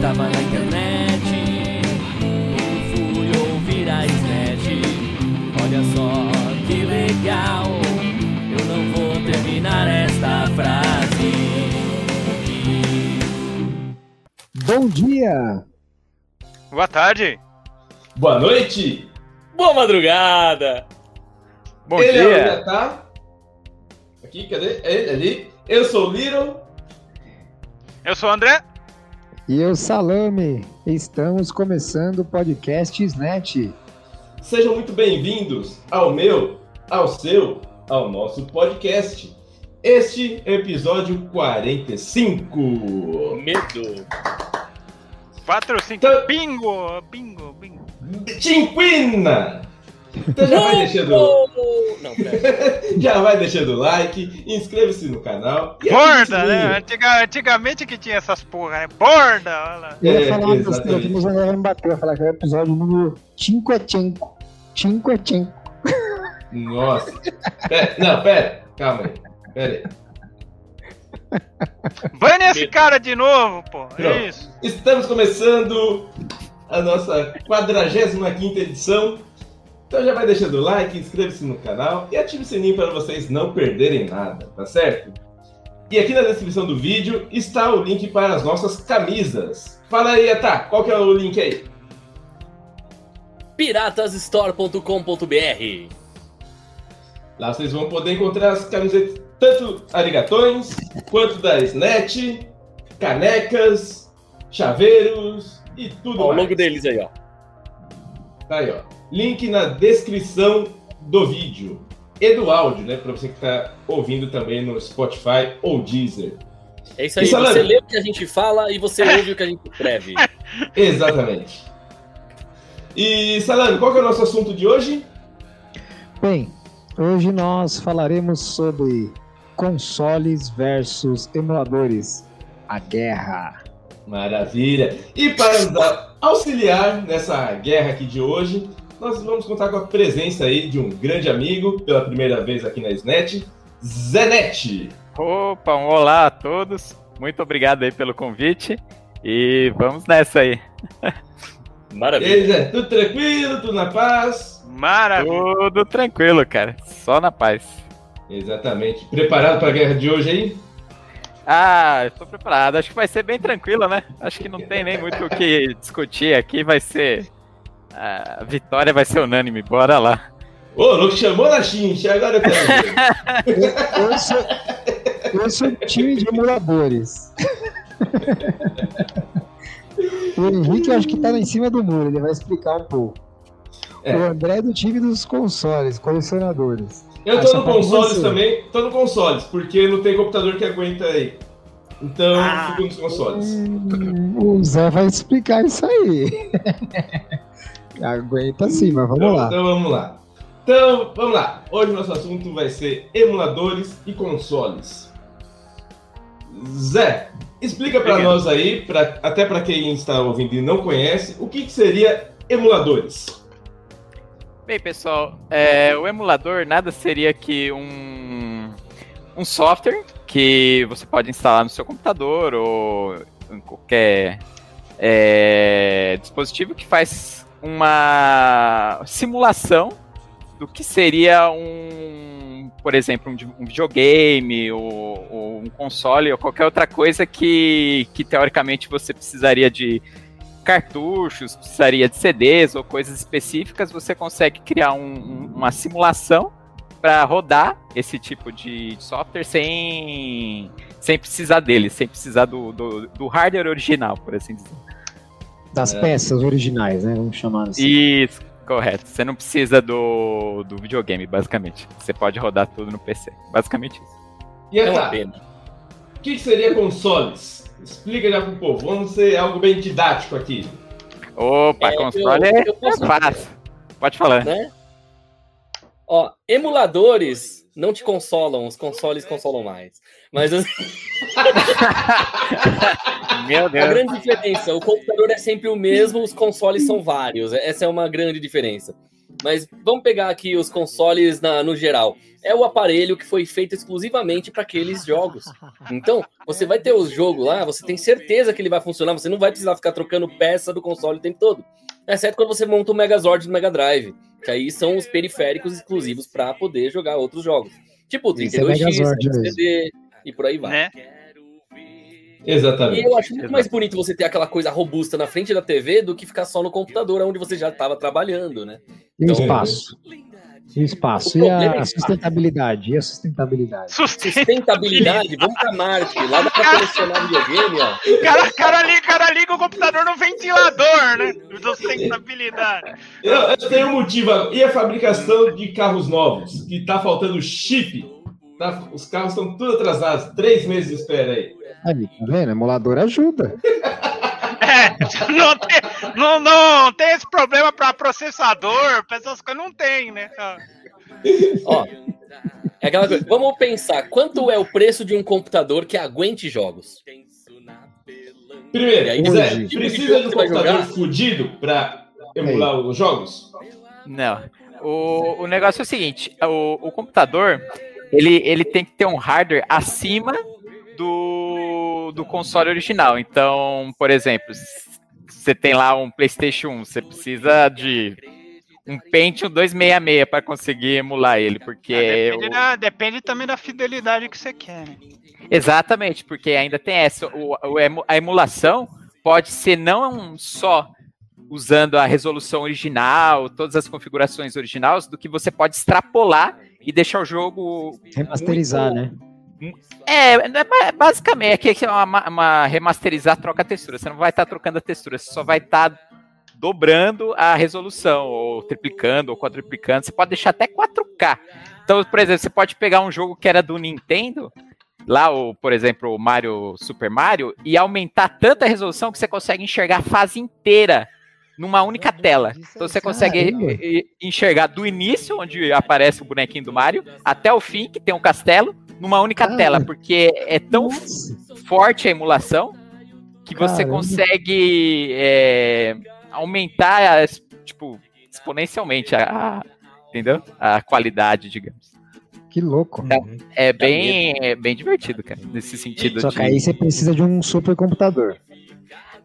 tava na internet. Eu fui ouvir a Snatch. Olha só que legal. Eu não vou terminar esta frase. Bom dia! Boa tarde. Boa noite! Boa madrugada! Bom Ele é o dia. Iatá. Aqui, cadê? Ele ali. Eu sou o Little. Eu sou o André. E eu, Salame, estamos começando o podcast Snatch. Sejam muito bem-vindos ao meu, ao seu, ao nosso podcast. Este é o episódio 45. Medo! 4, 5. Então- Bingo! Bingo, bingo. Tinquina! Então já vai deixando, Não, já vai deixando o like, inscreva-se no canal. e Borda, né? Antiga- antigamente que tinha essas porra, né? Borda! Olha lá. Eu ia É, falar uma besteira vai me bater, vai falar que é o episódio número 55. 55. Nossa. Pera, não, pera. Calma aí. Pera aí. Bane esse cara de novo, pô. Pronto. É isso. Estamos começando a nossa 45 edição. Então já vai deixando o like, inscreva-se no canal e ative o sininho para vocês não perderem nada, tá certo? E aqui na descrição do vídeo está o link para as nossas camisas. Fala aí, Atá, qual que é o link aí? Piratasstore.com.br Lá vocês vão poder encontrar as camisetas tanto arigatões quanto da Snatch, canecas, chaveiros e tudo Ó, o mais. logo deles aí, ó. Tá aí, ó. Link na descrição do vídeo. E do áudio, né? Pra você que tá ouvindo também no Spotify ou Deezer. É isso aí, Isso, você lê o que a gente fala e você ouve o que a gente escreve. Exatamente. E, Salame, qual que é o nosso assunto de hoje? Bem, hoje nós falaremos sobre consoles versus emuladores. A guerra. Maravilha. E para nos auxiliar nessa guerra aqui de hoje, nós vamos contar com a presença aí de um grande amigo, pela primeira vez aqui na SNET, Zenete. Opa, um olá a todos. Muito obrigado aí pelo convite. E vamos nessa aí. E Maravilha. aí, Zé, tudo tranquilo, tudo na paz? Maravilha. Tudo tranquilo, cara. Só na paz. Exatamente. Preparado para a guerra de hoje aí? Ah, eu tô preparado. Acho que vai ser bem tranquilo, né? Acho que não tem nem muito o que discutir aqui. Vai ser. A vitória vai ser unânime. Bora lá. Ô, louco, chamou na chincha, agora eu quero ver. Eu sou, eu sou time de emuladores. O Henrique eu acho que tá lá em cima do muro, ele vai explicar um pouco. É. O André é do time dos consoles, colecionadores. Eu Essa tô no consoles você. também, tô no consoles, porque não tem computador que aguenta aí. Então, Ah. fico nos consoles. Hum, o Zé vai explicar isso aí. Aguenta sim, mas vamos Então, lá. então vamos lá. Então, vamos lá. Hoje o nosso assunto vai ser emuladores e consoles. Zé, explica pra Obrigado. nós aí, pra, até pra quem está ouvindo e não conhece, o que, que seria emuladores? Bem, pessoal, é, o emulador nada seria que um, um software que você pode instalar no seu computador ou em qualquer é, dispositivo que faz uma simulação do que seria um, por exemplo, um, videogame ou, ou um console ou qualquer outra coisa que, que teoricamente você precisaria de cartuchos, precisaria de CDs ou coisas específicas, você consegue criar um- um- uma simulação para rodar esse tipo de software sem, sem precisar dele, sem precisar do, do, do hardware original, por assim dizer. Das É. peças originais, né? Vamos chamar assim. Isso, correto. Você não precisa do, do videogame, basicamente. Você pode rodar tudo no PC. Basicamente isso. E É uma tá, pena. o que, seria consoles? Explica já pro povo, vamos ser algo bem didático aqui. Opa, É, console eu- é, eu é fácil. Pode falar. né? Ó, emuladores não te consolam, os consoles consolam mais. Mas assim, Meu a Deus. grande diferença, o computador é sempre o mesmo, os consoles são vários. Essa é uma grande diferença. mas vamos pegar aqui os consoles na, no geral. É o aparelho que foi feito exclusivamente para aqueles jogos. Então, você vai ter o jogo lá, você tem certeza que ele vai funcionar, você não vai precisar ficar trocando peça do console o tempo todo. Exceto quando você monta o Megazord do Mega Drive, que aí são os periféricos exclusivos para poder jogar outros jogos. Tipo o Esse é 32X, Megazord o CD e por aí vai. Né? E Exatamente. eu acho muito mais bonito você ter aquela coisa robusta na frente da TV do que ficar só no computador, onde você já estava trabalhando, né? E Então- espaço? E o espaço? E é a espaço. sustentabilidade? E a sustentabilidade? Sustentabilidade, vamos pra Marte, lá dá pra colecionar videogame, ó. Cara, cara, liga, cara liga o computador no ventilador, né? Sustentabilidade. Eu, eu tenho um motivo. E a fabricação de carros novos? Que tá faltando chip. Tá- os carros estão tudo atrasados. Três meses de espera aí. Aí, tá vendo? Emulador ajuda. É, não tem, não, não tem esse problema pra processador, essas coisas, não tem, né? Ó, é aquela coisa. Vamos pensar, quanto é o preço de um computador que aguente jogos? Primeiro, aí, Zé, precisa de um computador fudido pra emular os jogos? Não. O, o negócio é o seguinte: o, o computador ele, ele tem que ter um hardware acima do, do console original. Então, por exemplo, se você tem lá um PlayStation 1, você precisa de um Pentium 266 para conseguir emular ele, porque depende, o- da- depende também da fidelidade que você quer, né? Exatamente, porque ainda tem essa. O, o a emulação pode ser não só usando a resolução original, todas as configurações originais, do que você pode extrapolar e deixar o jogo. Remasterizar, muito- né? É, é ba- basicamente é que é uma, uma remasterizar troca a textura. Você não vai estar trocando a textura, você só vai estar dobrando a resolução, ou triplicando, ou quadruplicando. Você pode deixar até 4K. Então, por exemplo, você pode pegar um jogo que era do Nintendo, lá, o, por exemplo, o Mario Super Mario, e aumentar tanta resolução que você consegue enxergar a fase inteira numa única tela. Então você consegue e- enxergar do início, onde aparece o bonequinho do Mario, até o fim, que tem um castelo, numa única Cara. tela, porque é tão Nossa. forte a emulação que você Caramba. consegue é, aumentar, tipo, exponencialmente a, a- entendeu? A qualidade, digamos. Que louco. É bem, é bem divertido, cara, nesse sentido. Só de- que aí você precisa de um supercomputador.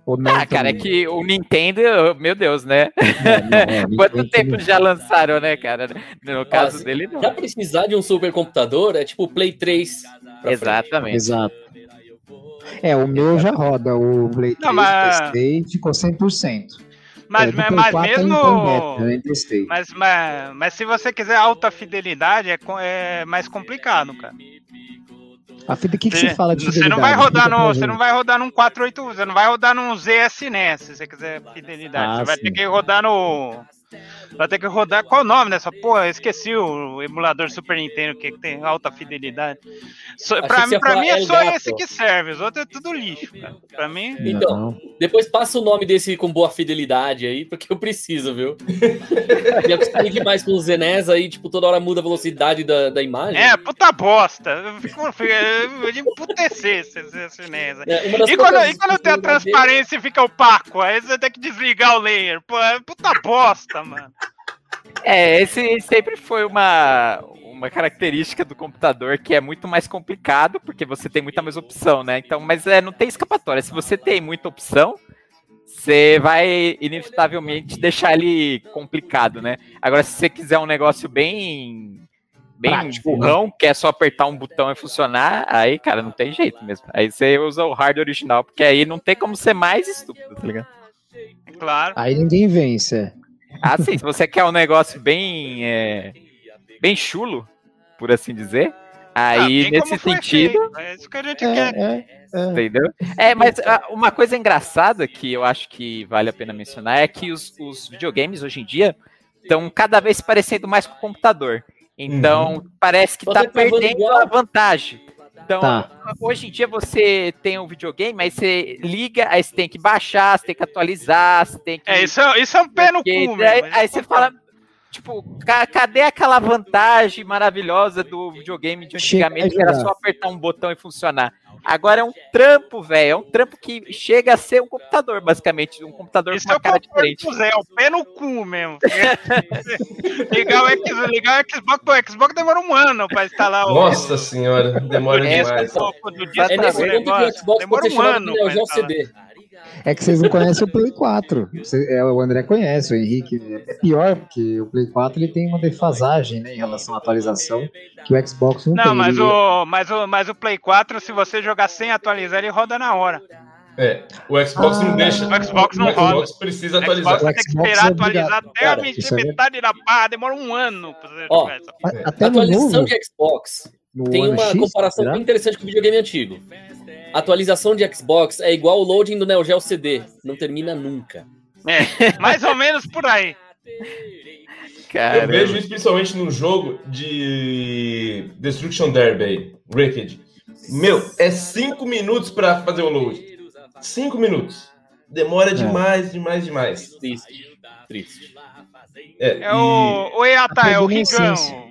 Ou não Ah, cara, é que o Nintendo, meu Deus, né? É, não, é, Quanto Nintendo tempo não- já lançaram, né, cara? No caso dele, não. Já precisar de um supercomputador é tipo Play 3. pra frente. Exatamente. Exato. É, o meu já roda, o Play 3 Não, mas- testei ficou 100%. Mas, é, mas, mas 4 mesmo. nem testei. Mas, mas, mas se você quiser alta fidelidade, é, é mais complicado, cara. A fita, o que, que você fala de Você fidelidade? não vai rodar no, você não vai rodar num 481, você não vai rodar num ZSNES, se você quiser fidelidade. Ah, você vai sim. ter que rodar no vai ter que rodar qual o nome dessa porra? Eu esqueci o emulador Super Nintendo que tem alta fidelidade. So, Achei pra mim, pra mim é só Gato. esse que serve, os outros é tudo lixo, cara. Pra mim, Então, Não. Depois passa o nome desse com boa fidelidade aí, porque eu preciso, viu? Já acostumei demais com os Zenes aí, tipo, toda hora muda a velocidade da, da imagem. é puta bosta. Eu fico eu de emputecer esse. É, E quando, e quando tem a transparência e fica opaco, aí você tem que desligar o layer. Pô, é puta bosta, mano. É, esse sempre foi uma, uma característica do computador que é muito mais complicado, porque você tem muita mais opção, né? Então, mas é, não tem escapatória. Se você tem muita opção, você vai inevitavelmente deixar ele complicado, né? Agora, se você quiser um negócio bem bem Prático, né? burrão, que é só apertar um botão e funcionar, aí, cara, não tem jeito mesmo. Aí você usa o hardware original, porque aí não tem como ser mais estúpido, tá ligado? Claro. Aí ninguém vence. É. Ah, sim, se você quer um negócio bem, é, bem chulo, por assim dizer, Ah, aí bem nesse sentido, feito, É isso que a gente quer. É, é, é. entendeu? É, mas ah, uma coisa engraçada que eu acho que vale a pena mencionar é que os, os videogames hoje em dia estão cada vez se parecendo mais com o computador. Então, parece que Só tá perdendo igual. a vantagem. Então, Tá. hoje em dia você tem um videogame, aí você liga, aí você tem que baixar, você tem que atualizar, você tem que. É, isso, é- isso é um pé no cu, aí, isso aí você fala, tipo, ca- cadê aquela vantagem maravilhosa do videogame de Chega antigamente a que era jogar. só apertar um botão e funcionar? Agora é um trampo, velho. É um trampo que chega a ser um computador, basicamente. Um computador Isso com é uma o cara diferente. Zé, é o pé no cu mesmo. ligar, o X, ligar o Xbox, o Xbox demora um ano pra instalar o. Nossa senhora, demora É, demais. disco É nesse ponto que o. Xbox Demora um ano pra instalar. É que vocês não conhecem o Play 4. Você- é, o André conhece, o Henrique. É pior, porque o Play 4 ele tem uma defasagem né, em relação à atualização que o Xbox não, tem. Não, mas Ele- o, mas, o, mas o Play 4, se você jogar sem atualizar, ele roda na hora. É, o Xbox Ah, não deixa. o Xbox não o Xbox roda. precisa O Xbox atualizar. ter que esperar é atualizar até Cara, a isso é metade da barra. Demora um ano pra você Ó, jogar isso. A- Até no Atualização novo, de Xbox no tem uma X, comparação será? bem interessante com o videogame antigo. A atualização de Xbox é igual o loading do Neo Geo CD. Não termina nunca. É, mais ou menos por aí. Cara, Eu vejo isso principalmente no jogo de Destruction Derby, Wrecked. Meu, é 5 minutos pra fazer o load. 5 minutos. Demora demais, demais, demais. Triste. Triste. É, É o, o EATA, é o essência. Rigão.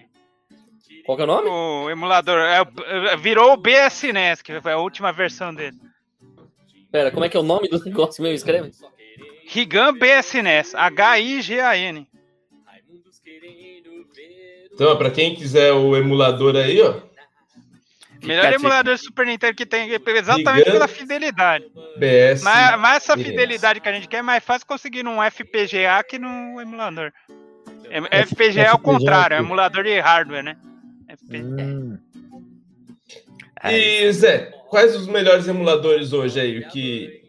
Qual que é o nome? O emulador. É, o- é, virou o BSNES, que foi a última versão dele. Pera, como é que é o nome do negócio meu? Escreve. Rigan BSNES. H-I-G-A-N. Então, pra quem quiser o emulador aí, ó, Melhor a dica. emulador de Super Nintendo que tem, exatamente pela fidelidade. BS. Mas, mas essa fidelidade que a gente quer é mais fácil conseguir num FPGA que no emulador. É- FPGA é o contrário, é aqui. emulador de hardware, né? FPGA. Hum, E Zé, quais os melhores emuladores hoje aí? O que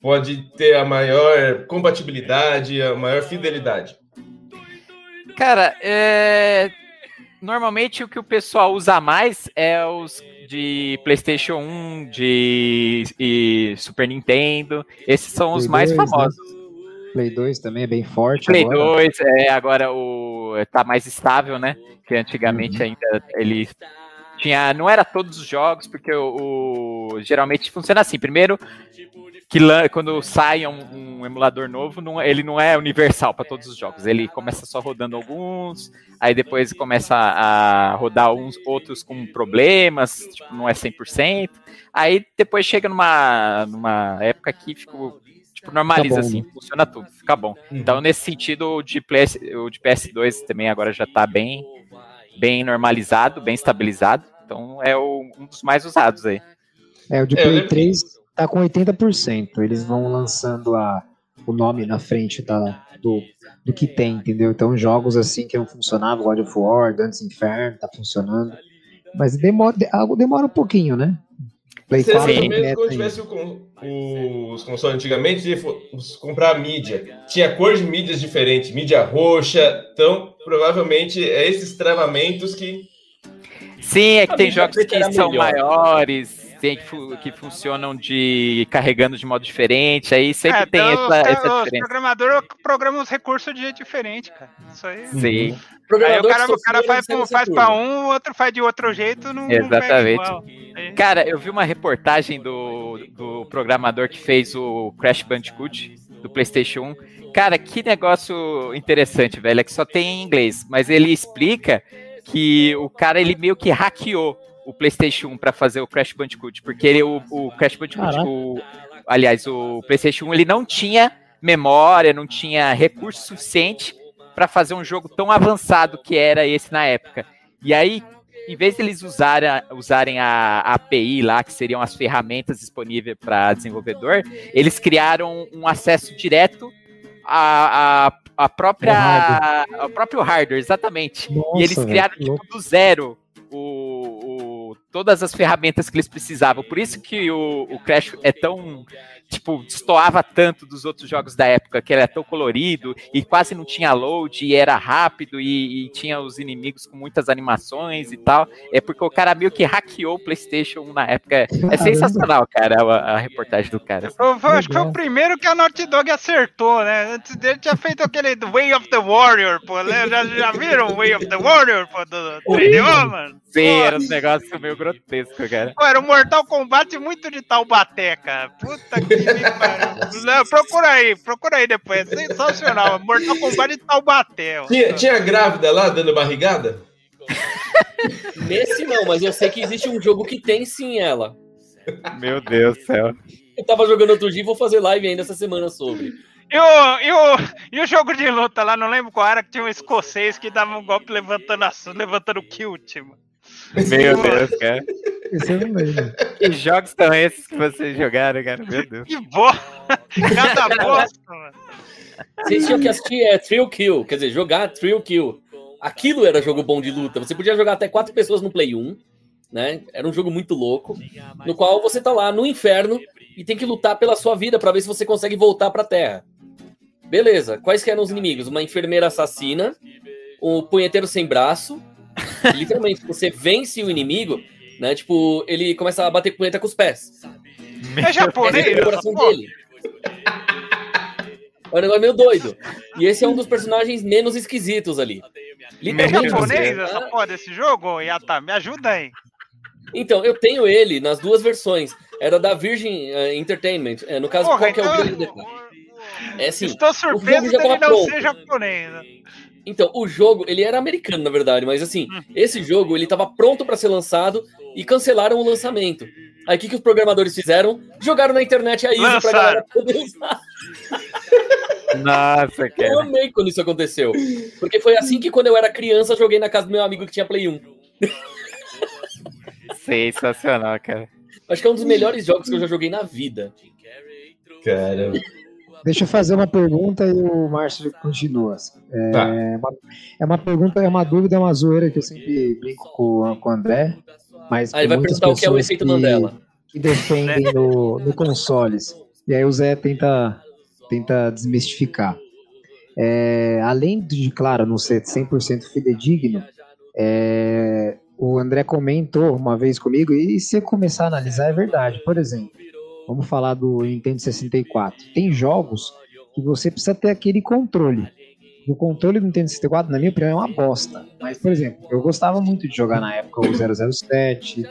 pode ter a maior compatibilidade, a maior fidelidade? Cara, é... normalmente o que o pessoal usa mais é os de PlayStation 1, de e Super Nintendo. Esses são os mais 2, né? famosos. Play 2 também é bem forte Play agora. 2, é, agora o tá mais estável, né? Que antigamente Uhum. ainda ele tinha, não era todos os jogos, porque o, o- geralmente funciona assim. Primeiro, que quando sai um, um emulador novo, não- ele não é universal para todos os jogos. Ele começa só rodando alguns, aí depois começa a rodar uns outros com problemas, tipo, não é 100%. Aí depois chega numa, numa época que ficou, tipo, normaliza bom, assim, funciona tudo, fica bom. Então, nesse sentido, o de, PS, o de PS2 também agora já está bem, bem normalizado, bem estabilizado. Então, é o- um dos mais usados aí. É, o de É, eu Play lembro 3 tá com 80%. Eles vão lançando a, o nome na frente da, do, do que tem, entendeu? Então, jogos assim que não funcionavam, God of War, Dantes Inferno, tá funcionando. Mas demora, de- algo demora um pouquinho, né? Play Seria 4 mais ou menos completo quando tivesse o con- os consoles antigamente, e fo- os- comprar a mídia. Tinha cor de mídias diferentes, mídia roxa. Então, provavelmente, é esses travamentos que. Sim, é que A tem jogos que são melhor. maiores, tem que, fu- que funcionam de carregando de modo diferente, aí sempre É, tem então, essa, os, essa diferença. programadores programam os recursos de jeito diferente, cara. Isso aí. Sim, Aí o cara, o cara faz, faz pra um, o outro faz de outro jeito, não, não Exatamente. Aí- Cara, eu vi uma reportagem do, do programador que fez o Crash Bandicoot do PlayStation 1. Cara, que negócio interessante, velho. É que só tem em inglês, mas ele explica que o cara ele meio que hackeou o PlayStation 1 para fazer o Crash Bandicoot, porque ele, o, o Crash Bandicoot, o, aliás, o PlayStation 1 ele não tinha memória, não tinha recurso suficiente para fazer um jogo tão avançado que era esse na época. E aí em vez de eles usarem, usarem a, a API lá, que seriam as ferramentas disponíveis para desenvolvedor, eles criaram um acesso direto à, à, à própria, Ao ao próprio hardware, exatamente. Nossa, e eles criaram tipo, do zero o, o- todas as ferramentas que eles precisavam. Por isso que o, o Crash é tão tipo, destoava tanto dos outros jogos da época, que ele era tão colorido e quase não tinha load e era rápido e, e tinha os inimigos com muitas animações e tal. É porque o cara meio que hackeou o PlayStation 1 na época. É sensacional, cara, a, a reportagem do cara. Foi- foi- acho que foi o primeiro que a Naughty Dog acertou, né? Antes dele tinha feito aquele Way of the Warrior, pô. né? Já, já viram o Way of the Warrior, pô, do 3DO, mano? Sim, Pô, era um negócio meio grotesco, cara. Pô, era um Mortal Kombat muito de Taubaté, cara. Puta que. Não, Procura aí, procura aí depois. É sensacional. Mortal Kombat de Taubaté. Tinha, tinha grávida lá dando barrigada? Nesse não, mas eu sei que existe um jogo que tem sim ela. Meu Deus do céu. Eu tava jogando outro dia e vou fazer live ainda essa semana sobre. E o, e, o, e o jogo de luta lá, não lembro qual era, que tinha um escocês que dava um golpe levantando, a, levantando o kilt, mano. Meu Deus, cara. Esse eu não lembro. Que jogos são esses que vocês jogaram, cara? Meu Deus. Que bosta! Cada bosta, mano. Vocês tinham que assistir é, Thrill Kill, quer dizer, jogar Thrill Kill. Aquilo era jogo bom de luta. Você podia jogar até quatro pessoas no Play 1, né? Era um jogo muito louco, no qual você tá lá no inferno e tem que lutar pela sua vida para ver se você consegue voltar pra Terra. Beleza, quais que eram os inimigos? Uma enfermeira assassina, um punheteiro sem braço. Literalmente, você vence o inimigo, né? Tipo, ele começa a bater punheta com os pés. É japonês? É o coração dele. É um negócio meio doido. E esse é um dos personagens menos esquisitos ali. É Literalmente. japonês você- essa porra desse jogo, Yata? Me ajuda aí. Então, eu tenho ele nas duas versões. Era da Virgin eh, Entertainment. Eh, no caso, Porra, qual que é o então, grande detalhe? É assim, estou surpreso dele tava não pronto. ser japonês. né? Então, o jogo, ele era americano, na verdade, mas assim, Hum. esse jogo, ele tava pronto para ser lançado e cancelaram o lançamento. Aí, o que, que os programadores fizeram? Jogaram na internet a ISO pra galera poder usar. Nossa, Eu cara. amei quando isso aconteceu. Porque foi assim que, quando eu era criança, eu joguei na casa do meu amigo que tinha Play 1. Sensacional, cara. Acho que é um dos melhores jogos que eu já joguei na vida. Caramba. Deixa eu fazer uma pergunta e o Márcio continua. É, Tá. uma, é uma pergunta, é uma dúvida, é uma zoeira que eu sempre brinco com, com o André. Mas Aí ele vai perguntar o que é o efeito que- Mandela. que defendem no, no consoles. E aí o Zé tenta, tenta desmistificar. É, além de, claro, não ser 100% fidedigno, é, o André comentou uma vez comigo, e se eu começar a analisar, é verdade. Por exemplo, vamos falar do Nintendo 64. Tem jogos que você precisa ter aquele controle. O controle do Nintendo 64, na minha opinião, é uma bosta. Mas, por exemplo, eu gostava muito de jogar na época o 007,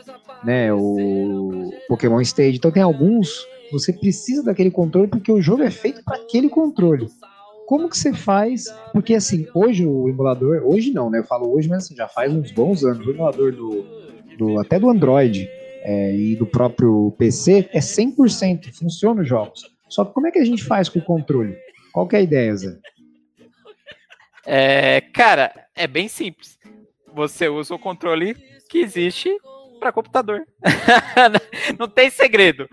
né, o Pokémon Stage. Então tem alguns você precisa daquele controle porque o jogo é feito para aquele controle. Como que você faz? Porque assim, hoje o emulador, hoje não, né? Eu falo hoje, mas assim, já faz uns bons anos. O emulador do, do até do Android é, e do próprio PC é 100%, funciona os jogos. Só que como é que a gente faz com o controle? Qual que é a ideia, Zé? É, cara, é bem simples. Você usa o controle que existe para computador. Não tem segredo.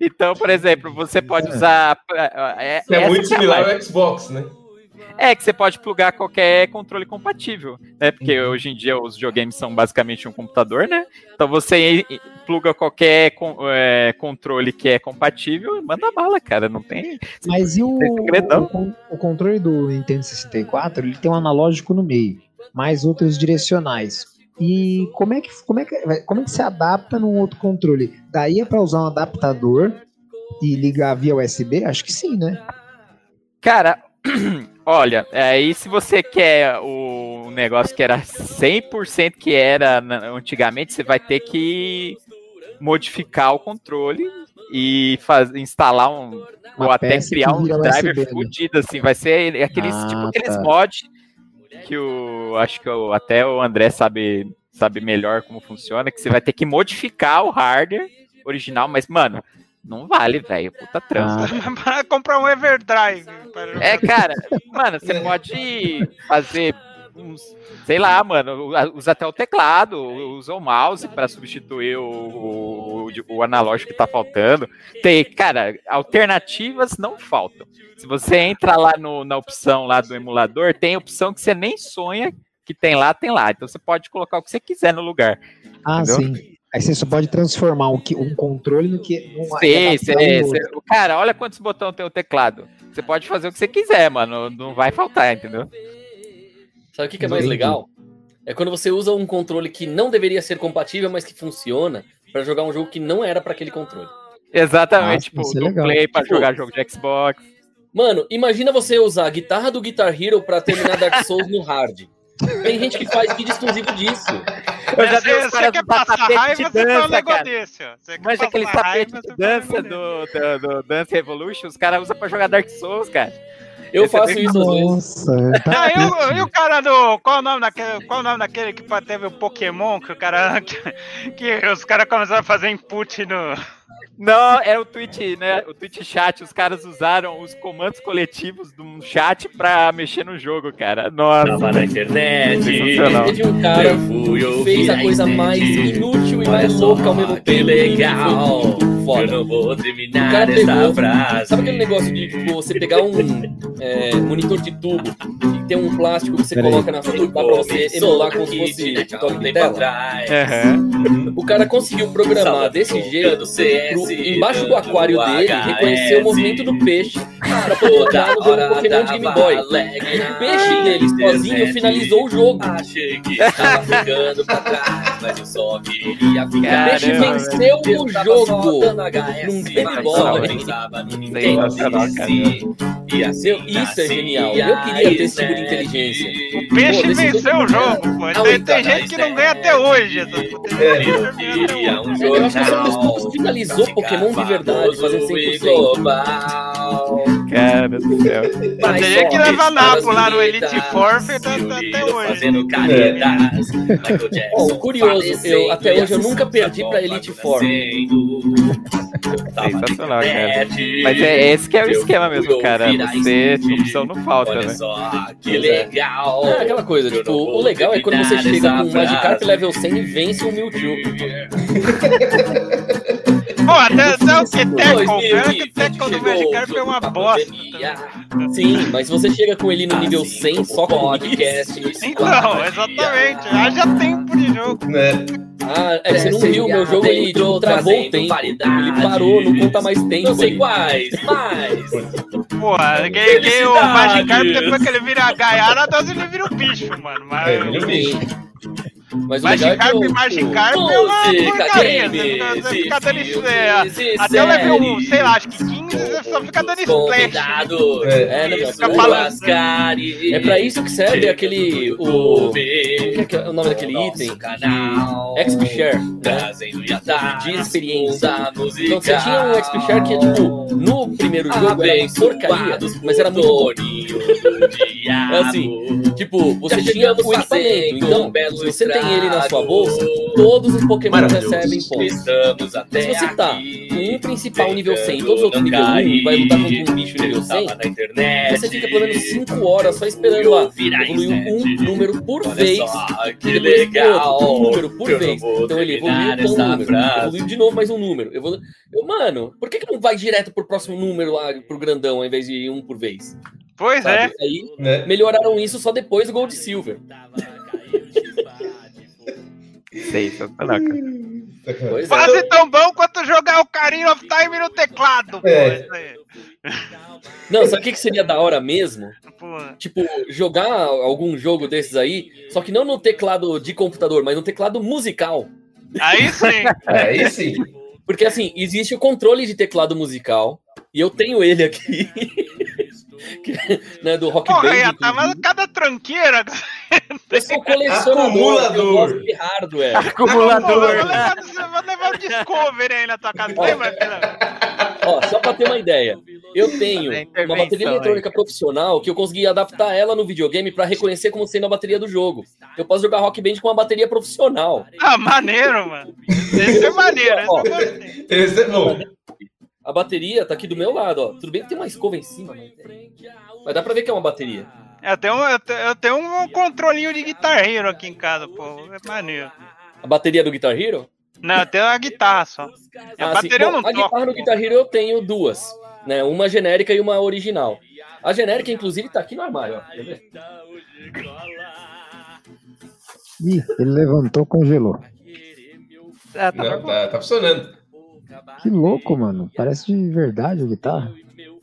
Então, por exemplo, você pode usar. É, É muito similar ao Xbox, né? É que você pode plugar qualquer controle compatível, né? Porque hoje em dia os videogames são basicamente um computador, né? Então você pluga qualquer é, controle que é compatível e manda bala, cara. Não tem. Mas e o, o, o controle do Nintendo 64, ele tem um analógico no meio, mais outros direcionais. E como é que como é que como é que se adapta num outro controle? Daí é para usar um adaptador e ligar via USB? Acho que sim, né? Cara, olha, aí se você quer o negócio que era 100% que era antigamente, você vai ter que modificar o controle e faz, instalar um Uma ou até criar um driver USB, né? fudido assim, vai ser aqueles Ah, tipo aqueles tá. mod que o acho que o, até o André sabe sabe melhor como funciona, que você vai ter que modificar o hardware original, mas mano, não vale, velho, puta trampo. Ah, Para comprar um Everdrive. É, cara, mano, você pode fazer uns, sei lá, mano, usa até o teclado, usa o mouse para substituir o, o, o analógico que tá faltando. Tem, cara, alternativas não faltam. Se você entra lá no- na opção lá do emulador, tem opção que você nem sonha que tem lá, tem lá. Então você pode colocar o que você quiser no lugar. ah, Entendeu? sim. Aí você só pode transformar um, que- um controle no que num- Sim, sim, sim. Cara, olha quantos botões tem o teclado. Você pode fazer o que você quiser, mano. Não vai faltar, entendeu? Sabe o que, que é mais Entendi. legal? É quando você usa um controle que não deveria ser compatível, mas que funciona pra jogar um jogo que não era pra aquele controle. Exatamente, Nossa, tipo, isso é do legal. Play pra Tipo- jogar jogo de Xbox. Mano, imagina você usar a guitarra do Guitar Hero pra terminar Dark Souls no hard. Tem gente que faz vídeo exclusivo disso. Eu já Você- vi os caras quer passar tapete raiva, de um dança, negócio cara. desse, ó. Você quer Mas aquele passar raiva, tapete de dança do, do, do Dance Revolution, os caras usam pra jogar Dark Souls, cara. Eu Esse é faço bem isso às vezes. Nossa, tá Ah, e, o, e o cara do. Qual o nome daquele, qual o nome daquele que teve o Pokémon? Que o cara. Que, que os caras começaram a fazer input no. Não, era o Twitch, né? O Twitch chat, os caras usaram os comandos coletivos do chat pra mexer no jogo, cara. Nossa. Tava na internet. Sensacional. Teve um cara Eu fui que fez a a coisa mais inútil e mais louca ao mesmo que tempo. legal. Foi muito Eu foda. não vou O terminar cara esta pegou, frase. sabe aquele negócio de tipo, você pegar um é, monitor de tubo e ter um plástico que você Peraí. coloca na frente dá pra você emular como se fosse toque de tela? Aham. O cara conseguiu programar desse jeito pro, embaixo do aquário dele reconhecer o movimento do peixe pra poder no jogo Pokémon de Game Boy. O peixe dele sozinho finalizou o jogo. Achei que estava ficando pra trás, mas eu só queria O ficar. peixe Caramba, venceu Eu o jogo num Game Boy. assim isso é genial. Eu queria ter esse tipo de inteligência. O peixe venceu o jogo, pô. Tem, tem gente que não ganha até hoje. É. Eu ganha até hoje. um Eu acho que jornal. pessoa que finalizou Pokémon de verdade, fazendo 100%. global. Cara do céu. Mas gente que só leva napo lá no Elite Four, tá- tá até hoje. Fazendo caretas. Michael Ó, Jackson o curioso, eu- até hoje eu nunca perdi pra Elite Four. Sensacional, cara. Mas é esse que é o esquema mesmo, cara. Você, opção não falta, Olha né? só, que é. legal. É aquela coisa, tipo, o legal é quando você chega com um Magikarp level 100 e vence um Mewtwo. Pô, até, até o que Teco, o 2020 Teco do Magikarp é uma bosta. pandemia. Sim, mas se você chega com ele no nível Assim 100 só com podcast. Então, exatamente. Haja tempo de jogo. Né? Ah, é você não viu, meu jogo ele tipo, travou o tempo. Ele parou, não conta mais tempo. Não sei quais, mas. Porra, quem, quem o. Magikarp, depois que ele vira a Gaiaradas, ele vira o bicho, mano. Mas É, ele é um bicho. Mas o é Magikarp eu, e Magikarp é uma porcaria. Você fica- Você fica dando isso. é, Até eu levei um, séries. sei lá, acho que 15, você só fica dando splash. É. É, Fica mas- falando. é pra isso que serve aquele. O. Como é que é o nome daquele item? Canal. XP Share. Né? De experiência. da música. Então você tinha um XP Share que, tipo, no primeiro jogo era porcaria, mas era muito bom. É assim, Tipo, você tinha o equipamento. Então, belo se você tem ele na sua bolsa, todos os Pokémon recebem pontos. Se você tá com um principal nível 100 e todos os outros nível 1 cair. e vai lutar contra um bicho nível Eu tava 100, na internet, você fica pelo menos 5 horas só esperando lá. Evoluiu um número por Olha vez. só, E que depois legal. outro, um número por vez. Então ele evoluiu com um número. Evoluiu de novo mais um número. Evolu... Eu, mano, por que, que não vai direto pro próximo número lá, pro grandão, ao invés de um por vez? Pois é. Sabe? Aí Né? melhoraram isso só depois do Gold e Silver. Sensacional, cara. Pois é. Quase tão bom quanto jogar o Ocarina of Time no teclado, pô. É. Isso aí. Não, sabe o que, que seria da hora mesmo? Pô. Tipo, jogar algum jogo desses aí, só que não no teclado de computador, mas no teclado musical. Aí sim. Aí sim. Porque assim, existe o controle de teclado musical, e eu tenho ele aqui. que, né, do Rock Porra, Band. tá, mas cada tranqueira. Eu sou colecionador, Acumulador. eu de hardware. Acumulador. Vou levar, vou levar o Discovery aí na tua casa. Lembra, filha? Ó, só pra ter uma ideia, eu tenho Tem uma bateria aí. eletrônica profissional que eu consegui adaptar ela no videogame pra reconhecer como sendo a bateria do jogo. Eu posso jogar Rock Band com uma bateria profissional. Ah, maneiro, mano. Esse é maneiro, esse eu. Esse é bom. A bateria tá aqui do meu lado, ó. Tudo bem que tem uma escova em cima, mas, mas dá pra ver que é uma bateria. Eu tenho, eu tenho, eu tenho um controlinho de Guitar Hero aqui em casa, pô. É maneiro. A bateria do Guitar Hero? Não, eu tenho a guitarra só. A Ah, bateria eu Bom, não a toco. guitarra do Guitar Hero eu tenho duas, né? Uma genérica e uma original. A genérica, inclusive, tá aqui no armário, ó. Quer ver? Ih, ele levantou, congelou. Ah, tá Não, tá, tá funcionando. Que louco, mano. Parece de verdade a guitarra.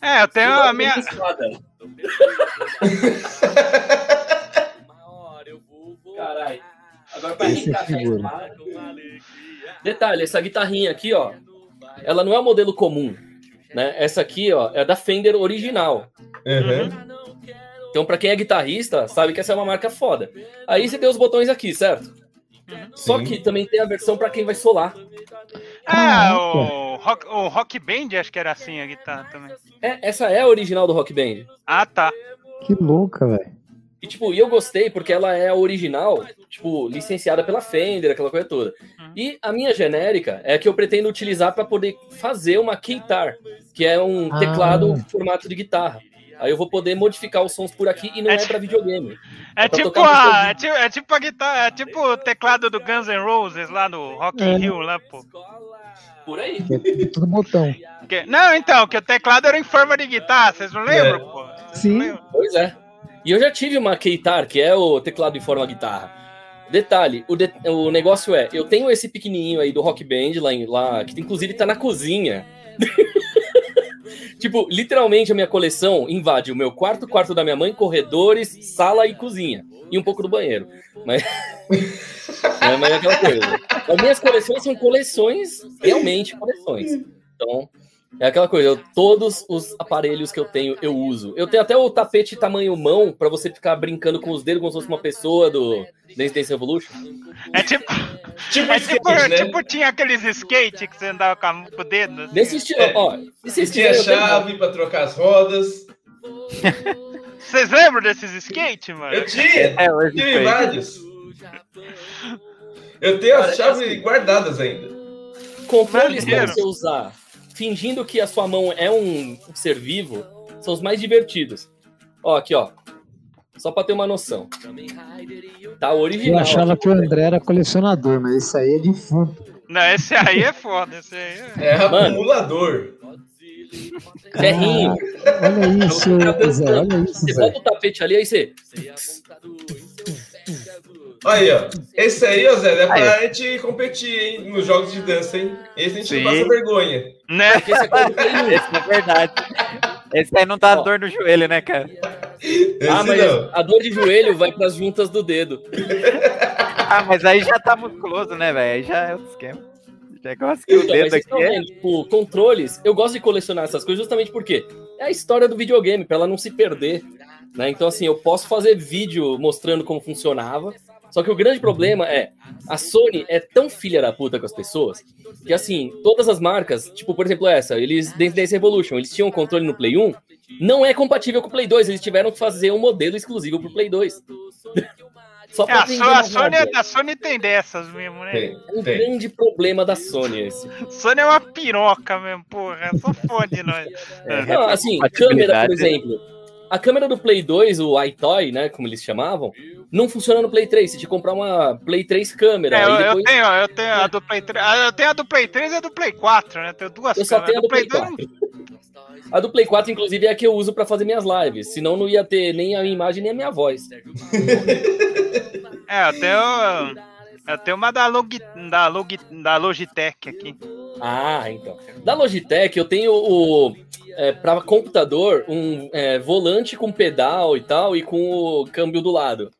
É, eu tenho a minha. Caralho. Agora pra Esse é lado. Detalhe, essa guitarrinha aqui, ó, ela não é o modelo comum, né? Essa aqui, ó, é da Fender original. Uhum. Então, pra quem é guitarrista, sabe que essa é uma marca foda. Aí você tem os botões aqui, certo? Só Sim. que também tem a versão pra quem vai solar. Ah, o rock, o rock Band acho que era assim a guitarra também. É, essa é a original do Rock Band. Ah, tá. Que louca, velho. E, tipo, e eu gostei porque ela é a original, tipo, licenciada pela Fender, aquela coisa toda. Uhum. E a minha genérica é a que eu pretendo utilizar para poder fazer uma keytar, que é um Ah. teclado em formato de guitarra. Aí eu vou poder modificar os sons por aqui e não É é, para videogame. É tipo, tocar no a, é, tipo, é tipo a guitarra, é tipo o teclado do Guns N' Roses lá no Rock in É. Rio, lá, pô. Por aí. É tudo botão. Que- não, então, que o teclado era em forma de guitarra, vocês não lembram, pô? Vocês Sim. lembram? Pois é. E eu já tive uma keytar, que é o teclado em forma guitarra. Detalhe, o, de- o negócio é, eu tenho esse pequenininho aí do Rock Band lá, em- lá que inclusive tá na cozinha. tipo, literalmente a minha coleção invade o meu quarto, quarto da minha mãe, corredores, sala e cozinha. E um pouco do banheiro. Mas, é, mas é aquela coisa. As minhas coleções são coleções, realmente coleções. Então, é aquela coisa, eu- todos os aparelhos que eu tenho, eu uso. Eu tenho até o tapete tamanho mão pra você ficar brincando com os dedos como se fosse uma pessoa do Dance Dance Revolution. É tipo, Tipo é tipo, skate, né? tipo tinha aqueles skate que você andava com, o dedo. assim. Nesse estilo, É. ó. Vocês tinha eu chave pra trocar as rodas. Vocês lembram desses skate, mano? Eu tinha, É, hoje tive foi. vários. Eu tenho as chaves assim- guardadas ainda. Controles pra Maneiro. você usar fingindo que a sua mão é um ser vivo são os mais divertidos. Ó, aqui, ó. Só pra ter uma noção. Tá Eu original. achava que o André era colecionador, mas isso aí é defunto. Não, esse aí é foda, esse aí é... É acumulador. Ferrinho. Ah, olha isso, Zé. Olha isso, Você Zé. bota o tapete ali, aí você. Aí, ó. Esse aí, ó, Zé, é pra Aí. gente competir, hein? Nos jogos de dança, hein? Esse a gente Sim. não passa vergonha. Né? Porque esse é coisa do Play 1. Esse é verdade. Esse aí não dá Ó. dor no joelho, né, cara? Esse Ah, mas não. a dor de joelho vai pras juntas do dedo. Ah, mas aí já tá musculoso, né, velho? Aí já é esquema. O negócio que o Então, mas dedo aqui estão é. tipo, controles, eu gosto de colecionar essas coisas justamente porque é a história do videogame, pra ela não se perder. Né? Então, assim, eu posso fazer vídeo mostrando como funcionava. Só que o grande problema é a Sony é tão filha da puta com as pessoas que, assim, todas as marcas, tipo, por exemplo, essa, eles, Dance Dance Revolution, eles tinham um controle no Play 1, não é compatível com o Play 2, eles tiveram que fazer um modelo exclusivo pro Play 2. Só É, a, So- a Sony, a Sony tem dessas mesmo, né? Tem, É um tem. grande problema da Sony esse. Sony é uma piroca mesmo, porra. Só fode nós. É, Não, assim, câmera, por exemplo. A câmera do Play 2, o iToy, né, como eles chamavam, não funciona no Play 3. Você tinha que comprar uma Play 3 câmera. É, eu, aí eu depois tenho, eu tenho a do Play 3. ah, Eu tenho a do Play 3 e a do Play 4, né? Tenho duas eu só tenho a do Play 2 4. A do Play 4, inclusive, é a que eu uso pra fazer minhas lives. Senão não ia ter nem a minha imagem nem a minha voz. É, eu tenho. Eu tenho uma da, Log, da, Log, da Logitech aqui. Ah, então. Da Logitech, eu tenho o. É, para computador, um é, volante com pedal e tal, e com o câmbio do lado.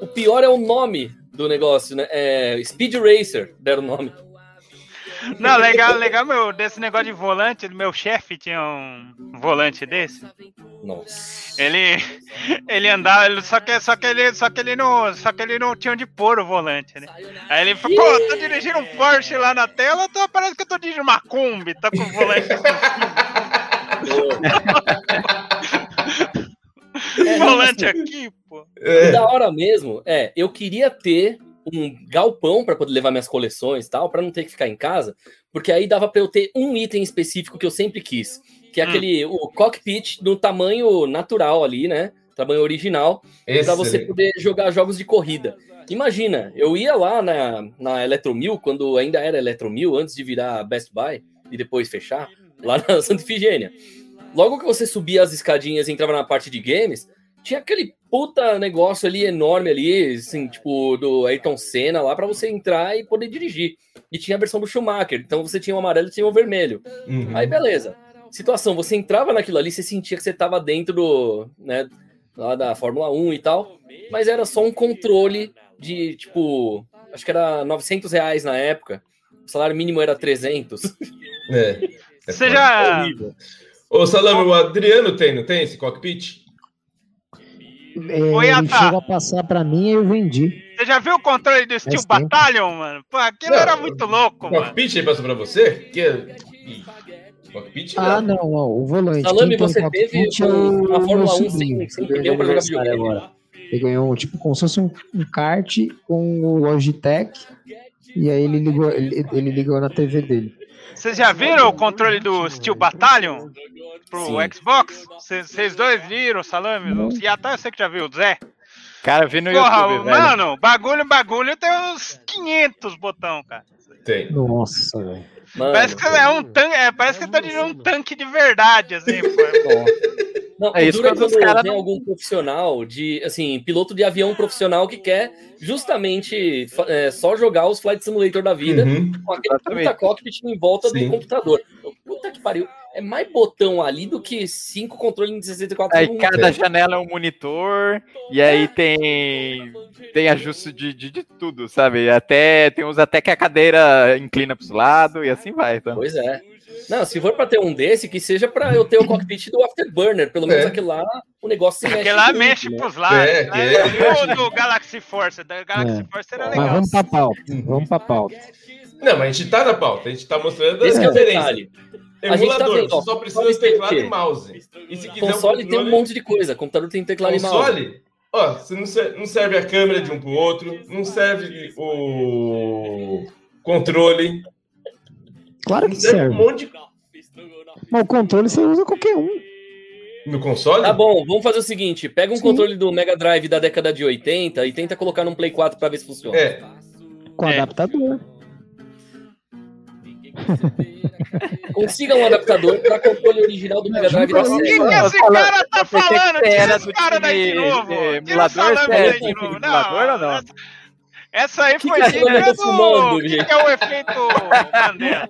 O pior é o nome do negócio, né? É Speed Racer, deram o nome. Não, legal, legal meu, desse negócio de volante. Meu chefe tinha um volante desse. Nossa. Ele, ele andava, ele- só que, só que ele, só que ele não, só que ele não tinha onde pôr o volante, né? Aí ele falou, pô, tô dirigindo um Porsche lá na tela, tô, parece que eu tô dirigindo uma Kombi, tá com o volante. É, volante assim, aqui, pô. É, da hora mesmo é, eu queria ter um galpão para poder levar minhas coleções e tal, para não ter que ficar em casa, porque aí dava para eu ter um item específico que eu sempre quis, que é Hum. aquele o cockpit no tamanho natural ali, né? Tamanho original, para você poder jogar jogos de corrida. Imagina, eu ia lá na, na Eletromil, quando ainda era Eletromil, antes de virar Best Buy e depois fechar, lá na Santa Ifigênia. Logo que você subia as escadinhas e entrava na parte de games, tinha aquele puta negócio ali enorme ali, assim, tipo, do Ayrton Senna lá, para você entrar e poder dirigir. E tinha a versão do Schumacher, então você tinha o amarelo e tinha o vermelho. Uhum. Aí beleza. Situação, você entrava naquilo ali, você sentia que você tava dentro do, né, lá da Fórmula 1 e tal, mas era só um controle de, tipo, acho que era 900 reais na época. O salário mínimo era 300. É. É Você já. Horrível. Ô, Salame, o Adriano tem, não tem esse cockpit? É, Oi, ele Ata. chegou a passar pra mim e eu vendi. Você já viu o controle do Steel Faz tempo. Battalion, mano? Pô, aquilo Não, era muito louco, O mano. cockpit aí passou pra você? Que... Ih, Cockpit Ah, não. não, ó, o volante. Salame, você cockpit teve é uma meu Fórmula 1 sobrinho, sem- sem que ganhou pneu pra jogar aniversário videogame. agora. Ele ganhou, tipo, como se fosse um, um kart com o Logitech. E aí ele ligou, ele, ele ligou na TV dele. Vocês já viram o controle do Steel Battalion pro Sim. Xbox? Vocês dois viram, Salame? E até eu sei que já viu, o Zé. Cara, eu vi no Porra, YouTube, velho. mano, bagulho, bagulho tem uns 500 botão, cara. Tem. Nossa, velho. Mano, Parece que é um tanque, é, parece que tá dirigindo um tanque de verdade, assim, pô. Não, É isso duro é quando os cara tem algum profissional de, assim, piloto de avião profissional que quer justamente é, só jogar os Flight Simulator da vida Uhum. com aquele Exatamente. puta cockpit em volta Sim. do computador. Puta que pariu. É mais botão ali do que cinco controles de 64 Aí cada janela é um monitor, e aí tem tem ajuste de, de, de tudo, sabe? Até tem uns até que a cadeira inclina pros lados e assim vai. Tá? Pois é. Não, se for pra ter um desse, que seja pra eu ter o cockpit do Afterburner. Pelo menos É. aquele lá, o negócio se mexe. Aquele lá muito, mexe né? pros lados. É, né? é. E o do Galaxy Force, da Galaxy É. Force era Mas legal. vamos pra pauta. Vamos pra pauta. Não, mas a gente tá na pauta, a gente tá mostrando Esse a é o diferença. detalhe. A gente tá vendo, ó, só precisa console de teclado e mouse. E se quiser Console um tem um monte de coisa. Computador tem teclado e mouse. console, ó, você não serve a câmera de um pro outro, não serve o controle, Claro não que serve um monte de... Mas o controle você usa qualquer um. No console? Tá bom, vamos fazer o seguinte: pega um Sim. controle do Mega Drive da década de 80 e tenta colocar num Play 4 pra ver se funciona. É, Com É. adaptador. Consiga um adaptador pra controle original do Mega Drive da Juro, O que, série. esse cara tá falando? Tira era esse cara daí de novo. de Tira o salame daí de novo. ou não? Essa, aí Que foi que a tá do... O que, que é o efeito Mandela?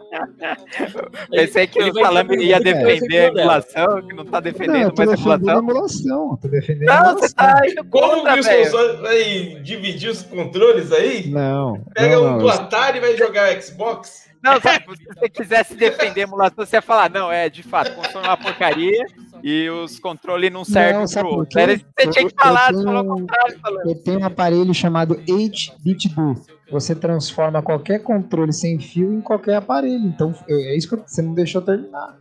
Pensei que Ele o ter ia defender a vai ter emulação, que não tá Não, defendendo tô mais a a emulação. emulação. Tô defendendo a Não, emulação. você tá indo como os velho. consoles vai dividir os controles aí? Não, Pega não, um não, do Atari e vai jogar Xbox? Não, sabe, se você quisesse defender emulação, você ia falar, não, é, de fato, é uma porcaria e os controles não servem Não, sabe pro outro. Era isso que você tinha que falar, você falou o contrário, falando. Eu tenho um aparelho chamado 8-bit do. Você transforma qualquer controle sem fio em qualquer aparelho. Então, eu- é isso que você não deixou terminar.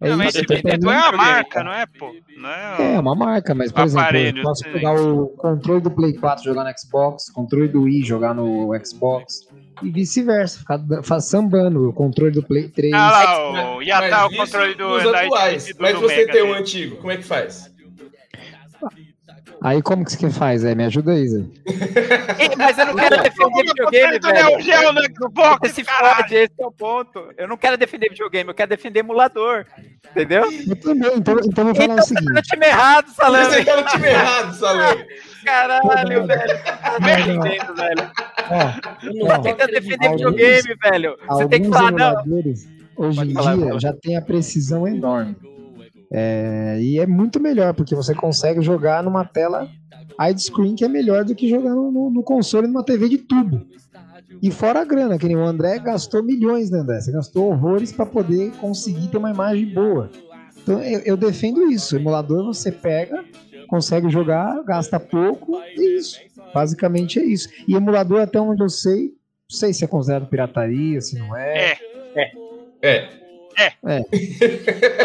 É Não, mas Nintendo é uma marca, não é, pô? Não é, É uma marca, mas, por exemplo, Aparelho, eu posso pegar o controle do Play 4 e jogar no Xbox, controle do Wii jogar no Xbox, e vice-versa, ficar sambando o controle do Play 3. Ah lá, o Yatá, o Mas controle do atuais. do, Mas você Mega tem um dele. antigo, como é que faz? Aí como que você faz? É, me ajuda aí, Zé. Mas eu não quero defender videogame, velho. Geo no Você se fode, esse é o ponto. Eu não quero defender videogame, eu quero defender emulador. Entendeu? Eu também, então, então eu vou falar Então o você tá no seguinte. time errado, Você Salame. tá no time errado, Salame. Caralho, velho. Tá defendendo, velho. Ó, Eu não Ó, tô Tenta acreditando. defender Alguns- videogame, velho. Você tem que falar, não. hoje em falar, dia, já tem a precisão enorme. É, e é muito melhor, porque você consegue jogar numa tela widescreen que é melhor do que jogar no, no- no console numa TV de tubo. E fora a grana, que nem o André gastou milhões, né, André? Você gastou horrores para poder conseguir ter uma imagem boa. Então eu, eu defendo isso. Emulador você pega, consegue jogar, gasta pouco, e é isso. Basicamente é isso. E emulador, até onde eu sei, não sei se é considerado pirataria, se não é. É, É,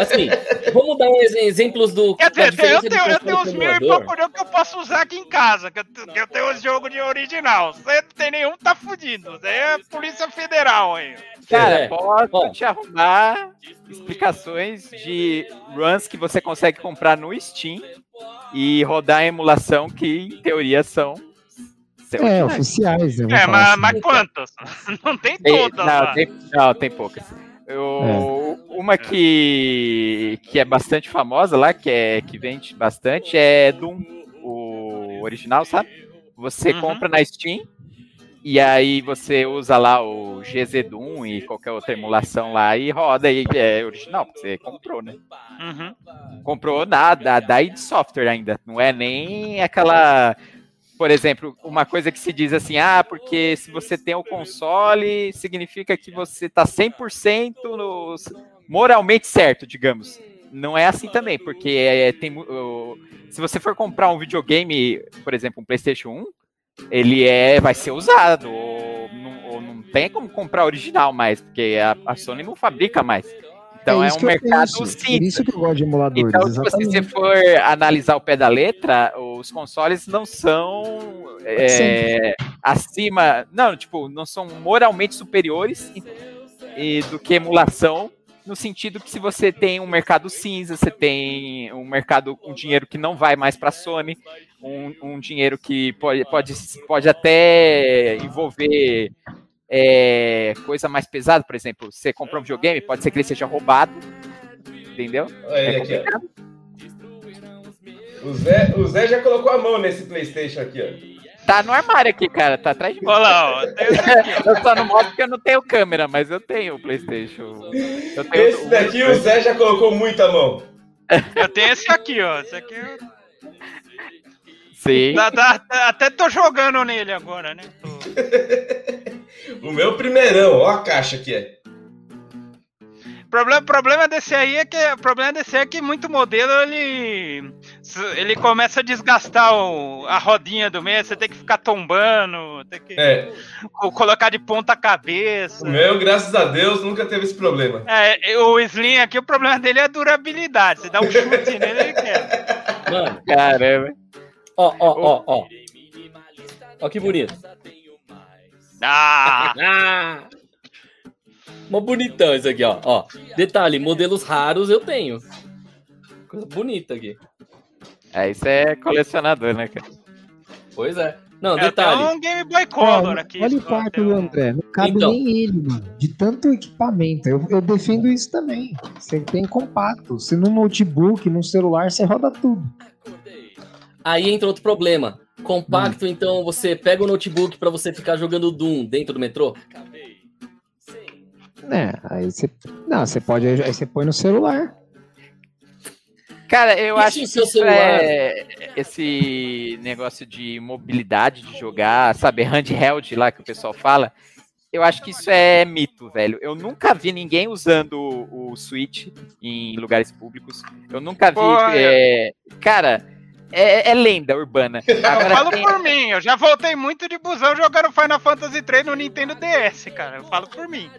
Assim, vamos dar ex- exemplos do. Quer dizer, eu tenho, eu tenho uns mil e emulador. que eu posso usar aqui em casa. Que eu, que eu tenho os jogos de original. Você não tem nenhum, tá fudido. Isso aí é Polícia Federal aí. Cara, É. posso te arrumar explicações de runs que você consegue comprar no Steam e rodar em emulação que, em teoria, são. É, oficiais, né? É, falar mas, assim. mas quantas? Não tem todas não, lá. tem, não, tem poucas. Eu- Uma que, que é bastante famosa lá, que, é, que vende bastante, é Doom, o original, sabe? Você Uhum. compra na Steam e aí você usa lá o GZ Doom e qualquer outra emulação lá e roda e é original, porque você comprou, né? Uhum. comprou da, da, da id Software ainda. Não é nem aquela. Por exemplo, uma coisa que se diz assim, ah, porque se você tem o console, significa que você tá 100% no, moralmente certo, digamos. não é assim também, porque é, tem, mu- o- se você for comprar um videogame, por exemplo, um PlayStation 1, ele é, vai ser usado, ou não, ou não tem como comprar original mais, porque a, a Sony não fabrica mais. Então é, isso um mercado Por cinza. isso que eu gosto de emuladores, Então, se você for analisar o pé da letra, os consoles não são é, acima. Não, tipo, não são moralmente superiores e- do que emulação. No sentido que se você tem um mercado cinza, você tem um mercado com dinheiro que não vai mais para a Sony, um, um dinheiro que pode, pode, pode até envolver é, coisa mais pesada, por exemplo, você comprou um videogame, pode ser que ele seja roubado, entendeu? Olha É aqui. O Zé, o Zé já colocou a mão nesse Playstation aqui, ó. Tá no armário aqui, cara. Tá atrás de mim. Olha lá, ó. Eu só não mostro porque eu não tenho câmera, mas eu tenho o Playstation. Eu tenho Esse daqui o Zé já colocou muita mão. Eu tenho esse aqui, ó. Esse aqui eu... Sim. Tá- tá- tá- até tô jogando nele agora, né? Tô- O meu primeirão, ó a caixa que é. Problema, problema desse aí é que o problema desse aí é que muito modelo ele ele começa a desgastar o- a rodinha do meio, você tem que ficar tombando, tem que É, co- colocar de ponta cabeça. o meu, graças a Deus, nunca teve esse problema. É, o Slim aqui, o problema dele é a durabilidade. Você dá um chute nele, ele quer. Mano, Caramba. ó, ó, ó, ó. Ó que bonito. Ah! Ah! Mó bonitão isso aqui, ó. ó. Detalhe, modelos raros eu tenho. Coisa bonita aqui. É, isso é colecionador, né, cara? Pois é. Não, tenho detalhe. um Game Boy Color aqui. olha o tem do André. Não cabe Então. nem ele, mano. De tanto equipamento. Eu, eu defendo isso também. Você tem compacto. Se no notebook, no celular, você roda tudo. Aí entra outro problema. Compacto, então você pega o notebook pra você ficar jogando Doom dentro do metrô? É, aí você. Não, você pode. Aí você põe no celular. Cara, eu E acho que seu isso celular- é esse negócio de mobilidade de jogar, sabe, handheld lá que o pessoal fala. Eu acho que isso é mito, velho. Eu nunca vi ninguém usando o, Switch em lugares públicos. Eu nunca vi. Porra, é, Cara, é, é lenda urbana. Eu Agora falo tem- por mim, eu já voltei muito de busão jogando Final Fantasy 3 no Nintendo DS, cara. Eu falo por mim.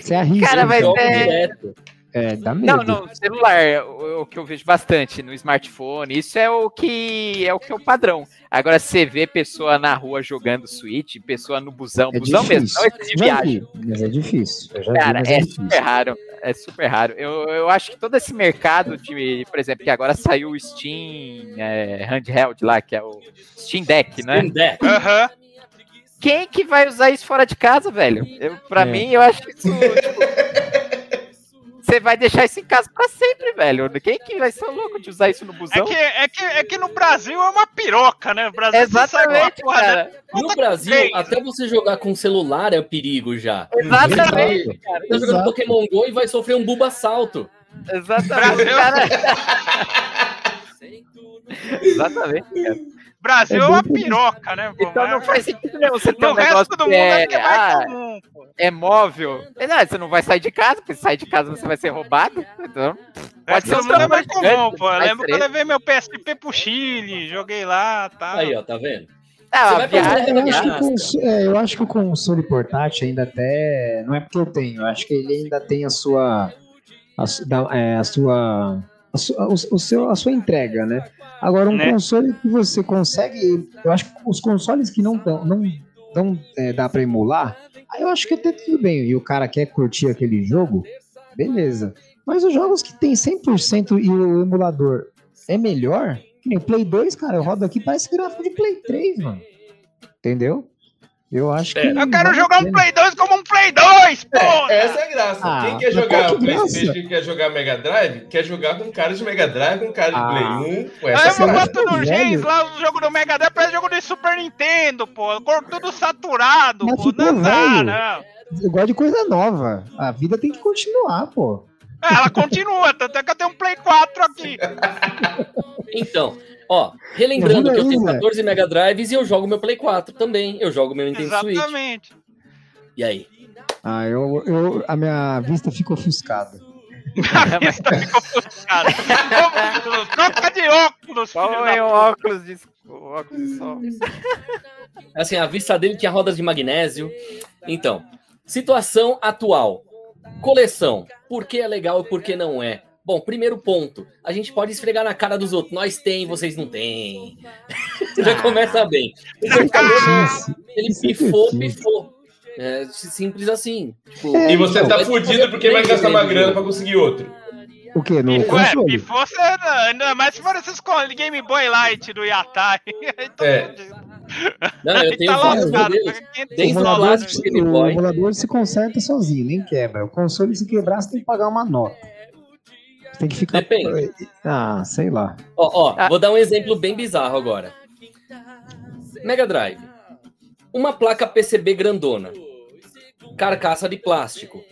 Você arrisca. Cara, Eu mas jogo é- direto. É, dá medo. Não, no celular, o, o que eu vejo bastante, no smartphone, isso é o que é o que é o padrão. Agora você vê pessoa na rua jogando Switch, pessoa no busão, É busão mesmo, difícil. não esse de viagem. vi, mas é difícil. Eu já Cara, vi, mas é é difícil. super raro, é super raro. Eu, eu acho que todo esse mercado de, por exemplo, que agora saiu o Steam é, handheld lá, que é o Steam Deck, né? Steam Deck. Aham. Quem que vai usar isso fora de casa, velho? Eu, pra É. mim, eu acho que isso. tipo, Você vai deixar isso em casa pra sempre, velho. Quem que vai ser louco de usar isso no É busão? que, é, que, é que no Brasil é uma piroca, né? O Brasil Exatamente, cara. No Brasil, Três. até você jogar com celular é um perigo já. Exatamente, cara. Você tá jogando. Pokémon GO e vai sofrer um buba assalto. Exatamente, cara. Exatamente, cara. Brasil É é uma piroca, né? pô? Então não Mas faz sentido nenhum você ter No um negócio resto do que mundo é, é, é mais ah, comum. pô. é móvel. Verdade, você não vai sair de casa, porque se sair de casa você vai ser roubado. Então, O resto ser um mundo é mais comum, pô. Lembro que eu levei meu PSP pro Chile, joguei lá e tal. Aí, ó, tá vendo? ah, viagem, Eu acho, que é, eu acho que o console portátil ainda até. Não é porque eu tenho, eu acho que ele ainda tem a sua. A, da- é, a sua. A, su- o, o seu, a sua entrega, né? Agora, um Né? console que você consegue. Eu acho que os consoles que não dão, não, não é, dá pra emular, aí eu acho que até tudo bem. E o cara quer curtir aquele jogo, beleza. Mas os jogos que tem 100% e o emulador é melhor, que nem o Play 2, cara, eu rodo aqui, parece gráfico de Play 3, mano. Entendeu? Eu acho que. É, Eu quero jogar um. Play 2 como um Play 2, porra! Essa é a graça. Ah, Quem quer jogar graça? Playstation e quer jogar Mega Drive, quer jogar com cara de Mega Drive, com cara de Ah. Play 1. Com Aí essa eu Você boto no? Gens lá, o jogo do Mega Drive parece jogo do Super Nintendo, pô. Cor tudo saturado, Mas pô. Não dá, não. Eu gosto de coisa nova. A vida tem que continuar, pô. Ela continua, tanto é que eu tenho um Play 4 aqui. Então, ó, relembrando que eu aí, tenho Zé. 14 Mega Drives e eu jogo meu Play 4 também. Eu jogo meu Nintendo Switch. Exatamente. E aí? Ah, eu, eu, a minha vista fica ofuscada. A vista ficou frustrada. Vamos, Troca de óculos, Põe óculos de, o óculos de sol. Assim, a vista dele tinha rodas de magnésio. Então, situação atual. Coleção. Por que é legal e por que não é? Bom, primeiro ponto. A gente pode esfregar na cara dos outros. Nós tem, vocês não têm. Já começa bem. Ele é pifou, pifou. É simples assim. Tipo, É, E você então, tá fudido porque vai gastar uma grana pra conseguir outro. O quê? No Pifou, é, pifou, você, ainda mais se for esses Game Boy Light do Yatai. É. Não, eu tenho tá vários modelos. paga 500 O Atlas se- o Boy. emulador se conserta sozinho, nem quebra. O console, se quebrar, você tem que pagar uma nota. Você tem que ficar. Depende. Ah, sei lá. Ó, ó, Ah. vou dar um exemplo bem bizarro agora. Mega Drive. Uma placa PCB grandona. Carcaça de plástico.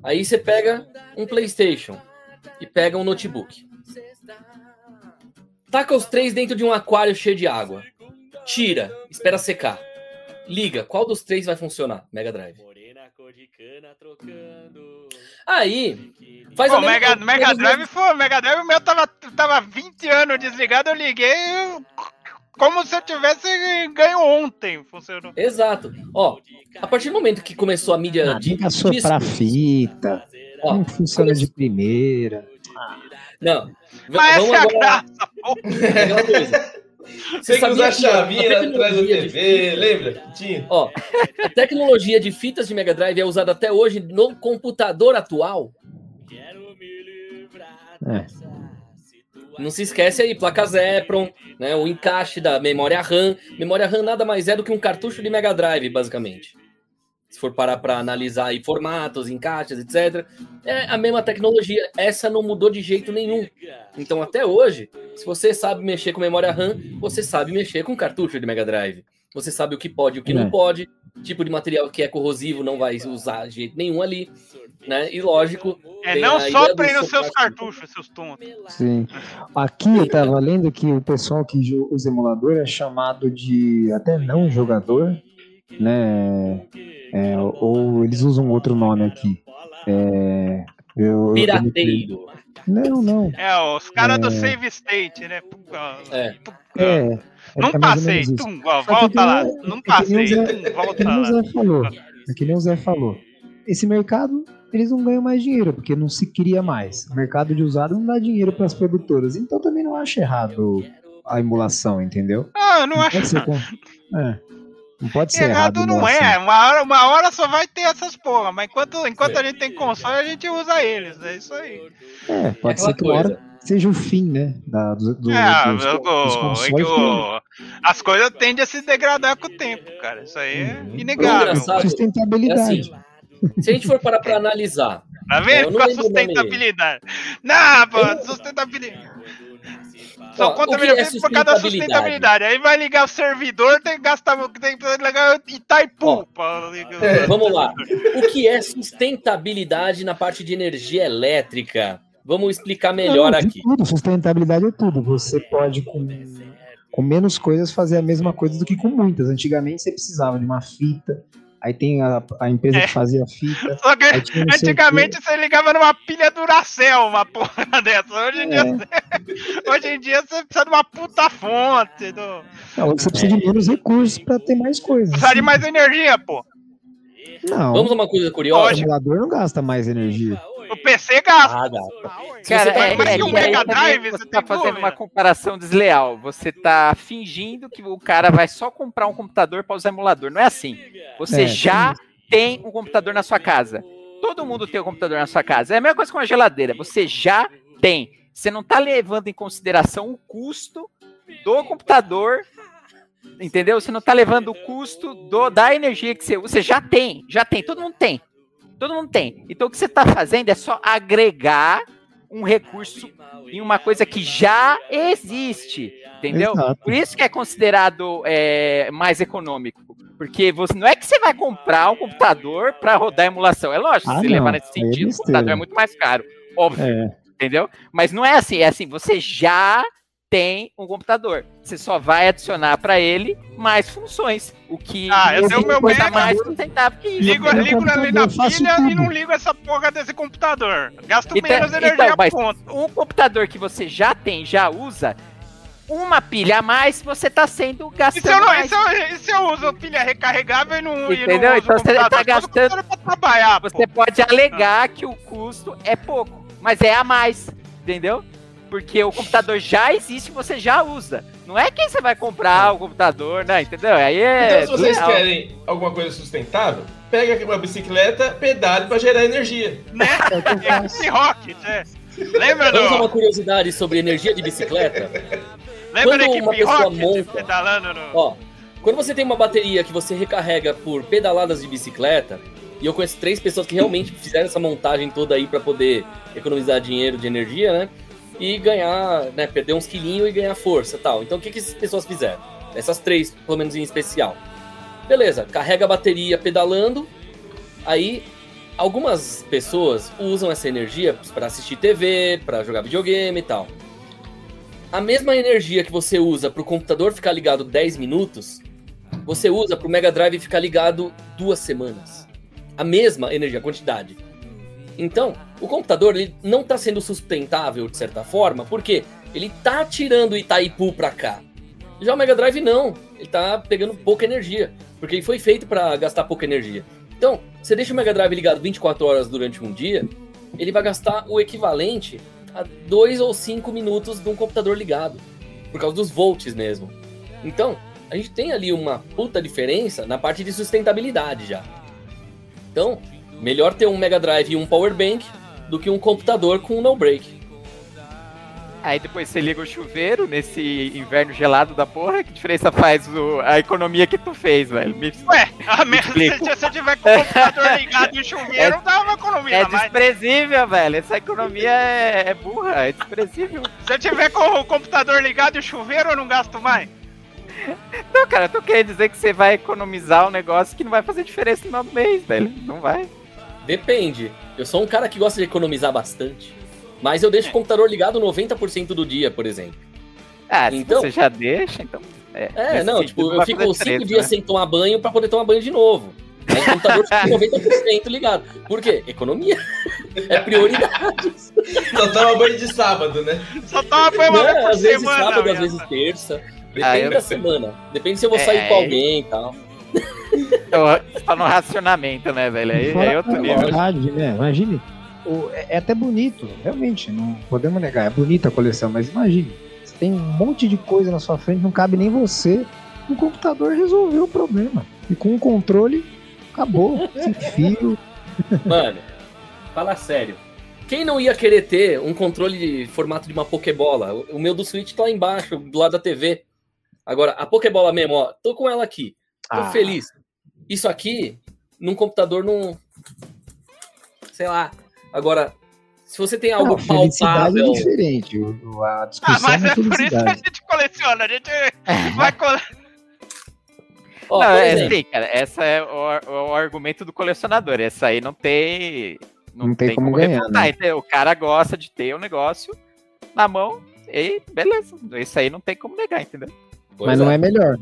Aí você pega um PlayStation e pega um notebook. Taca os três dentro de um aquário cheio de água. Tira, espera secar. Liga, qual dos três vai funcionar? Mega Drive. Aí, faz Pô, a Mega, Mega Drive foi. Mega Drive, o meu tava, tava 20 anos desligado, eu liguei eu- como se eu tivesse ganho ontem. Funcionou. Exato. Ó, a partir do momento que começou a mídia Ah, assoprar discos- fita. Ó, Não funciona de primeira. Não. Mas Vamos essa é a agora graça. Você Tem que sabia usar que a chavinha atrás da tecnologia de TV, fita- lembra? Tinha. Ó, a tecnologia de fitas de Mega Drive é usada até hoje no computador atual. É. Não se esquece aí, placas EPROM, né, o encaixe da memória RAM. Memória RAM nada mais é do que um cartucho de Mega Drive, basicamente. Se for parar para analisar aí formatos, encaixes, etc. É a mesma tecnologia. Essa não mudou de jeito nenhum. Então, até hoje, se você sabe mexer com memória RAM, você sabe mexer com cartucho de Mega Drive. Você sabe o que pode e o que É. não pode. Tipo de material que é corrosivo não vai usar de jeito nenhum ali. Né? E lógico. É, não soprem do nos seus cartuchos, seus tontos. Sim. Aqui eu tava lendo que o pessoal que usa emulador é chamado de até não jogador, né? É, ou eles usam outro nome aqui. É, eu, eu Pirateiro. Não, não. É, os caras do É. save state, né? É, é, Não é ou passei, tum, ó, volta é lá. Não é nem passei, tum, É que volta nem o lá. Zé falou. É que nem o Zé falou. Esse mercado, eles não ganham mais dinheiro, porque não se cria mais. O mercado de usado não dá dinheiro para as produtoras. Então também não acho errado a emulação, entendeu? Ah, eu não acho. Pode ser com- é, não pode ser errado. Errado não é, uma hora, uma hora só vai ter essas porra, mas enquanto, enquanto a gente tem console, a gente usa eles, é isso aí. É, pode Aquela ser que uma hora. Seja o fim, né? Da, do, do, é, dos, o- dos consoles. o- as coisas tendem a se degradar com o tempo, cara. Isso aí é Uhum. inegável. Engraçado. Sustentabilidade. É Se a gente for parar para analisar, Tá vendo? Com a sustentabilidade. Não, pô, sustentabilidade. Só conta melhor é por causa da sustentabilidade? Aí vai ligar o servidor, tem que gastar. Tem que ligar Itaipu. É, vamos lá. O que é sustentabilidade na parte de energia elétrica? Vamos explicar melhor Não, aqui. Tudo, sustentabilidade é tudo. Você pode, com, com menos coisas, fazer a mesma coisa do que com muitas. Antigamente você precisava de uma fita, aí tem a, a empresa É. que fazia a fita. Só que o antigamente você ligava numa pilha Duracell, uma porra dessa. Hoje em, quê. dia, hoje em dia você precisa de uma puta fonte. Do... Não, você precisa de menos recursos para ter mais coisas. Precisa de mais energia, pô. Não, Vamos a uma coisa o curiosa? emulador não gasta mais energia. O PC gasta. Ah. Se Cara, você tá é, mais é que um Mega também Drive, você você tá fazendo dúvida? uma comparação desleal. Você tá fingindo que o cara vai só comprar um computador para usar emulador. Não é assim. Você É, já tem um computador na sua casa. Todo mundo tem um computador na sua casa. É a mesma coisa com uma geladeira. Você já tem. Você não tá levando em consideração o custo do computador. Entendeu? Você não tá levando o custo do, da energia que você usa. Você já tem. Já tem. Todo mundo tem. Todo mundo tem. Então o que você está fazendo é só agregar um recurso em uma coisa que já existe, entendeu? Exato. Por isso que é considerado é, mais econômico. Porque você não é que você vai comprar um computador para rodar emulação. É lógico, Ah, se não. levar nesse é sentido, o computador é muito mais caro. Óbvio, É, entendeu? Mas não é assim, é assim, você já tem um computador. Você só vai adicionar para ele mais funções. O que Ah, esse é o meu coisa Mega. mais sustentável que isso. Ligo, ligo na eu faço pilha e não ligo essa porra desse computador. Gasto Então- menos então, energia, mas- ponto. Um computador que você já tem, já usa, uma pilha a mais, você tá sendo E se, gastando eu não, e, mais. se eu, e se eu uso pilha recarregável e não, e não Entendeu? uso Então você computador? tá gastando- pra trabalhar, pô. Você pode alegar que o custo é pouco, mas é a mais, entendeu? Porque o computador já existe, você já usa. Não é que você vai comprar o computador, né? Entendeu? Aí é. Então, se vocês querem alguma coisa sustentável, pega uma bicicleta, pedale pra gerar energia. Né? É o que eu faço. Esse rock, né? Lembra Vamos a uma do, curiosidade sobre energia de bicicleta. lembra da quando uma equipe pessoa monta- pedalando no... Ó, quando você tem uma bateria que você recarrega por pedaladas de bicicleta, e eu conheço três pessoas que realmente fizeram essa montagem toda aí pra poder economizar dinheiro de energia, né? E ganhar, né? Perder uns quilinhos e ganhar força tal. Então o que, que essas pessoas fizeram? Essas três, pelo menos em especial. Beleza, carrega a bateria pedalando, aí algumas pessoas usam essa energia para assistir TV, para jogar videogame e tal. A mesma energia que você usa para o computador ficar ligado 10 minutos, você usa para o Mega Drive ficar ligado duas semanas. A mesma energia, quantidade. Então, o computador ele não está sendo sustentável de certa forma, porque ele tá tirando Itaipu para cá. Já o Mega Drive não, ele tá pegando pouca energia, porque ele foi feito para gastar pouca energia. Então, você deixa o Mega Drive ligado 24 horas durante um dia, ele vai gastar o equivalente a 2 ou 5 minutos de um computador ligado, por causa dos volts mesmo. Então, a gente tem ali uma puta diferença na parte de sustentabilidade já. Então, melhor ter um Mega Drive e um Power Bank do que um computador com um no break. Aí depois você liga o chuveiro nesse inverno gelado da porra. Que diferença faz o- a economia que tu fez, velho? Me- Ué, a merda, se, se eu tiver com o computador ligado e o chuveiro, dá uma economia, É mas desprezível, velho. Essa economia é, é burra, é desprezível. se eu tiver com o computador ligado e o chuveiro, eu não gasto mais. Não, cara, tu quer dizer que você vai economizar um negócio que não vai fazer diferença no mês, velho. Não vai. Depende. Eu sou um cara que gosta de economizar bastante. Mas eu deixo o computador ligado 90% do dia, por exemplo. Ah, se Então- você já deixa, então. É, É, não, tipo, eu fico fazer cinco diferença, dias né? sem tomar banho pra poder tomar banho de novo. Aí o computador fica 90% ligado. Por quê? Economia. É prioridade. Só toma banho de sábado, né? Só toma banho uma vez por às vezes semana. sábado, às vezes terça. Depende Ah, da sei. semana. Depende se eu vou É, sair com é. alguém e tal. Só no racionamento, né, velho? Aí Fora é outro nível. qualidade, né? Imagine. o- é, é até bonito, realmente, não podemos negar. É bonita a coleção, mas imagine. Você tem um monte de coisa na sua frente, não cabe nem você. O computador resolveu o problema. E com o controle, acabou. Sem fio. Mano, fala sério. Quem não ia querer ter um controle de formato de uma Pokébola? O o meu do Switch tá lá embaixo, do lado da TV. Agora, a Pokébola mesmo, ó, tô com ela aqui. Tô Ah. feliz. Isso aqui, num computador, não. Sei lá. Agora, se você tem algo Não, felicidade palpável. é diferente. A Ah, discussão mas é é por isso que a gente coleciona. A gente vai colecionar. Ó, não, é assim, cara, essa é o, o argumento do colecionador. Essa aí não tem. Não tem como ganhar, refutar, né? entendeu? O cara gosta de ter o negócio na mão e beleza. Isso aí não tem como negar, entendeu? pois Mas não é melhor.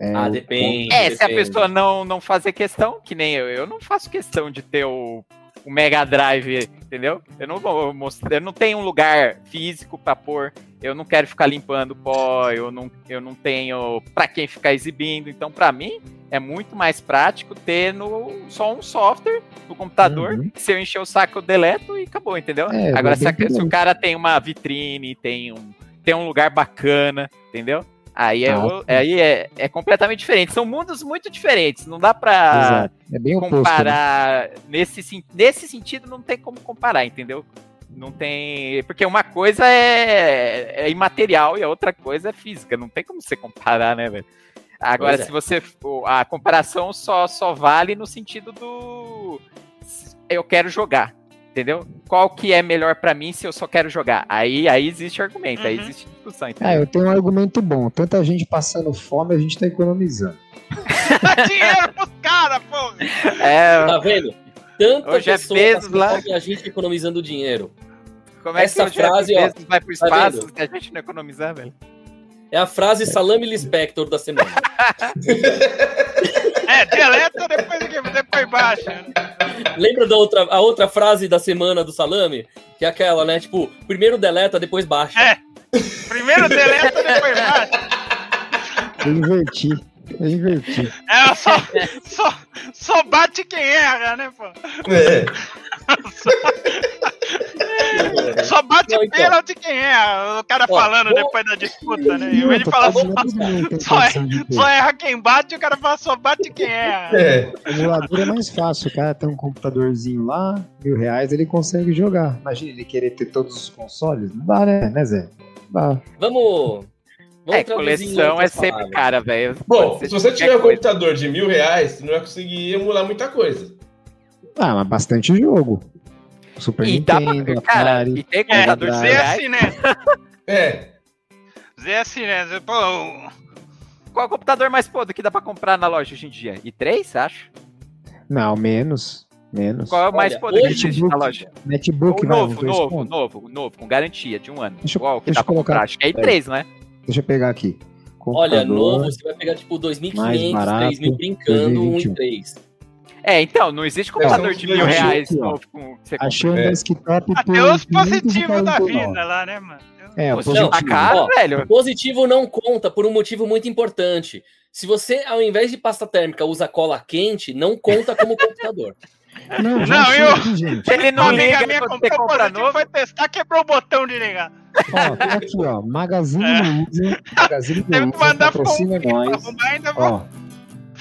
É, Ah, depende. É, se a depende. pessoa não, não fazer questão, que nem eu, eu não faço questão de ter o, o Mega Drive, entendeu? Eu não vou mostrar, eu não tenho um lugar físico pra pôr, eu não quero ficar limpando pó, eu não, eu não tenho pra quem ficar exibindo, então pra mim é muito mais prático ter no, só um software no computador, Uhum. que se eu encher o saco eu deleto e acabou, entendeu? É, Agora, se, a- se o cara tem uma vitrine, tem um, tem um lugar bacana, entendeu? Aí, é, Ah, sim. aí é, é completamente diferente. São mundos muito diferentes. Não dá pra. É bem oposto. né? comparar. Nesse, nesse sentido, não tem como comparar, entendeu? Não tem. Porque uma coisa é, é imaterial e a outra coisa é física. Não tem como você comparar, né, velho? Agora, é. se você. A comparação só, só vale no sentido do. Eu quero jogar. Entendeu? Qual que é melhor pra mim se eu só quero jogar? Aí, aí existe argumento, aí Uhum. existe discussão, Ah, entendeu? eu tenho um argumento bom. Tanta gente passando fome, a gente tá economizando. Dá dinheiro pros caras, porra. É, Tá vendo? Tanta Ô, Jeff pessoa Bezos passando lá. fome e a gente economizando dinheiro. Como é Essa que o Jeff frase, ó, vai pro tá espaço vendo? se a gente não economizar, velho? É a frase Salame Lispector da semana. É, deleta depois, depois baixa. Lembra da outra, a outra frase da semana do Salame? Que é aquela, né? Tipo, primeiro deleta, depois baixa. É. Primeiro deleta, depois baixa. Eu inverti. Eu inverti. É, só, só, só bate quem erra, né, pô? É. Só bate Não, então. pênalti quem erra. O cara Ó, falando depois da disputa, né? Outra, falar tá só, só é- só erra quem bate, o cara fala só bate quem erra. É. O emulador é mais fácil, o cara tem um computadorzinho lá, mil reais, ele consegue jogar. Imagina ele querer ter todos os consoles. Não dá, né, né Zé? Dá. Vamos. Vamos É, coleção é sempre cara, velho. Bom, se você tiver um computador de mil reais, você não vai conseguir emular muita coisa. Ah, mas bastante jogo. Super E dá Nintendo, pra. Cara, Atari. e tem É, computador Zé reais. assim, né? É. Zé assim, né? Pô, Qual é o computador mais podre que dá pra comprar na loja hoje em dia? E três, acho? Não, menos. Menos. Qual é o mais Olha, podre que hoje- existe na loja? Netbook, O vai, novo, dois novo, novo, novo, com garantia de um ano. Deixa eu- Qual que deixa dá eu pra colocar- comprar? Acho que é Pera. i3, né? Deixa eu pegar aqui. Olha, Computador. novo, você vai pegar tipo Mais 2.500, barato, 3.000 brincando, 1 2021. e 3. É, então, não existe computador de mil reais aqui, ó. novo com que você. Achei um É. desktop até os positivos da 549. vida lá, né, mano? É, positivo. tá caro, Ó, velho. Positivo não conta por um motivo muito importante. Se você, ao invés de pasta térmica, usa cola quente, não conta como computador. Não, Não, eu- gente. Ele não amiga liga minha comprou positivo, foi testar, quebrou o botão de ligar. Ó, tem aqui, ó. Magazine É. Luiza. Magazine Luiza mandar patrocina nós. Ó,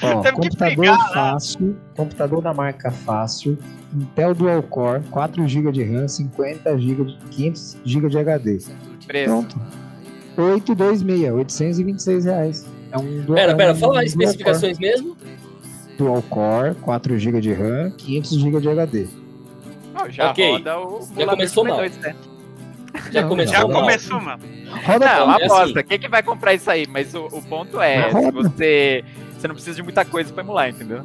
ó computador lá. fácil, computador da marca fácil, Intel Dual Core, 4 GB de RAM, 50 GB, de 500 GB de HD. Preço. Pronto. 826, 826 reais. É um dual, Pera, pera, um fala as especificações mesmo. Dual Core, 4 GB de RAM, 500 GB de HD. Ó, já Ok. roda o Já começou mal. Play 2, né? Já Não, começou Já mal. começou, mano. Roda Não, é aposta. assim. Quem que vai comprar isso aí? Mas o, o ponto é, se você, você não precisa de muita coisa pra emular, entendeu?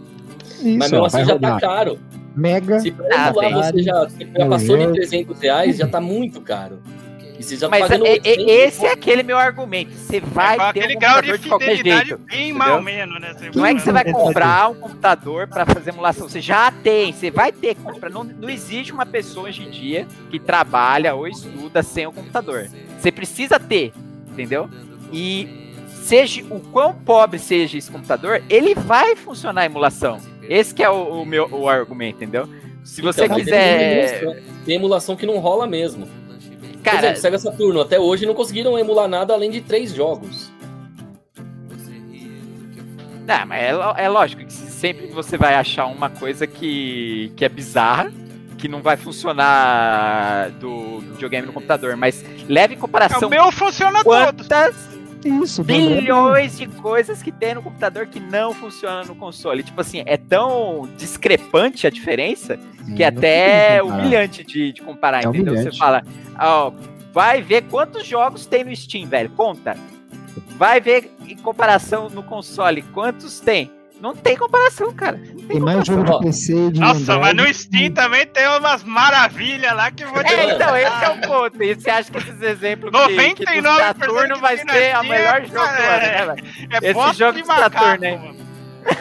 isso, Mas mesmo assim já rodar. tá caro. Mega, Se pra Ah, emular tem. você já, você já Meu passou de Deus. 300 reais, já tá muito caro. E você já tá Mas pagando é- é- 800 esse é aquele meu argumento. Você vai É ter um grau computador de de qualquer jeito. bem mal menos, né? Você Não é que você vai comprar um computador para fazer emulação. Você já tem, você vai ter que comprar. Não, não existe uma pessoa hoje em dia que trabalha ou estuda sem o computador. Você precisa ter, entendeu? E seja o quão pobre seja esse computador, ele vai funcionar a emulação. Esse que é o, o meu o argumento, entendeu? Se você Então, quiser. Tem emulação que não rola mesmo. Por Cara, exemplo, Sega Saturno, até hoje não conseguiram emular nada além de três jogos. Não, mas é, é lógico que sempre você vai achar uma coisa que, que é bizarra, que não vai funcionar do, do videogame no computador, mas leve em comparação o meu funciona todo. Isso, bilhões de coisas que tem no computador que não funcionam no console. Tipo assim, é tão discrepante a diferença que é até comparar. humilhante de, de comparar, É entendeu? humilhante. Você fala, ó, vai ver quantos jogos tem no Steam, velho, conta. Vai ver em comparação no console, quantos tem? Não tem comparação, cara. Tem mais jogo Ó, de PC de Nossa, mas no Steam também tem umas maravilhas lá que eu vou te É, então, esse é o ponto. E você acha que esses exemplos que, que do 99% Saturno vai ser o tem melhor é- jogo do ano, né, velho? É esse bosta jogo de Saturno, hein? mano.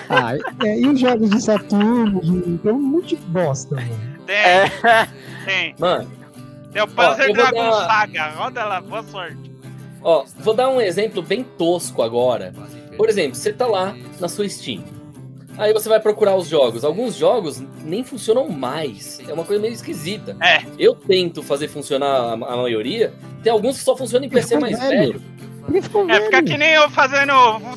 Ah, é, e os jogos de Saturno? De... Tem um monte de bosta, mano. Tem, É, tem. Mano, Tem o Panzer eu vou Dragon dar- Saga. Roda lá, boa sorte. ó, vou dar um exemplo bem tosco agora. Por exemplo, você tá lá na sua Steam. Aí você vai procurar os jogos. Alguns jogos nem funcionam mais. É uma coisa meio esquisita. É. Eu tento fazer funcionar a, a maioria. Tem alguns que só funcionam em PC mais velho. É, fica que nem eu fazendo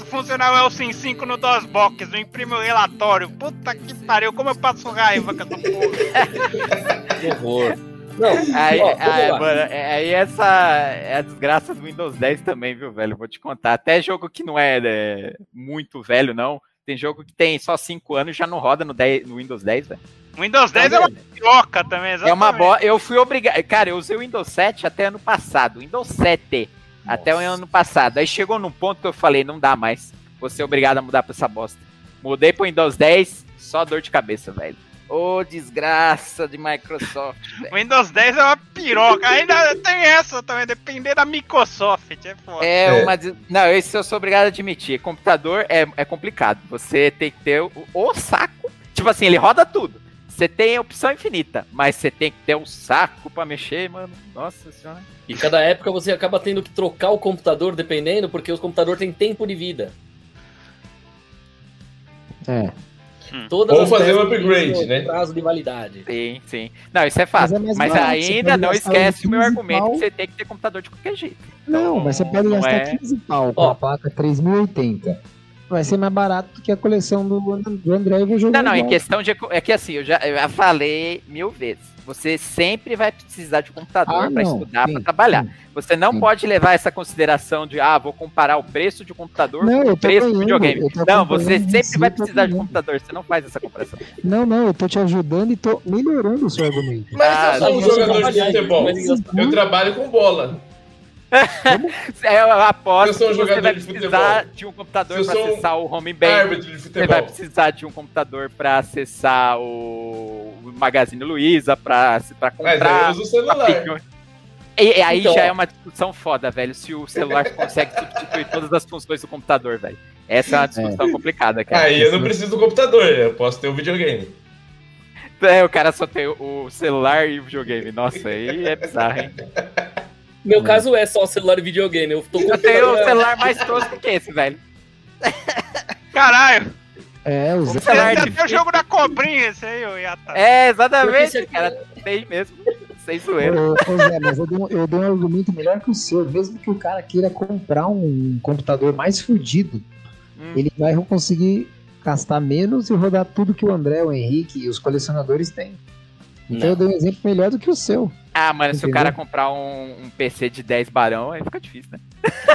funcionar o Elsin 5 no DOSBox. Eu imprimo o relatório. Puta que pariu, como eu passo raiva com essa porra. Que horror. Não, Aí, ó, aí, mano, é- aí essa é a desgraça do Windows 10 também, viu, velho? Vou te contar. Até jogo que não é, né, muito velho, não. Tem jogo que tem só 5 anos e já não roda no, 10 no Windows 10, velho. O Windows 10 é uma piroca também, exatamente. É uma boa. Eu fui obrigado. Cara, eu usei o Windows 7 até ano passado. Windows 7 até o ano passado. Aí chegou num ponto que eu falei, não dá mais. Vou ser obrigado a mudar pra essa bosta. Mudei pro Windows 10, só dor de cabeça, velho. Ô, desgraça de Microsoft. Windows 10 é uma piroca. Ainda tem essa também, depender da Microsoft. É foda. É, É. uma. des- Não, isso eu sou obrigado a admitir. Computador é, é complicado. Você tem que ter o, o saco. Tipo assim, ele roda tudo. Você tem opção infinita, mas você tem que ter o saco pra mexer, mano. Nossa senhora. E cada época você acaba tendo que trocar o computador dependendo, porque os computadores têm tempo de vida. É. Todas Ou fazer um upgrade, né? Prazo de validade. Sim, sim. Não, isso é fácil. Mas é Mas, barato, ainda não esquece o meu 15 argumento pau. que você tem que ter computador de qualquer jeito. Não, mas você pode gastar é- 15 pau com a placa 3080. Vai ser mais barato do que a coleção do, do André e vou jogar. Não, não, em igual. questão de. É que assim, eu já, eu já falei mil vezes. Você sempre vai precisar de computador Ah, para estudar, sim, para trabalhar. sim. Você não sim. pode levar essa consideração de, ah, vou comparar o preço de um computador Não, com o preço do videogame. Não, você sempre você, vai precisar de ganhando. computador. Você não faz essa comparação. Não, não, eu tô te ajudando e tô melhorando o seu argumento. Mas Ah, eu sou um Aí você jogador de futebol. Eu trabalho com bola. É, Eu aposto Eu um que você vai de precisar futebol. de um computador para um acessar o home bank. De Você vai precisar de um computador para acessar o Magazine Luiza, para Mas comprar. aí eu uso o celular. E, e aí Então, já é uma discussão foda, velho. Se o celular consegue substituir todas as funções do computador, velho. Essa é uma discussão complicada, cara. Aí eu não preciso do computador, eu posso ter um videogame. É, o cara só tem o celular e o videogame. Nossa, aí é bizarro, hein? Meu caso é só celular e videogame. Eu tô Eu tenho o computador- celular mais tosco que esse, velho. Caralho, É, o Zé. celular é até o jogo da cobrinha, esse aí, ô Yata. É, exatamente, aqui- cara. Tem mesmo. Sem zoeira. Ô, ô, Zé, mas eu dei, um, eu dei um argumento melhor que o seu. Mesmo que o cara queira comprar um computador mais fudido, Hum. ele vai conseguir gastar menos e rodar tudo que o André, o Henrique e os colecionadores têm. Então Não. eu dei um exemplo melhor do que o seu. Ah, mano, se o Entendeu? cara comprar um, um PC de 10 barão, aí fica difícil, né?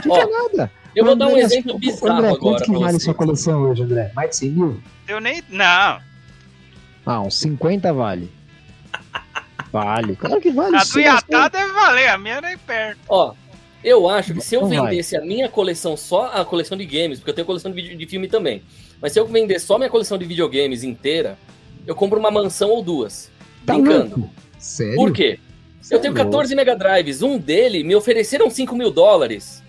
Ó, Nada. eu vou dar um André, exemplo André, bizarro André, agora quanto que vale você. sua coleção hoje, André? Mais de 100 mil? Eu nem. Não. Ah, uns 50 vale. Vale. Claro que vale. A do deve valer, a minha nem perto. Ó, eu acho que se eu Não vendesse a minha coleção só a coleção de games, porque eu tenho coleção de, vídeo, de filme também, mas se eu vender só minha coleção de videogames inteira, eu compro uma mansão ou duas. Tá brincando. louco? Sério? Por quê? Cê Eu é tenho louco. 14 Mega Drives, um dele me ofereceram 5 mil dólares.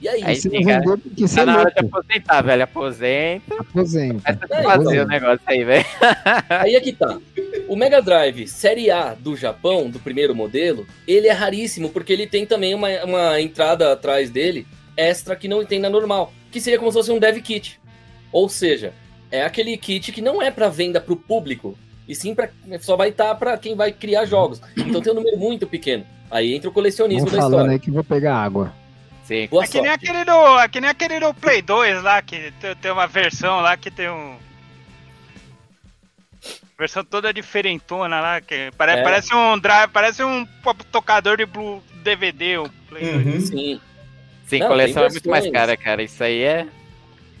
E aí? Aí Você sim, não vendeu porque você Tá é na hora de aposentar, velho. Aposenta. Aposenta. Começa a fazer o negócio aí, velho. Aí é que tá. O Mega Drive Série A do Japão, do primeiro modelo, ele é raríssimo, porque ele tem também uma, uma entrada atrás dele extra que não tem na normal, que seria como se fosse um dev kit. Ou seja, é aquele kit que não é para venda para o público, e sim pra, só vai estar para quem vai criar jogos. Então tem um número muito pequeno. Aí entra o colecionismo Vão da falando história. aí que eu vou pegar água. Sim. Boa É que nem aquele do. É que nem aquele do Play 2 lá, que tem, uma versão lá que tem um. Versão toda diferentona lá, que pare, É. parece um drive, parece um tocador de Blue DVD, o Play 2. Uhum. Sim. Sim, Não, coleção é muito mais cara, cara. Isso aí é.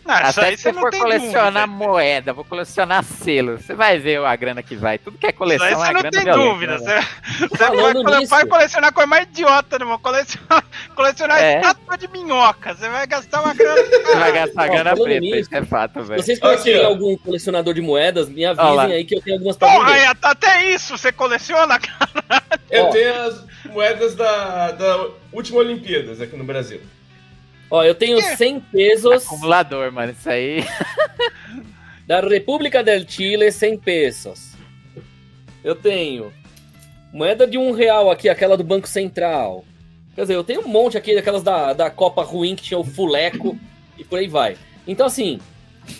Ah, isso Até se você não for colecionar dúvida. moeda, vou colecionar selo. Você vai ver a grana que vai. Tudo que é Isso coleção aí é você não tem dúvida. né, Você, você vai, cole- vai colecionar coisa mais idiota, né, irmão? Colecionar, colecionar É. estátua de minhoca. Você vai gastar uma grana. Você vai gastar Ó, grana preta, nisso, isso é fato, velho. vocês conhecerem ó. algum colecionador de moedas, me avisem aí que eu tenho algumas pra Porra, vender. é, até isso você coleciona? Eu Ó. tenho as moedas da, da última Olimpíadas aqui no Brasil. Ó, eu tenho Quê? 100 pesos Acumulador, mano. Isso aí. da República del Chile, 100 pesos. Eu tenho moeda de um real aqui, aquela do Banco Central. Quer dizer, eu tenho um monte aqui daquelas da, da Copa ruim que tinha o fuleco e por aí vai. Então, assim,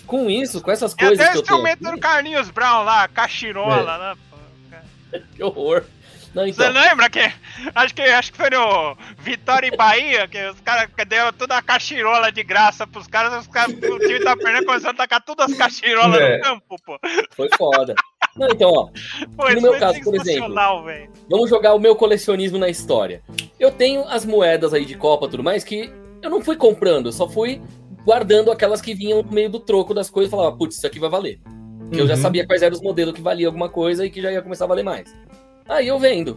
com isso, com essas É coisas até que eu tenho instrumento aqui, do Carlinhos Brown lá, cachirola, né? pô. que horror. Não, Você então, lembra que acho que acho que foi no Vitória e Bahia que os caras deram toda a cachirola de graça pros caras, os caras o time da perna começou a tacar todas as cachirolas É. no campo, pô. foi foda. Não, então, ó, Pô, No meu foi caso, por sensacional, velho. Vamos jogar o meu colecionismo na história. Eu tenho as moedas aí de Copa e tudo mais que eu não fui comprando, eu só fui guardando aquelas que vinham no meio do troco das coisas e falava, putz, isso aqui vai valer. Porque eu já Uhum. sabia quais eram os modelos que valia alguma coisa e que já ia começar a valer mais. Aí eu vendo,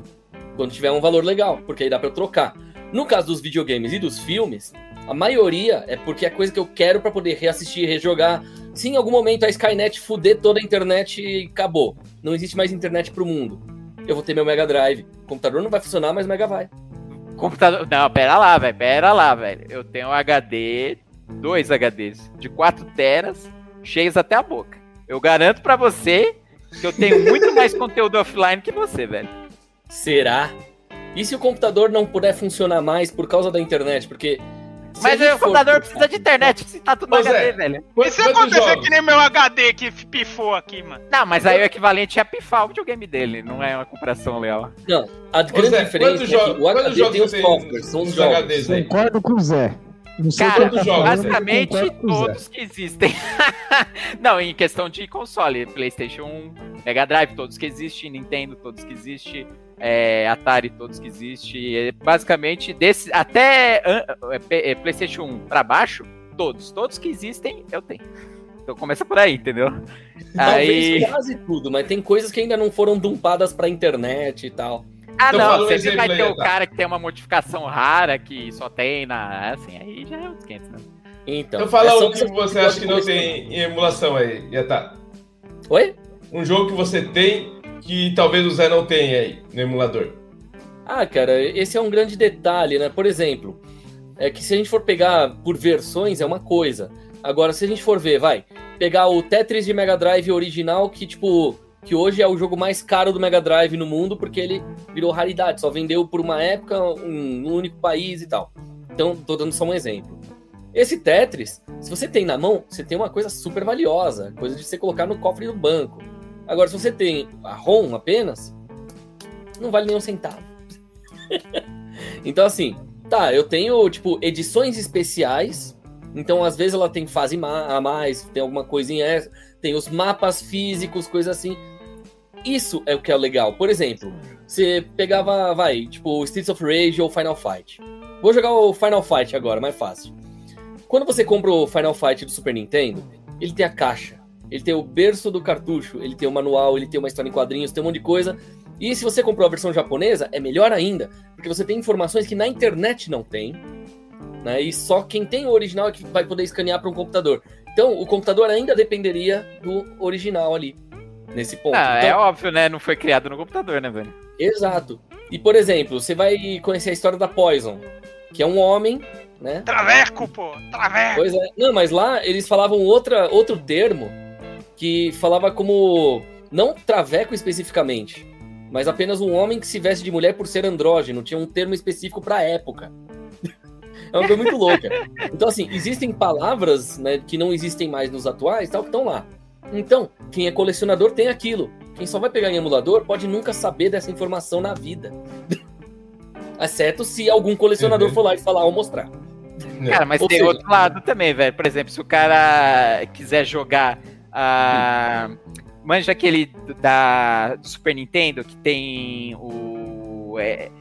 quando tiver um valor legal, porque aí dá eu trocar. No caso dos videogames e dos filmes, a maioria é porque é coisa que eu quero pra poder reassistir, rejogar, se em algum momento a Skynet fuder toda a internet e acabou, não existe mais internet pro mundo, eu vou ter meu Mega Drive. Computador não vai funcionar, mas Mega vai. Computador. Não, pera lá, velho. Pera lá, velho. Eu tenho um HD, dois HDs, de 4 teras, cheios até a boca. Eu garanto pra você que eu tenho muito mais conteúdo offline que você, velho. Será? E se o computador não puder funcionar mais por causa da internet? Porque. Mas o for- computador precisa de internet, se tá tudo no HD, é. velho. E se acontecer que nem meu HD que pifou aqui, mano? Não, mas aí o equivalente é pifar o videogame dele, não é uma comparação leal. Não, a grande Zé, diferença é que o HD tem os softwares, são os jogos. Concordo com o Zé. Não sei Cara, quantos jogos, basicamente Zé. todos que existem. não, em questão de console, PlayStation 1, Mega Drive, todos que existem, Nintendo, todos que existem, é, Atari, todos que existem. Basicamente, desse, até é, é, PlayStation 1 pra baixo, todos. Todos que existem, eu tenho. Então começa por aí, entendeu? Talvez Aí. quase tudo, mas tem coisas que ainda não foram dumpadas pra internet e tal. Ah, Então não, você vai ter o tá? cara que tem uma modificação rara que só tem na. Assim, aí já é outros 500, né? Então, Então fala é um que você- acha que não tem em emulação aí, Yata. Oi? Um jogo que você tem que talvez o Zé não tenha aí no emulador. Ah, cara, esse é um grande detalhe, né? Por exemplo, é que se a gente for pegar por versões é uma coisa. Agora, se a gente for ver, vai, pegar o Tetris de Mega Drive original, que tipo, que hoje é o jogo mais caro do Mega Drive no mundo, porque ele virou raridade, só vendeu por uma época, um, um único país e tal. Então, tô dando só um exemplo. Esse Tetris, se você tem na mão, você tem uma coisa super valiosa, coisa de você colocar no cofre do banco. Agora, se você tem a ROM apenas, não vale nem um centavo. então, assim, tá, eu tenho, tipo, edições especiais. Então, às vezes, ela tem fase a mais, tem alguma coisinha extra, tem os mapas físicos, coisa assim. Isso é o que é legal. Por exemplo, você pegava, vai, tipo, Streets of Rage ou Final Fight. Vou jogar o Final Fight agora, mais fácil. Quando você compra o Final Fight do Super Nintendo, ele tem a caixa, ele tem o berço do cartucho, ele tem o manual, ele tem uma história em quadrinhos, tem um monte de coisa. E se você comprou a versão japonesa, é melhor ainda, porque você tem informações que na internet não tem, né? E só quem tem o original é que vai poder escanear para um computador. Então, o computador ainda dependeria do original ali, nesse ponto. Ah, Então, é óbvio, né? Não foi criado no computador, né, velho? Exato. E, por exemplo, você vai conhecer a história da Poison, que é um homem, né? Traveco, pô, traveco. Pois é. Não, mas lá eles falavam outra, outro termo que falava como. Não traveco especificamente, mas apenas um homem que se veste de mulher por ser andrógeno. Tinha um termo específico pra época. É uma coisa muito louca. Então, assim, existem palavras né, que não existem mais nos atuais, tal, que estão lá. Então, quem é colecionador tem aquilo. Quem só vai pegar em emulador pode nunca saber dessa informação na vida. Exceto se algum colecionador Uhum. for lá e falar ou mostrar. Cara, mas Ou tem seja- outro lado também, velho. Por exemplo, se o cara quiser jogar a. Manja aquele da do Super Nintendo que tem o. É,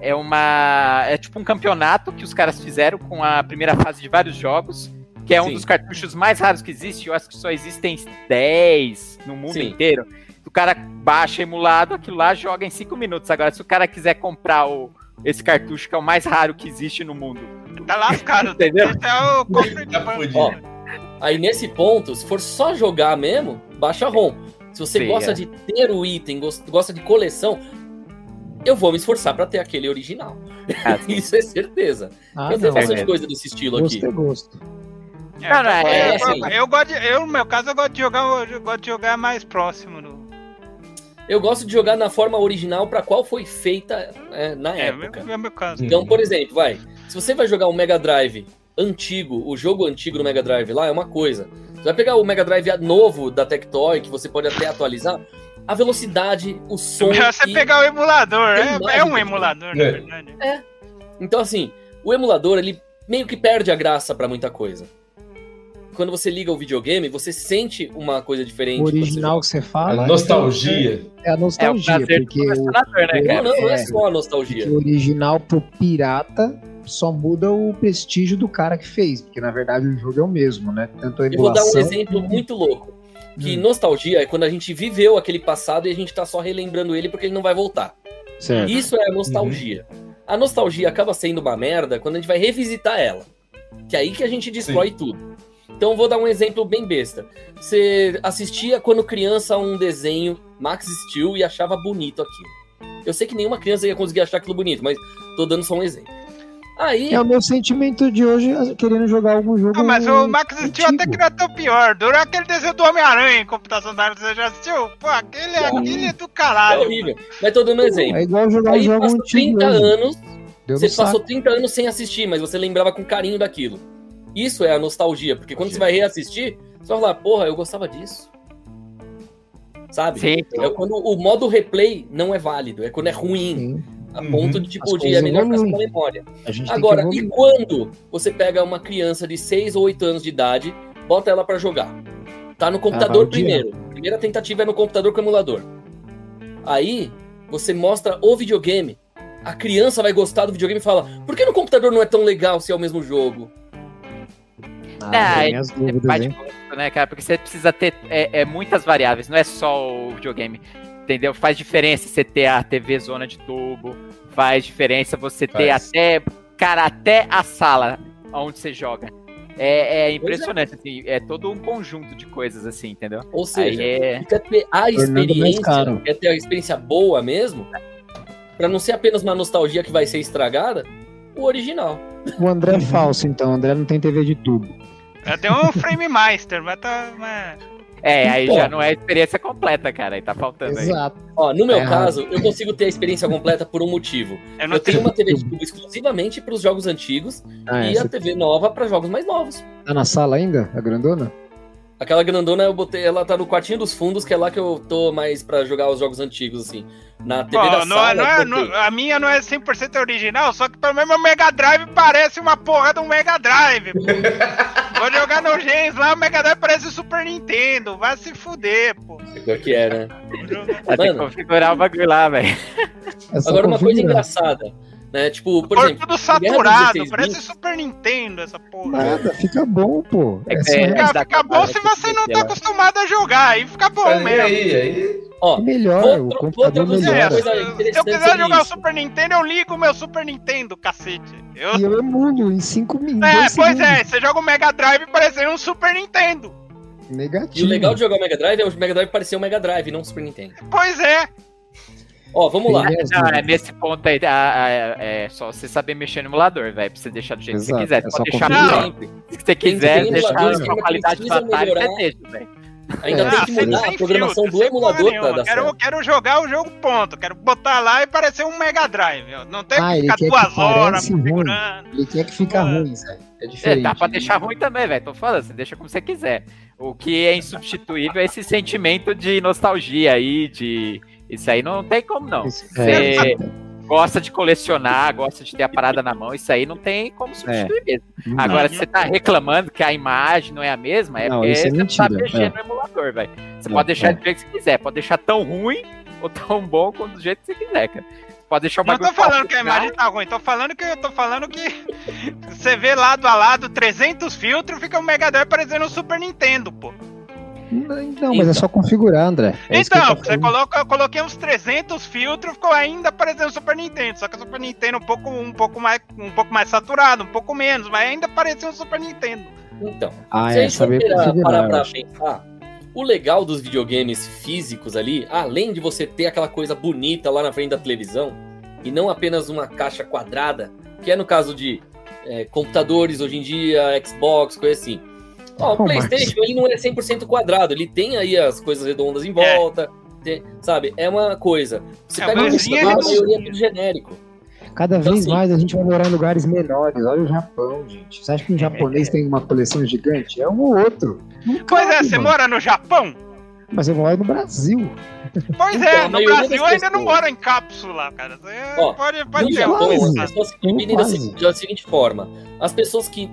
é uma. É tipo um campeonato que os caras fizeram com a primeira fase de vários jogos. Que é um Sim. dos cartuchos mais raros que existe. Eu acho que só existem 10 no mundo Sim. inteiro. O cara baixa emulado, aquilo lá joga em 5 minutos. Agora, se o cara quiser comprar o, esse cartucho, que é o mais raro que existe no mundo, Tá lascado. Entendeu? É o Tá fudido. Ó, Aí nesse ponto, se for só jogar mesmo, baixa ROM. Se você Sim, gosta é. de ter o item, gos- gosta de coleção, eu vou me esforçar pra ter aquele original. Ah. Isso é certeza. Ah, eu tenho bastante mesmo. coisa desse estilo Gosto aqui. é gosto. É, Não, não, eu, é eu- assim. eu gosto de, eu, no meu caso, eu gosto de jogar, eu gosto de jogar mais próximo. No, Eu gosto de jogar na forma original pra qual foi feita é, na é, época. meu, meu caso. Então, por exemplo, vai. Se você vai jogar um Mega Drive antigo, o jogo antigo do Mega Drive lá é uma coisa. Você vai pegar o Mega Drive novo da Tectoy, que você pode até atualizar, a velocidade, o som. Melhor você e- pegar o emulador. É, é um emulador, na É. verdade. Então, assim, o emulador, ele meio que perde a graça pra muita coisa. Quando você liga o videogame, você sente uma coisa diferente. O original que você fala. A nostalgia. É a É o nostalgia, prazer do porque o, né, cara? Não, não, não é É. só a nostalgia. o original pro pirata só muda o prestígio do cara que fez, porque na verdade o jogo é o mesmo, né? Tanto a Eu vou dar um exemplo muito louco. Que Hum. nostalgia é quando a gente viveu aquele passado e a gente tá só relembrando ele porque ele não vai voltar. Certo. Isso é a nostalgia. A nostalgia acaba sendo uma merda quando a gente vai revisitar ela. Que é aí que a gente destrói tudo. Então vou dar um exemplo bem besta. Você assistia quando criança um desenho Max Steel e achava bonito aquilo. Eu sei que nenhuma criança ia conseguir achar aquilo bonito, mas tô dando só um exemplo. Aí, É o meu sentimento de hoje querendo jogar algum jogo. Ah, mas o Max antigo. Steel até que não é tão pior. Durou aquele desenho do Homem-Aranha em computação da você já assistiu? Pô, aquele, aquele é do é caralho. horrível. Mas tô dando um exemplo. É igual jogar um Aí jogo passou antigo. 30 hoje. anos, Deu você no saco. passou 30 anos sem assistir, mas você lembrava com carinho daquilo. Isso é a nostalgia, porque quando você vai reassistir, você vai falar, porra, eu gostava disso. Sabe? Sim. É quando o modo replay não é válido, é quando é ruim, Sim, a Uhum. ponto de tipo, de é melhor ficar memória. a gente Agora, e quando você pega uma criança de 6 ou 8 anos de idade, bota ela pra jogar? Tá no computador odiar. primeiro. Primeira tentativa é no computador com o emulador. Aí, você mostra o videogame. A criança vai gostar do videogame e fala: por que no computador não é tão legal se é o mesmo jogo? Ah, Ah, tem é- É dúvidas, hein? de gosto, né, cara? Porque você precisa ter é, é, muitas variáveis, não é só o videogame. Entendeu? Faz diferença você ter a TV zona de tubo, faz diferença você ter Faz. até, cara, até a sala onde você joga. É, é impressionante, assim, é todo um conjunto de coisas, assim, entendeu? Ou seja, Aí é. quer ter a experiência, quer ter a experiência boa mesmo, pra não ser apenas uma nostalgia que vai ser estragada, o original. O André é falso, então. O André não tem TV de tubo. Eu tenho um Frame Master, mas tá. Mas... É, aí Então. já não é a experiência completa, cara. Aí tá faltando aí. Exato. Ó, no meu errado. caso, eu consigo ter a experiência completa por um motivo. Eu não Eu tenho uma TV de tubo exclusivamente para os jogos antigos Ah, é, e a TV nova para jogos mais novos. tá na sala ainda, a grandona? Aquela grandona eu botei, ela tá no quartinho dos fundos, que é lá que eu tô mais pra jogar os jogos antigos, assim. Na TV Pô, da não, sala. não é- não- a minha não é 100% original, só que pelo menos meu Mega Drive parece uma porra de um Mega Drive. pô. Vou jogar no Gens lá, o Mega Drive parece o Super Nintendo. Vai se fuder, pô. Pior que é, né? Vai ter que Mano. configurar o bagulho lá, velho. É Agora, uma coisa engraçada, né? Tipo, por Cor exemplo, tudo saturado, 16 parece. Super Nintendo essa porra. Nada, fica bom, pô. É É é- Fica, fica bom se você não tá acostumado a jogar, aí fica bom e mesmo. aí, aí. ó, melhor, Vou o computador vou É, melhora. se, eu quiser jogar o isso. Super Nintendo, eu ligo o meu Super Nintendo, cacete. Eu... E eu emulo em 5 minutos. É, pois é, você joga o Mega Drive parecendo um Super Nintendo. Negativo. E o legal de jogar o Mega Drive é o Mega Drive parecer o Mega Drive, não o Super Nintendo. Pois é. Ó, vamos lá. Não, é nesse ponto aí, a- a- é só você saber mexer no emulador, velho, pra você deixar do jeito que Exato, você quiser. é Você só pode deixar Sempre. se você quiser, tem deixar que a ainda qualidade Atari, melhorar. você deixa, velho. Ainda É, tem Ah, que mudar a programação filtro, do emulador pra dar quero, certo. quero jogar o jogo ponto. Quero botar lá e parecer um Mega Drive. Não tem Ah, que ele ficar quer que duas horas configurando. Ele quer que fica Ah. ruim, Zé. É É, diferente. dá pra deixar ruim também, velho. Tô falando, você deixa como você quiser. O que é insubstituível é esse sentimento de nostalgia aí, de. Isso aí não tem como não. Você é, gosta de colecionar, gosta de ter a parada na mão, isso aí não tem como substituir mesmo. não. Agora, se você tá reclamando que a imagem não é a mesma, é Não, porque isso é você não mexer é. no emulador, velho. Você É, pode deixar é. do jeito que você quiser, pode deixar tão ruim ou tão bom quanto do jeito que você quiser, cara. Pode deixar o Não tô falando que a legal, imagem tá ruim, tô falando que eu tô falando que você vê lado a lado 300 filtros, fica o Mega Drive parecendo um Super Nintendo, pô. Não, mas é só configurar, André. É então, eu tô você coloca, eu coloquei uns 300 filtros, ficou ainda parecendo Super Nintendo, só que o Super Nintendo um pouco, um pouco mais, um pouco mais saturado, um pouco menos, mas ainda parecia um Super Nintendo. Então, Ah, se a é, gente for saber parar, pra pensar, o legal dos videogames físicos ali, além de você ter aquela coisa bonita lá na frente da televisão, e não apenas uma caixa quadrada, que é no caso de é, computadores hoje em dia, Xbox, coisa assim. Ó, o Oh, PlayStation ele não é 100% quadrado, ele tem aí as coisas redondas em volta, tem- sabe? É uma coisa. Você É, pega um mas ele a maioria é tudo genérico. Cada Então, vez assim- mais a gente vai morar em lugares menores. Olha o Japão, gente. Você acha que um japonês tem uma coleção gigante? É um ou outro. Não Pois é, cabe, você mano. mora no Japão? Mas eu moro no Brasil. Pois Então, é, no Brasil ainda não mora em cápsula, cara. Você Ó, pode pode No ter Japão, as pessoas se dividem da seguinte forma: as pessoas que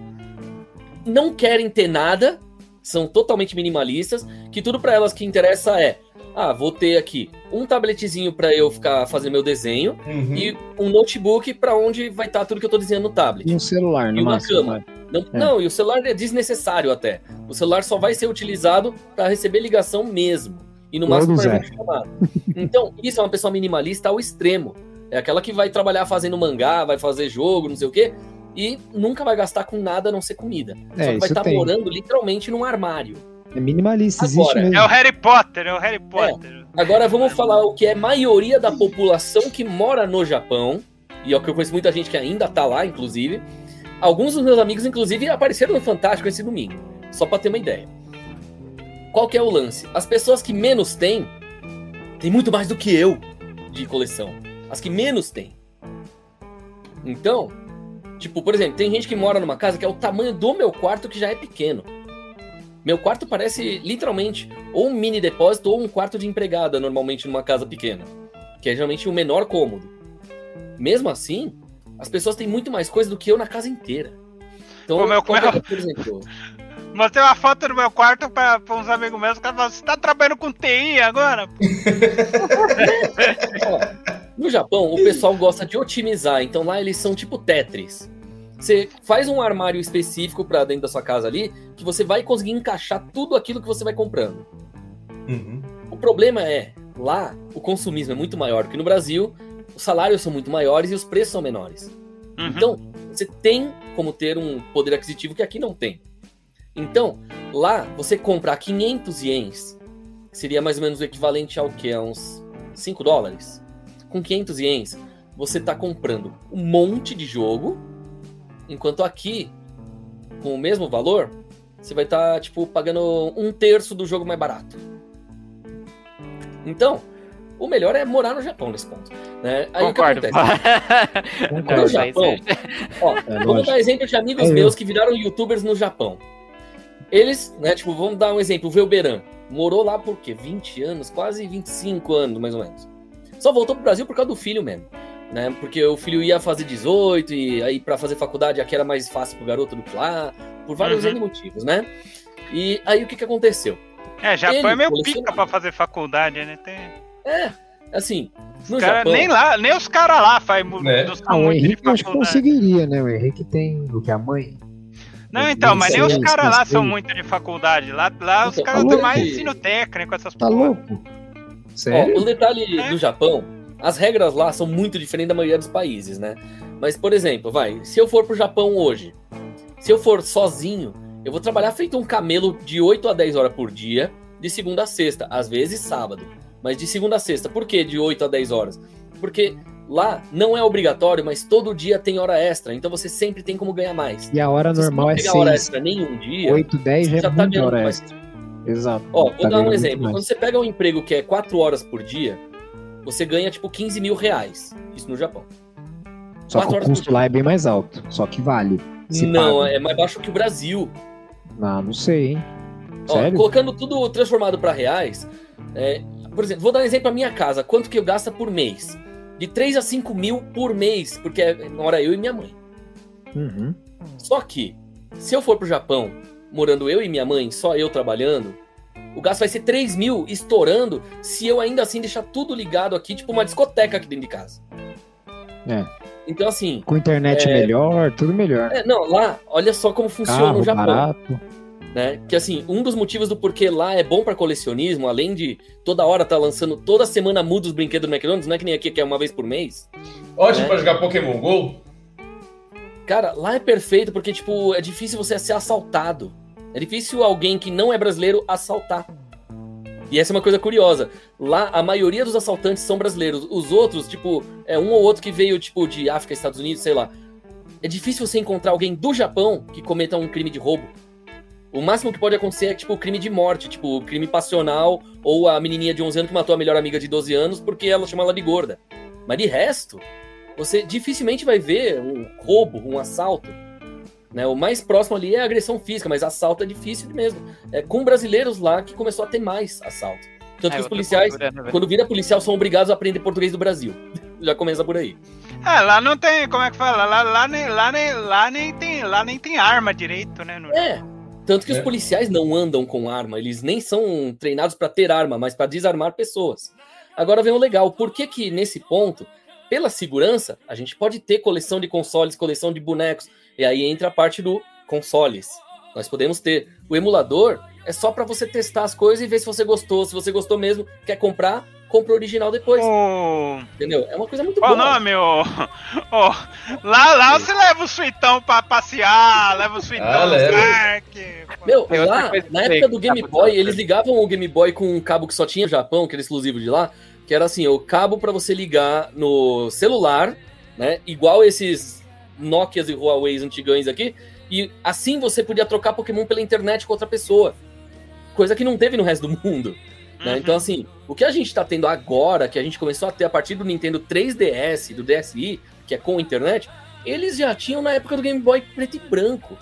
não querem ter nada são totalmente minimalistas, que tudo pra elas que interessa é: ah, vou ter aqui um tabletzinho pra eu ficar fazendo meu desenho Uhum. e um notebook pra onde vai estar tudo que eu tô desenhando no tablet. E um celular, no E uma máximo. cama. né? Não, É. não, e o celular é desnecessário até. O celular só vai ser utilizado para receber ligação mesmo. E no máximo para é. chamada. Então, isso é uma pessoa minimalista ao extremo. É aquela que vai trabalhar fazendo mangá, vai fazer jogo, não sei o quê. E nunca vai gastar com nada a não ser comida. É, Só que vai estar tem. morando literalmente num armário. É minimalista, existe Agora, mesmo. É o Harry Potter, é o Harry Potter. Agora vamos falar o que é maioria da população que mora no Japão, e é o que eu conheço muita gente que ainda tá lá, inclusive. Alguns dos meus amigos, inclusive, apareceram no Fantástico esse domingo, só pra ter uma ideia. Qual que é o lance? As pessoas que menos têm, têm muito mais do que eu de coleção. As que menos têm. Então, tipo, por exemplo, tem gente que mora numa casa que é o tamanho do meu quarto que já é pequeno. Meu quarto parece literalmente ou um mini depósito ou um quarto de empregada, normalmente numa casa pequena. Que é geralmente o menor cômodo. Mesmo assim, as pessoas têm muito mais coisa do que eu na casa inteira. Então, Pô, meu- qual que é, por exemplo, Mostrei uma foto do meu quarto pra, pra uns amigos meus. Os caras falaram, você tá trabalhando com TI agora? No Japão, o pessoal gosta de otimizar, então lá eles são tipo Tetris. Você faz um armário específico pra dentro da sua casa ali, que você vai conseguir encaixar tudo aquilo que você vai comprando. Uhum. O problema é, lá o consumismo é muito maior que no Brasil, os salários são muito maiores e os preços são menores. Uhum. Então, você tem como ter um poder aquisitivo que aqui não tem. Então, lá você comprar 500 ienes, que seria mais ou menos o equivalente ao que? A uns 5 dólares. Com 500 ienes, você tá comprando um monte de jogo, enquanto aqui, com o mesmo valor, você vai estar, tipo, pagando um terço do jogo mais barato. Então, o melhor é morar no Japão nesse ponto. Né? Aí o que Concordo. acontece? Concordo. No Japão, ó, É, vamos dar exemplo de amigos É, eu. meus que viraram youtubers no Japão. Eles, né, tipo, vamos dar um exemplo, o Velberan. Morou lá por quê? 20 anos, quase 25 anos, mais ou menos. Só voltou pro Brasil por causa do filho mesmo. Né? Porque o filho ia fazer 18 e aí pra fazer faculdade aqui era mais fácil pro garoto do que lá, por vários Uhum. Motivos, né? E aí o que que aconteceu? É, Japão Ele é meio coleciona- pica pra fazer faculdade, né? Tem... É, assim, no Os cara, Japão... nem, lá, nem os caras lá fazem são Ah, o muito de Henrique acho que faculdade. conseguiria, né? O Henrique tem o que a mãe. Não, então, mas nem os caras lá são muito de faculdade. Lá, lá os Então, caras tá têm mais ensino técnico, essas Tá porra. louco? Ó, Sério? o detalhe É. do Japão, as regras lá são muito diferentes da maioria dos países, né? Mas, por exemplo, vai, se eu for pro Japão hoje, se eu for sozinho, eu vou trabalhar feito um camelo de 8 a 10 horas por dia, de segunda a sexta, às vezes sábado. Mas de segunda a sexta, por que de 8 a 10 horas? Porque lá não é obrigatório, mas todo dia tem hora extra, então você sempre tem como ganhar mais. E a hora Se você normal não é pegar hora 6. extra nenhum dia, 8, 10 já é já tá ganhando hora mais. extra. Exato. Ó, vou Tá dar um exemplo. Quando você pega um emprego que é 4 horas por dia, você ganha tipo 15 mil reais. Isso no Japão. Só que o custo lá é bem mais alto. Só que vale. Não, paga. é mais baixo que o Brasil. Ah, não sei, hein? Ó, colocando tudo transformado para reais, é, por exemplo, vou dar um exemplo a minha casa. Quanto que eu gasto por mês? De 3 a 5 mil por mês, porque é- mora eu e minha mãe. Uhum. Só que, se eu for pro Japão, morando eu e minha mãe, só eu trabalhando, o gasto vai ser 3 mil estourando se eu ainda assim deixar tudo ligado aqui, tipo uma discoteca aqui dentro de casa. É. Então, assim, Com internet É. melhor, tudo melhor. é, não, lá, olha só como funciona Carro o Japão. barato. né? Que assim, um dos motivos do porquê lá é bom pra colecionismo, além de toda hora tá lançando, toda semana muda os brinquedos do McDonald's, não é que nem aqui que é uma vez por mês. Ótimo É. pra jogar Pokémon GO. Cara, lá é perfeito porque, tipo, é difícil você ser assaltado. É difícil alguém que não é brasileiro assaltar. E essa é uma coisa curiosa. Lá, a maioria dos assaltantes são brasileiros. Os outros, tipo, é um ou outro que veio, tipo, de África, Estados Unidos, sei lá. É difícil você encontrar alguém do Japão que cometa um crime de roubo. O máximo que pode acontecer é, tipo, crime de morte, tipo, crime passional, ou a menininha de 11 anos que matou a melhor amiga de 12 anos porque ela chama ela de gorda. Mas de resto, você dificilmente vai ver um roubo, um assalto. Né? O mais próximo ali é a agressão física, mas assalto é difícil mesmo. É com brasileiros lá que começou a ter mais assalto. Tanto É que os policiais, cultura, né, quando vira policial, são obrigados a aprender português do Brasil. Já começa por aí. É, lá não tem, como é que fala? Lá, lá, nem, lá, nem, lá, nem tem, lá nem tem arma direito, né? no- É. Tanto que É. os policiais não andam com arma, eles nem são treinados para ter arma, mas para desarmar pessoas. Agora vem o legal, por que que nesse ponto, pela segurança, a gente pode ter coleção de consoles, coleção de bonecos, e aí entra a parte do consoles. Nós podemos ter. O emulador é só para você testar as coisas e ver se você gostou, se você gostou mesmo, quer comprar, compra o original depois. O... Entendeu? É uma coisa muito Qual o boa. nome? O... o- Lá, lá você leva o suitão pra passear, leva o suitão Ah, no parque. Meu, Tem lá, na época do que Game Boy, eles ligavam o Game Boy com um cabo que só tinha no Japão, que era exclusivo de lá, que era assim, o cabo pra você ligar no celular, né? Igual esses Nokias e Huawei antigões aqui, e assim você podia trocar Pokémon pela internet com outra pessoa. Coisa que não teve no resto do mundo. né? Uhum. Então, assim, o que a gente tá tendo agora, que a gente começou a ter a partir do Nintendo 3DS, do DSi, que é com internet, eles já tinham na época do Game Boy preto e branco.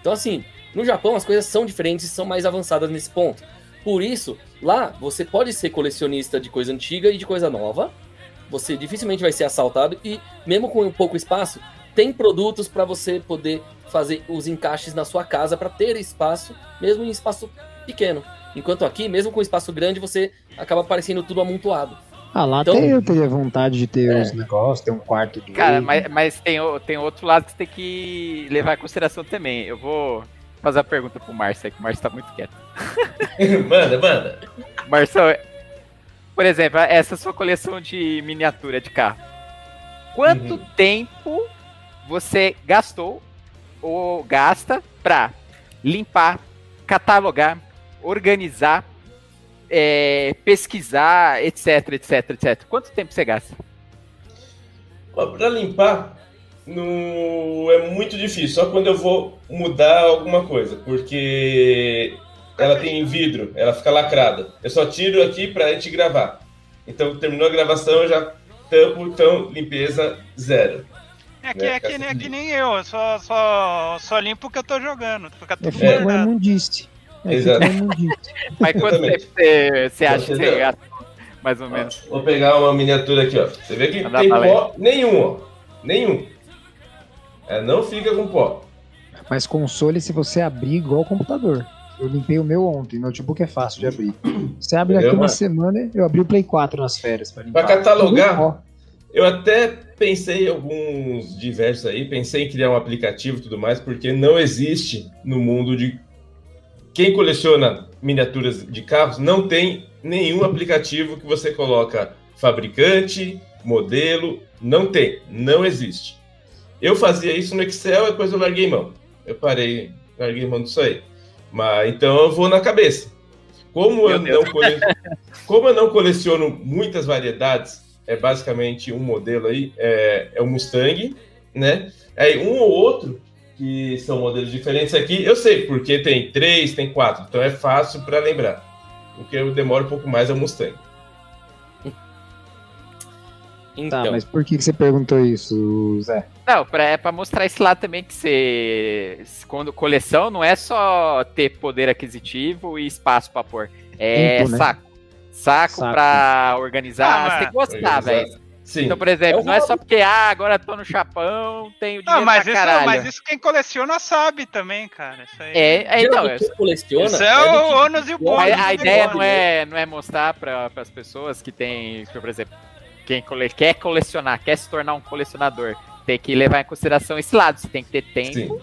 Então, assim, no Japão as coisas são diferentes e são mais avançadas nesse ponto. Por isso, lá você pode ser colecionista de coisa antiga e de coisa nova. Você dificilmente vai ser assaltado e, mesmo com um pouco espaço, tem produtos para você poder fazer os encaixes na sua casa para ter espaço, mesmo em espaço pequeno. Enquanto aqui, mesmo com espaço grande, você acaba parecendo tudo amontoado. Ah, lá Então- até eu teria vontade de ter É. os negócios, ter um quarto do Cara, mas, mas tem, tem outro lado que você tem que levar em consideração também. Eu vou fazer a pergunta pro Márcio aí, que o Márcio tá muito quieto. manda, manda. Márcio, por exemplo, essa sua coleção de miniatura de carro. Quanto Uhum. tempo você gastou ou gasta pra limpar, catalogar, organizar, é, pesquisar, etc, etc, etc? Quanto tempo você gasta? Ó, Pra limpar, é muito difícil, só quando eu vou mudar alguma coisa, porque ela tem vidro, ela fica lacrada. Eu só tiro aqui pra gente gravar. Então, terminou a gravação, eu já tampo, então, limpeza zero. É que, né, é, que, fica é que nem eu, eu só, só, só limpo o que eu tô jogando. Fica É tudo feito um guardado. imundície. É Exato. Mas quanto tempo você, você acha que Você gasta? Mais ou menos. Vou pegar uma miniatura aqui, ó. Você vê que Manda tem pó nenhum, ó. Nenhum. É, não fica com pó. Mas console, se você abrir igual o computador. Eu limpei o meu ontem, notebook é fácil de abrir. Você abre Entendeu, aqui uma mano? semana, eu abri o Play 4 nas férias pra limpar. Pra catalogar? Eu até pensei em alguns diversos aí, pensei em criar um aplicativo e tudo mais, porque não existe no mundo de quem coleciona miniaturas de carros, não tem nenhum aplicativo que você coloca fabricante, modelo, não tem, não existe. Eu fazia isso no Excel e depois eu larguei mão. Eu parei, larguei mão disso aí. Mas então eu vou na cabeça. Como eu, não cole... Como eu não coleciono muitas variedades, é basicamente um modelo aí, é, é o Mustang, né? Aí um ou outro, que são modelos diferentes aqui, eu sei, porque tem três, tem quatro, então é fácil para lembrar. O que eu demoro um pouco mais é o Mustang. Então, Tá, mas por que, que você perguntou isso, Zé? Não, pra, é pra mostrar esse lado também que você. Quando coleção não é só ter poder aquisitivo e espaço pra pôr. É Tempo, né? saco. Saco, Saco. pra organizar. Ah, você tem que gostar, velho. Sim. Então, por exemplo, É não é só porque, ah, agora tô no Japão, tenho dinheiro Não, mas pra isso, caralho. mas isso quem coleciona sabe também, cara. Isso aí. É, é, então, quem coleciona. Isso é do o tipo- ônus e o bônus. Do a ideia não é, não é mostrar para as pessoas que tem, por exemplo, quem cole- quer colecionar, quer se tornar um colecionador, tem que levar em consideração esse lado. Você tem que ter tempo, Sim.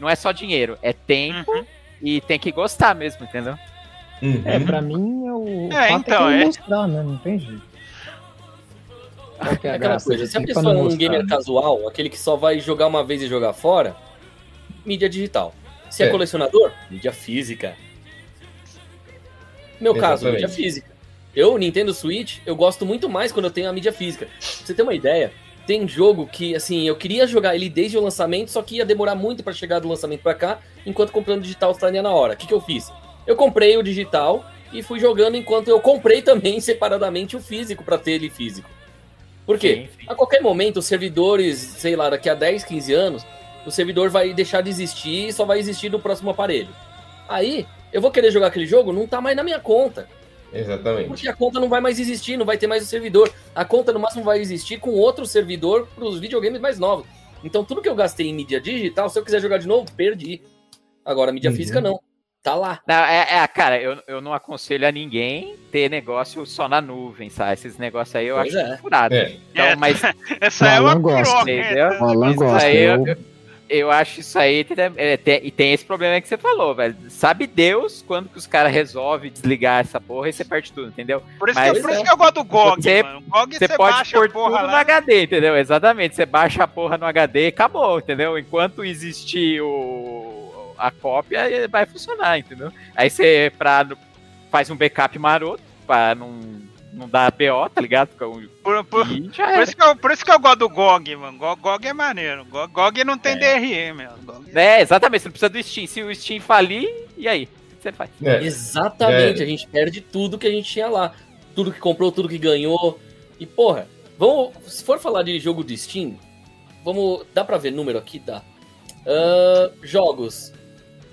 não é só dinheiro, é tempo Uhum. e tem que gostar mesmo, entendeu? Uhum. É, pra mim, é o É, fato então, é é. mostrar, né? Não tem jeito. Qual que é É a aquela graça coisa, se a pessoa é um mostrar, gamer né? casual, aquele que só vai jogar uma vez e jogar fora, mídia digital. Se é, É. colecionador, mídia física. Meu caso, Exatamente. mídia física. Eu, Nintendo Switch, eu gosto muito mais quando eu tenho a mídia física. Pra você ter uma ideia, tem jogo que, assim, eu queria jogar ele desde o lançamento, só que ia demorar muito pra chegar do lançamento pra cá, enquanto comprando digital estaria na hora. O que, que eu fiz? Eu comprei o digital e fui jogando enquanto eu comprei também separadamente o físico pra ter ele físico. Por quê? Sim, sim. A qualquer momento, os servidores, sei lá, daqui a 10, 15 anos, o servidor vai deixar de existir e só vai existir do próximo aparelho. Aí, eu vou querer jogar aquele jogo, não tá mais na minha conta. Exatamente. Porque a conta não vai mais existir, não vai ter mais o servidor. A conta no máximo vai existir com outro servidor para os videogames mais novos. Então tudo que eu gastei em mídia digital, se eu quiser jogar de novo, perdi. Agora, mídia Uhum. física não. Tá lá. Não, é, é, cara, eu, eu não aconselho a ninguém ter negócio só na nuvem, sabe? Esses negócios aí eu Pois acho é. furado. É. Então, É, mas Essa é O uma gosta, piroca. entendeu? Alan Isso gosta. aí eu- Eu, Eu acho isso aí. tem- é, tem- E tem esse problema que você falou, velho. Sabe Deus quando que os caras resolvem desligar essa porra e você perde tudo, entendeu? Por isso, Mas- que, por isso que eu gosto do GOG, Você- mano. O GOG Você você pode baixa pôr a porra tudo no lá. HD, entendeu? Exatamente. Você baixa a porra no HD e acabou, entendeu? Enquanto existir o... a cópia, vai funcionar, entendeu? Aí você pra... faz um backup maroto pra não, não dar BO, tá ligado? Um- Por, por- E já por isso que eu, por isso que eu gosto do GOG, mano. GOG, GOG é maneiro. GOG, GOG não tem É. DRM, meu. GOG. É, exatamente. Você não precisa do Steam. Se o Steam falir, e aí? O que você faz? É. Exatamente, É. a gente perde tudo que a gente tinha lá. Tudo que comprou, tudo que ganhou. E, porra, vamos. Se for falar de jogo de Steam, vamos. Dá pra ver número aqui? Dá. Ah, jogos.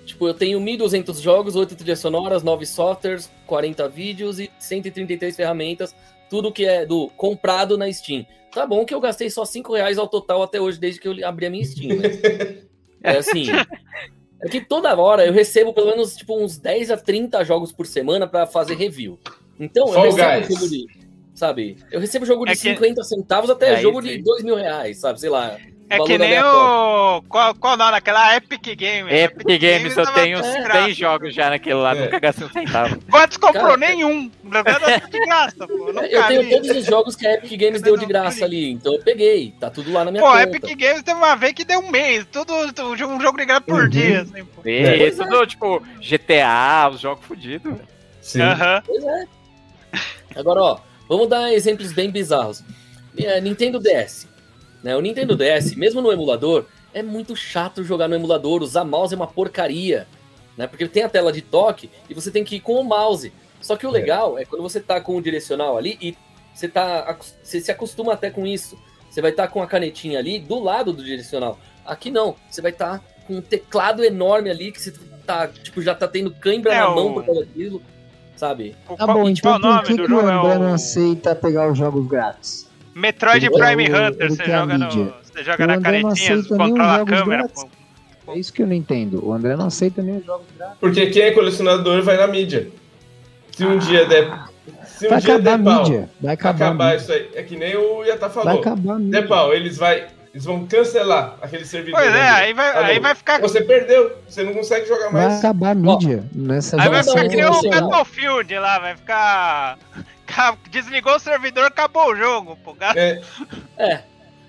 Tipo, eu tenho 1.200 jogos, 8 trilhas sonoras, 9 softwares, 40 vídeos e 133 ferramentas. Tudo que é do comprado na Steam. Tá bom que eu gastei só 5 reais ao total até hoje, desde que eu abri a minha Steam. Mas, é assim. É que toda hora eu recebo pelo menos tipo, uns 10 a 30 jogos por semana pra fazer review. Então eu Fall recebo Guys. jogo de. Sabe? Eu recebo jogo de É que- 50 centavos até É jogo isso de aí. 2 mil reais, sabe? Sei lá. É que nem o. Qual, qual o nome daquela Epic Games? Epic Games, eu tava tenho uns graça. 100 jogos já naquele lá, É. nunca gastei um centavo. Quantos comprou? Cara, Nenhum. Na verdade, de graça, pô. Nunca Eu tenho vi. todos os jogos que a Epic Games deu de graça ali, então eu peguei. Tá tudo lá na minha Pô, conta. Epic Games teve uma vez que deu um mês. Tudo, tudo um jogo de graça por Uhum. dia, assim, pô. E isso do, tipo, GTA, os jogos fodidos. Sim. Aham. Pois é. Agora, ó, vamos dar exemplos bem bizarros. É, Nintendo DS. Né? O Nintendo DS, mesmo no emulador, é muito chato jogar no emulador. Usar mouse é uma porcaria. Né? Porque tem a tela de toque e você tem que ir com o mouse. Só que o legal é quando você tá com o direcional ali e você, tá, você se acostuma até com isso. Você vai estar com a canetinha ali do lado do direcional. Aqui não, você vai estar com um teclado enorme ali que você tá, tipo, já tá tendo cãibra É, na o- mão por causa daquilo, sabe? Tá bom, então por que, o? É André não aceita pegar os jogos grátis? Metroid quer Prime o- Hunter. ele Você a joga, no, você joga O na André não canetinha, aceita nenhum controla a câmera. pô. É isso que eu não entendo. O André não aceita nem os jogos grátis. Porque quem é colecionador vai na mídia. Se um dia der. Se um Vai dia acabar a der pau, mídia. Vai acabar, a acabar mídia. isso aí. É que nem o Yata Vai falou. acabar a mídia. Der pau, eles, vai, eles vão cancelar aquele servidor. Pois é, aí vai, Alô? aí vai ficar. Você perdeu, você não consegue jogar Vai mais. acabar a mídia nessa Aí vai ficar um que nem o. Battlefield lá, vai ficar. Desligou o servidor, acabou o jogo, pô. É, É.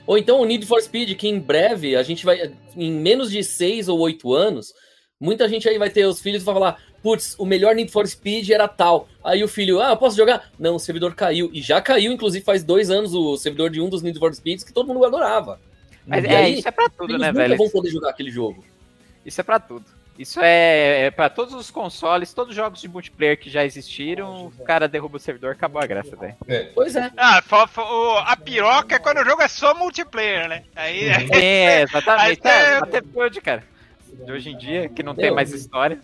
Ou então o Need for Speed, que em breve a gente vai. Em menos de 6 ou 8 anos, muita gente aí vai ter os filhos e vai falar: putz, o melhor Need for Speed era tal. Aí o filho, ah, eu posso jogar? Não, o servidor caiu. E já caiu, inclusive, faz dois anos o servidor de um dos Need for Speeds que todo mundo adorava. Mas E é, aí, isso é pra tudo, né, velho? vão poder jogar aquele jogo. Isso é pra tudo. Isso é, é para todos os consoles, todos os jogos de multiplayer que já existiram, o cara derruba o servidor, acabou a graça, velho. Pois é. Ah, fo- fo- o- a piroca é quando o jogo é só multiplayer, né? Aí. É, exatamente. Aí É, você- até build, cara. De hoje em dia, que não tem mais história.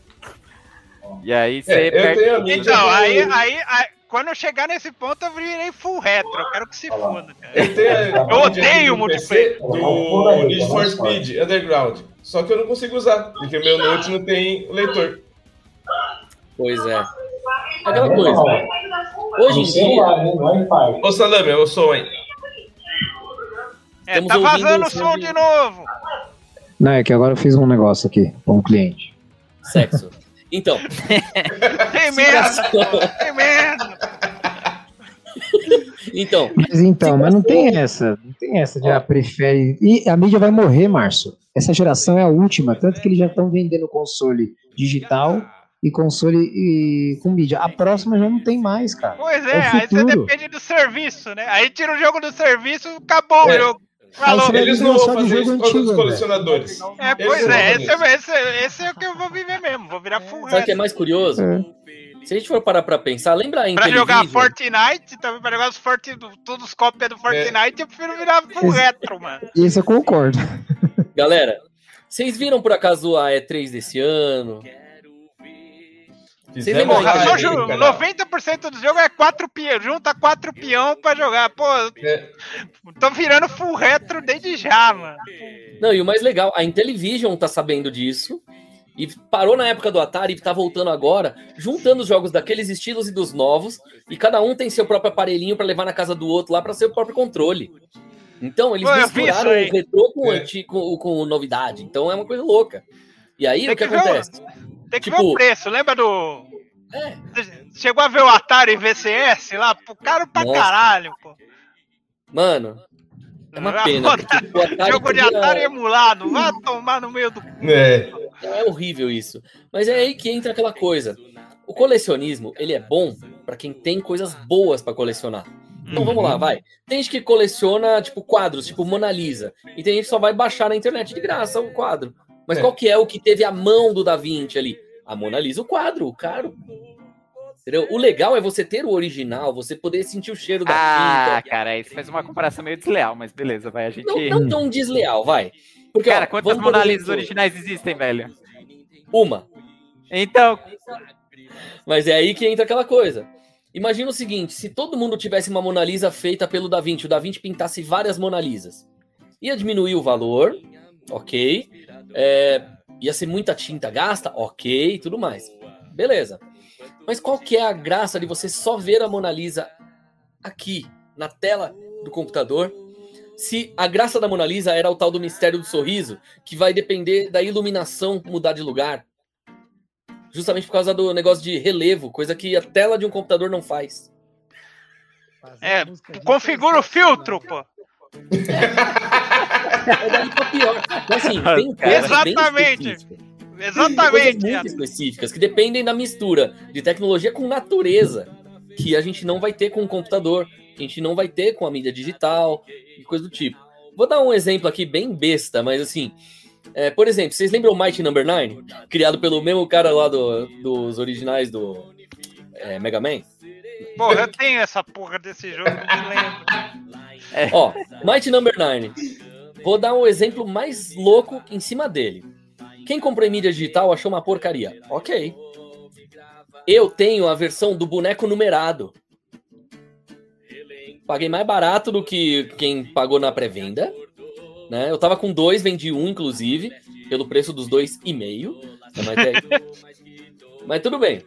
E aí você É, perde. Então, aí, aí, aí- quando eu chegar nesse ponto, eu virei full retro. Eu quero que se foda, cara. eu Eu odeio multiplayer. do Need for Speed Underground. Só que eu não consigo usar, porque meu note não tem leitor. Pois é. Aquela coisa. Hoje em dia, Ô Salame, eu sou hein? É, tá vazando o o som de- novo. Não, é que agora eu fiz um negócio aqui com um cliente. sexo. Então, Tem merda, tem merda. então, Mas então, mas não tem essa. Não tem essa de ah, prefere. E a mídia vai morrer, Márcio. Essa geração é a última, tanto que eles já estão vendendo console digital e console e, com mídia. A próxima já não tem mais, cara. Pois É é, o aí você depende do serviço, né? Aí tira o jogo do serviço, acabou o É. jogo. Aí Falou. Eles não vão de fazer jogo isso por causa dos antigo, colecionadores. É, pois é, vão esse, é, esse, esse é o que eu vou viver mesmo. Vou virar full sabe o que é mais curioso? É. Se a gente for parar pra pensar, lembra em Pra jogar? Fortnite, também pra jogar os Forti, todos os cópias do Fortnite, eu prefiro virar full Esse- retro, mano. Isso eu concordo. Galera, vocês viram por acaso a E3 desse ano? Fizemos lembram Porra, aí, só live ju- no canal. 90% do jogo é quatro peão, junta quatro peão pra jogar. Pô, É. tô virando full retro desde já, mano. Não, e o mais legal, a Intellivision tá sabendo disso e parou na época do Atari e tá voltando agora, juntando os jogos daqueles estilos e dos novos, e cada um tem seu próprio aparelhinho pra levar na casa do outro lá pra ser o próprio controle. Então, eles vi misturaram o retrô com, É. com, com novidade. Então é uma coisa louca. E aí, Tem o que, que o- acontece? Tem que Tipo- ver o preço, lembra do. É, Chegou a ver o Atari VCS lá? Caro pra Nossa. caralho, pô. mano, é uma pena. porque, tipo, o Atari Jogo de podia- Atari emulado, vai tomar no meio do. É. É horrível isso. Mas é aí que entra aquela coisa. O colecionismo, ele é bom pra quem tem coisas boas pra colecionar. Então vamos lá, vai. Tem gente que coleciona, tipo, quadros, tipo Mona Lisa. E tem gente que só vai baixar na internet de graça o quadro. Mas É. qual que é o que teve a mão do Da Vinci ali? A Mona Lisa, o quadro, o caro. Entendeu? O legal é você ter o original, você poder sentir o cheiro da Ah, tinta. cara, isso faz uma comparação meio desleal, mas beleza, vai. A gente. Não, não tão desleal, vai. Porque, Cara, ó, quantas Mona Lisas originais existem, velho? Uma. Então, Mas é aí que entra aquela coisa. Imagina o seguinte: se todo mundo tivesse uma Mona Lisa feita pelo Da Vinci, o Da Vinci pintasse várias Mona Lisas, ia diminuir o valor, ok. É, ia ser muita tinta gasta, ok, tudo mais. Beleza. Mas qual que é a graça de você só ver a Mona Lisa aqui, na tela do computador? Se a graça da Mona Lisa era o tal do mistério do sorriso, que vai depender da iluminação mudar de lugar. Justamente por causa do negócio de relevo, coisa que a tela de um computador não faz. É, configura o filtro, pô. É daí pra pior. Então, assim, tem Cara. coisas bem Exatamente. específicas. Exatamente. muito específicas que dependem da mistura de tecnologia com natureza, que a gente não vai ter com o computador, que a gente não vai ter com a mídia digital e coisa do tipo. Vou dar um exemplo aqui bem besta, mas assim, é, por exemplo, vocês lembram o Mighty Number 9? Criado pelo mesmo cara lá do- dos originais do é, Mega Man? Porra, eu tenho essa porra desse jogo, não me lembro. Ó, Mighty Number 9. Vou dar um exemplo mais louco em cima dele. Quem comprou em mídia digital achou uma porcaria. Ok. Eu tenho a versão do boneco numerado. Paguei mais barato do que quem pagou na pré-venda. Né? Eu tava com dois, vendi um, inclusive, pelo preço dos dois e meio. Mas, é- Mas tudo bem.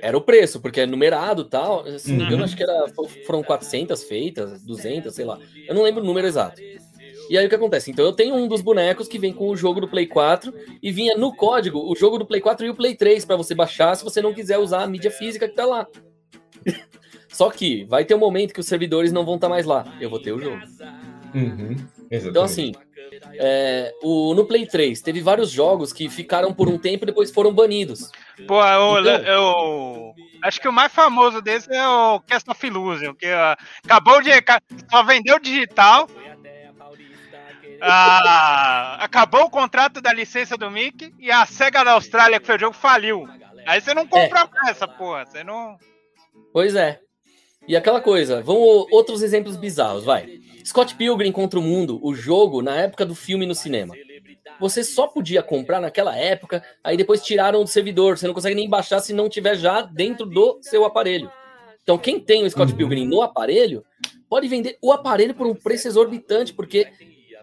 Era o preço, porque é numerado e tal. Se não me engano, acho que era, foram 400 feitas, 200, sei lá. Eu não lembro o número exato. E aí o que acontece? Então eu tenho um dos bonecos que vem com o jogo do Play 4 e vinha no código o jogo do Play 4 e o Play 3 pra você baixar se você não quiser usar a mídia física que tá lá. Só que vai ter um momento que os servidores não vão estar mais lá. Eu vou ter o jogo. Uhum. Exatamente. Então, assim, é, o, no Play 3 teve vários jogos que ficaram por um tempo e depois foram banidos. Pô, eu, Então. eu- acho que o mais famoso desse é o Cast of Illusion, que ah, acabou de. Só vendeu digital. Ah, acabou o contrato da licença do Mickey e a SEGA da Austrália, que foi o jogo, faliu. Aí você não compra mais essa porra. Você não. Pois é. E aquela coisa, vamos outros exemplos bizarros, vai. Scott Pilgrim contra o Mundo, o jogo na época do filme no cinema. Você só podia comprar naquela época, aí depois tiraram do servidor. Você não consegue nem baixar se não tiver já dentro do seu aparelho. Então, quem tem o Scott Uhum. Pilgrim no aparelho, pode vender o aparelho por um preço exorbitante, porque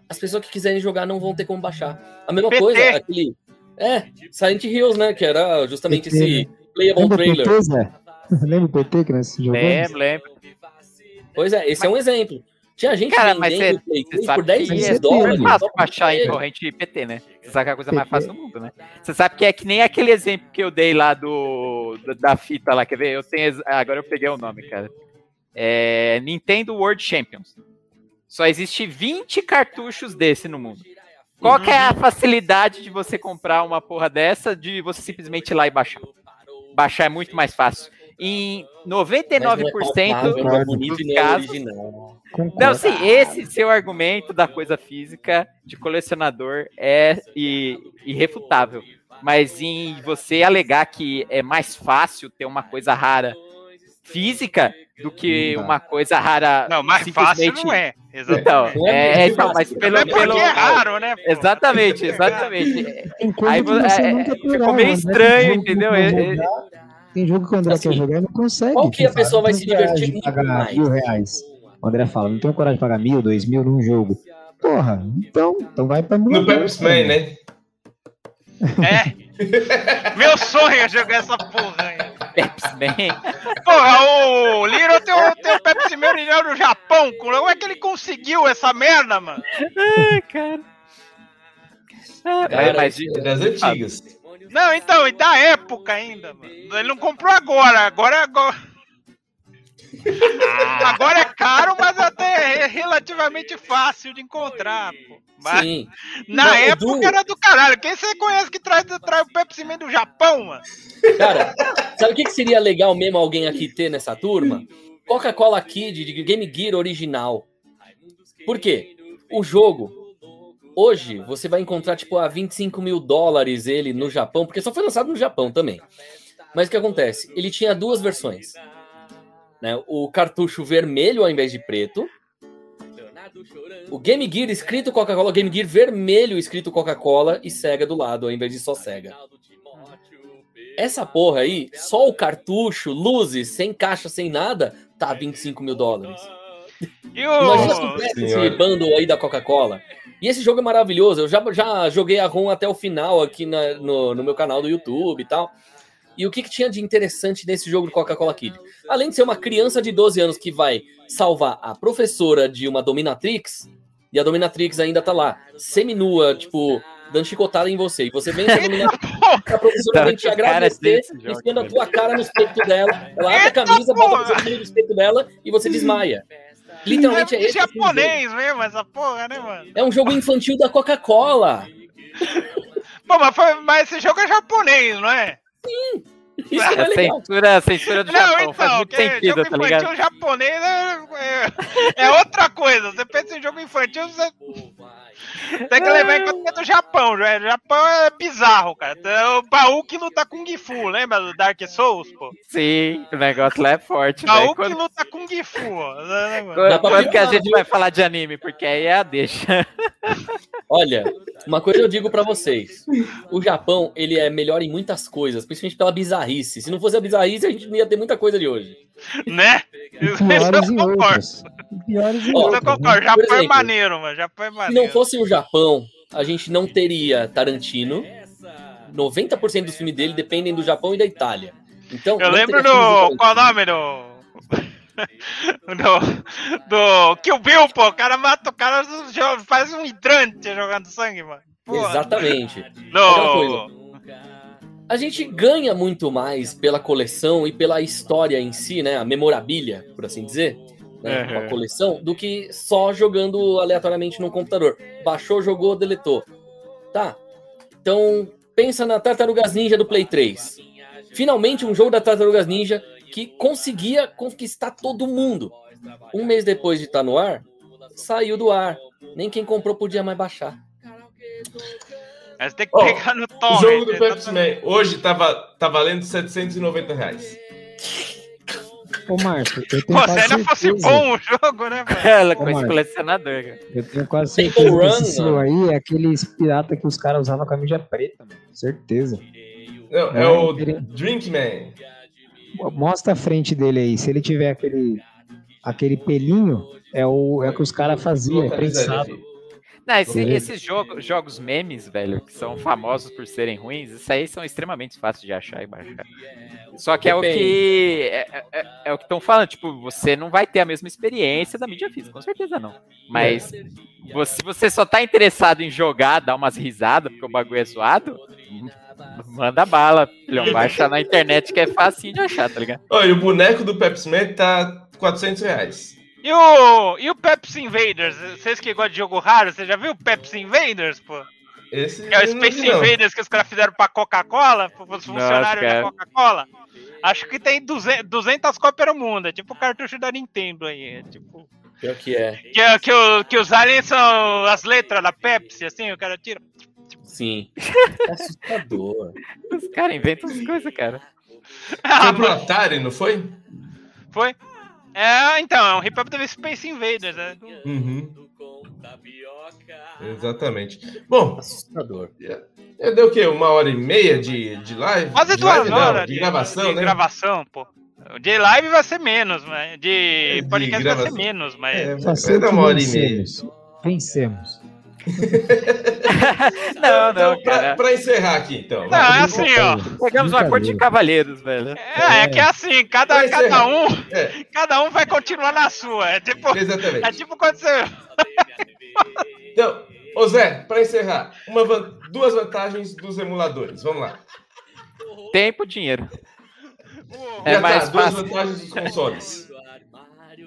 as pessoas que quiserem jogar não vão ter como baixar. A mesma PT. coisa, aquele. É, Silent Hills, né? Que era justamente PT, esse playable Lembra trailer. PT? Lembra o PT que nós jogamos? lembro, lembro. Pois é, esse é um exemplo. Tinha gente Cara, mas cê- o Play Você 3 sabe por 10 que Mas é é mil tudo dólares. super fácil baixar em corrente PT, né? Você sabe que é a coisa mais fácil do mundo, né? Você sabe que é que nem aquele exemplo que eu dei lá do, da fita lá, quer ver? Eu tenho, agora eu peguei o nome, cara. É Nintendo World Champions. Só existe 20 cartuchos desse no mundo. Qual que é a facilidade de você comprar uma porra dessa de você simplesmente ir lá e baixar? Baixar é muito mais fácil. Em Mas não é 99% palpável, não é dos e é casos. Concordo. não, sim, esse seu argumento da coisa física de colecionador é irrefutável. Mas em você alegar que é mais fácil ter uma coisa rara física do que Não uma coisa rara. Não, mais fácil simplesmente- não é. Então, Exatamente. Não é é, muito então, mas fácil. pelo. Porque pelo é raro, né? pô? exatamente, exatamente. Aí você é- é- ficou meio né? estranho, entendeu? É- é- jogar- Tem jogo que o André Assim, quer jogar e não consegue. qual que a pessoa vai se divertir de muito pagar mais? mil reais. O André fala, não tenho coragem de pagar mil, dois mil num jogo. Porra, então, então vai pra No emulador, Pepsi. Man, né? É. Meu sonho é jogar essa porra aí. Pepsi Man. Porra, o Little tem o, tem o Pepsi Man original do Japão. Como é que ele conseguiu essa merda, mano? Ai, cara. Ah, Cara, mas É das antigas. Não, então, e da época ainda, mano. Ele não comprou agora, agora é agora. Agora é caro, mas até é relativamente fácil de encontrar, pô. Mas Sim. na Não, época Du- era do caralho. Quem você conhece que traz, traz o Pepsi Man do Japão, mano? Cara, sabe o que, que seria legal mesmo alguém aqui ter nessa turma? Coca-Cola Kid de Game Gear original. Por quê? O jogo, hoje, você vai encontrar, tipo, a 25 mil dólares ele no Japão, porque só foi lançado no Japão também. Mas o que acontece? Ele tinha duas versões. Né? O cartucho vermelho ao invés de preto. O Game Gear escrito Coca-Cola, Game Gear vermelho escrito Coca-Cola e Sega do lado, ao invés de só Sega. Essa porra aí, só o cartucho, luzes, sem caixa, sem nada, tá 25 mil dólares. E Imagina se o. tivesse esse bundle aí da Coca-Cola. E esse jogo é maravilhoso. Eu já, já joguei a ROM até o final aqui na- no, no meu canal do YouTube e tal. E o que, que tinha de interessante nesse jogo do Coca-Cola Kid? Além de ser uma criança de 12 anos que vai salvar a professora de uma dominatrix, e a dominatrix ainda tá lá, seminua, tipo, dando chicotada em você. E você vence a dominatrix, a professora vem te agradecer, enfiando a tua cara no peito dela. Ela abre a camisa, bota porra! você no peito dela e você desmaia. Literalmente é É esse. japonês mesmo, essa porra, né, mano? É um jogo infantil da Coca-Cola. Pô, mas, foi- mas esse jogo é japonês, não é? Isso é A legal. censura, censura do Não, Japão faz então, muito que sentido, jogo tá infantil ligado? japonês é, é, é outra coisa. Você pensa em jogo infantil, você tem que levar em conta que é do Japão, velho. O Japão é bizarro, cara. Então, O baú que luta Kung Fu, lembra do Dark Souls, pô? Sim, o negócio lá é forte, Baú que Quando, luta Kung Fu, né, mano? quando- quando que a gente vai falar de anime? Porque aí é a deixa. Olha, uma coisa eu digo pra vocês. O Japão, ele é melhor em muitas coisas, principalmente pela bizarrice. Se não fosse a bizarrice, a gente não ia ter muita coisa de hoje. Né? E Isso piores. E piores Ó, Isso eu outras. né? concordo. Japão é exemplo, maneiro, mano. Japão é Se maneiro. não fosse o Japão, a gente não teria Tarantino. 90% dos filmes dele dependem do Japão e da Itália. Então, Eu lembro do. Qual o nome do. do. Do Kill Bill, pô. O cara mata o cara, faz um hidrante jogando sangue, mano. Porra. Exatamente. No... A gente ganha muito mais pela coleção e pela história em si, né? A memorabilia, por assim dizer, né? com a Uhum. coleção, do que só jogando aleatoriamente no computador. Baixou, jogou, deletou. Tá. Então, pensa na Tartarugas Ninja do Play 3. Finalmente um jogo da Tartarugas Ninja que conseguia conquistar todo mundo. Um mês depois de estar no ar, saiu do ar. Nem quem comprou podia mais baixar. Mas tem que Ó, pegar no O tom. jogo do Pepsi Man hoje tava, tá valendo 790 reais. Ô, Márcio, eu tenho Pô, quase se ainda fosse certeza- bom o jogo, né, mano? Ela com esse colecionador, cara. Eu tenho quase certeza que esse aí é aqueles pirata que os caras usavam com a camisa preta, mano. Certeza. Não, é, É, o ele- Drink Man. Mostra a frente dele aí. Se ele tiver aquele, aquele pelinho, é o, é o que os caras faziam, é prensado. Não, esse- esses jogos, jogos memes, velho, que são famosos por serem ruins, isso aí são extremamente fáceis de achar e baixar. Só que é o que. É, é- é o que estão falando, tipo, você não vai ter a mesma experiência da mídia física, com certeza não. Mas você, se você só tá interessado em jogar, dar umas risadas, porque o bagulho é zoado, manda bala, filhão. Baixa na internet que é facinho de achar, tá ligado? E o boneco do Pepsi Man tá 400 reais. E o, e o Pepsi Invaders? Vocês que gostam de jogo raro, você já viu o Pepsi Invaders, pô? Esse Que é o Space não. Invaders que os caras fizeram pra Coca-Cola, pros funcionários da cara. Coca-Cola. Acho que tem 200, 200 cópias no mundo, é tipo o cartucho da Nintendo aí. É tipo, Pior que é. que, é- que, o- que os aliens são as letras da Pepsi, assim, o cara tira. Sim. Assustador. Os caras inventam as coisas, cara. Foi pro Atari, não foi? foi? É, então, é um hip-hop do Space Invaders, né? Uhum. Exatamente. Bom, Assustador. é, deu o quê? Uma hora e meia de, de live? Quase de duas live, não, horas de gravação, de né? gravação, pô. De live vai ser menos, mas de De podcast vai ser menos, mas. É, vai que uma hora e meia. vencemos. Não, não, Então, pra, cara. pra encerrar aqui, então. Não, é assim, ó. Pegamos uma cor de cavaleiros, velho. É, é que é assim, cada, cada um, É, cada um vai continuar na sua. É tipo, é exatamente. tipo quando você. Então, ô Zé, pra encerrar, uma duas vantagens dos emuladores. Vamos lá. Tempo, dinheiro. É Já mais tá, duas fácil. vantagens dos consoles.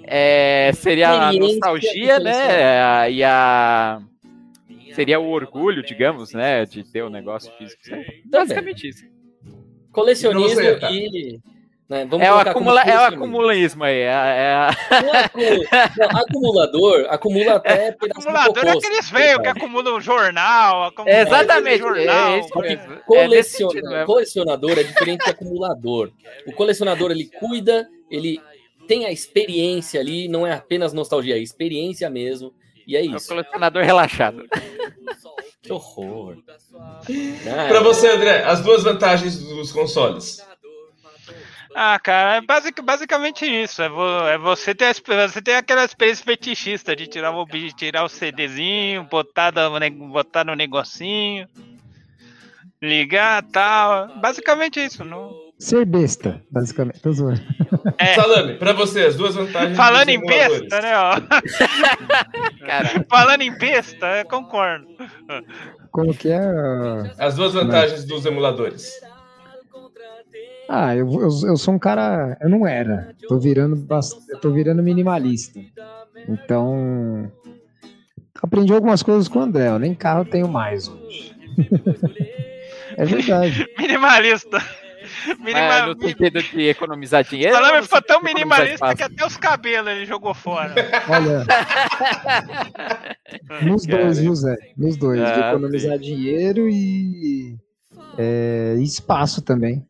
É, seria a nostalgia, né? a- E a. Seria o orgulho, digamos, né? De ter o negócio físico. Basicamente isso. Colecionismo você, tá. e. né, vamos É o, acumula, é o acumulismo aí. É, é Não é acumula- não, acumulador, acumula até do Acumulador é aqueles for que acumulam jornal. acumulam É, exatamente. jornal. É isso. É Coleciona- colecionador é diferente de acumulador. O colecionador ele cuida, ele tem a experiência ali, não é apenas nostalgia, é experiência mesmo. E é É o isso. colecionador relaxado. Que horror. Pra você, André, as duas vantagens dos consoles. Ah, cara, é basic- basicamente isso. É, vo- é você, ter, você ter aquela experiência fetichista de tirar o, bi- tirar o CDzinho, botar, no ne- botar no negocinho, ligar tal. Basicamente isso. Não... Ser besta, basicamente. Tô zoando. É. Salame, pra você, as duas vantagens Falando em besta, né? Ó. Cara, Falando em besta, eu concordo. Como que é? As duas vantagens dos emuladores. Ah, eu, eu, eu sou um cara. Eu não era. Tô virando, bast... tô virando minimalista. Então. Aprendi algumas coisas com o André. Eu nem carro tenho mais hoje. é verdade. Minimalista. Minima... no sentido de economizar dinheiro. Salame ficou sentido tão de minimalista que até os cabelos ele jogou fora. Olha. Nos dois, viu, Zé? Nos dois. de Ah, economizar dinheiro e, é, espaço também.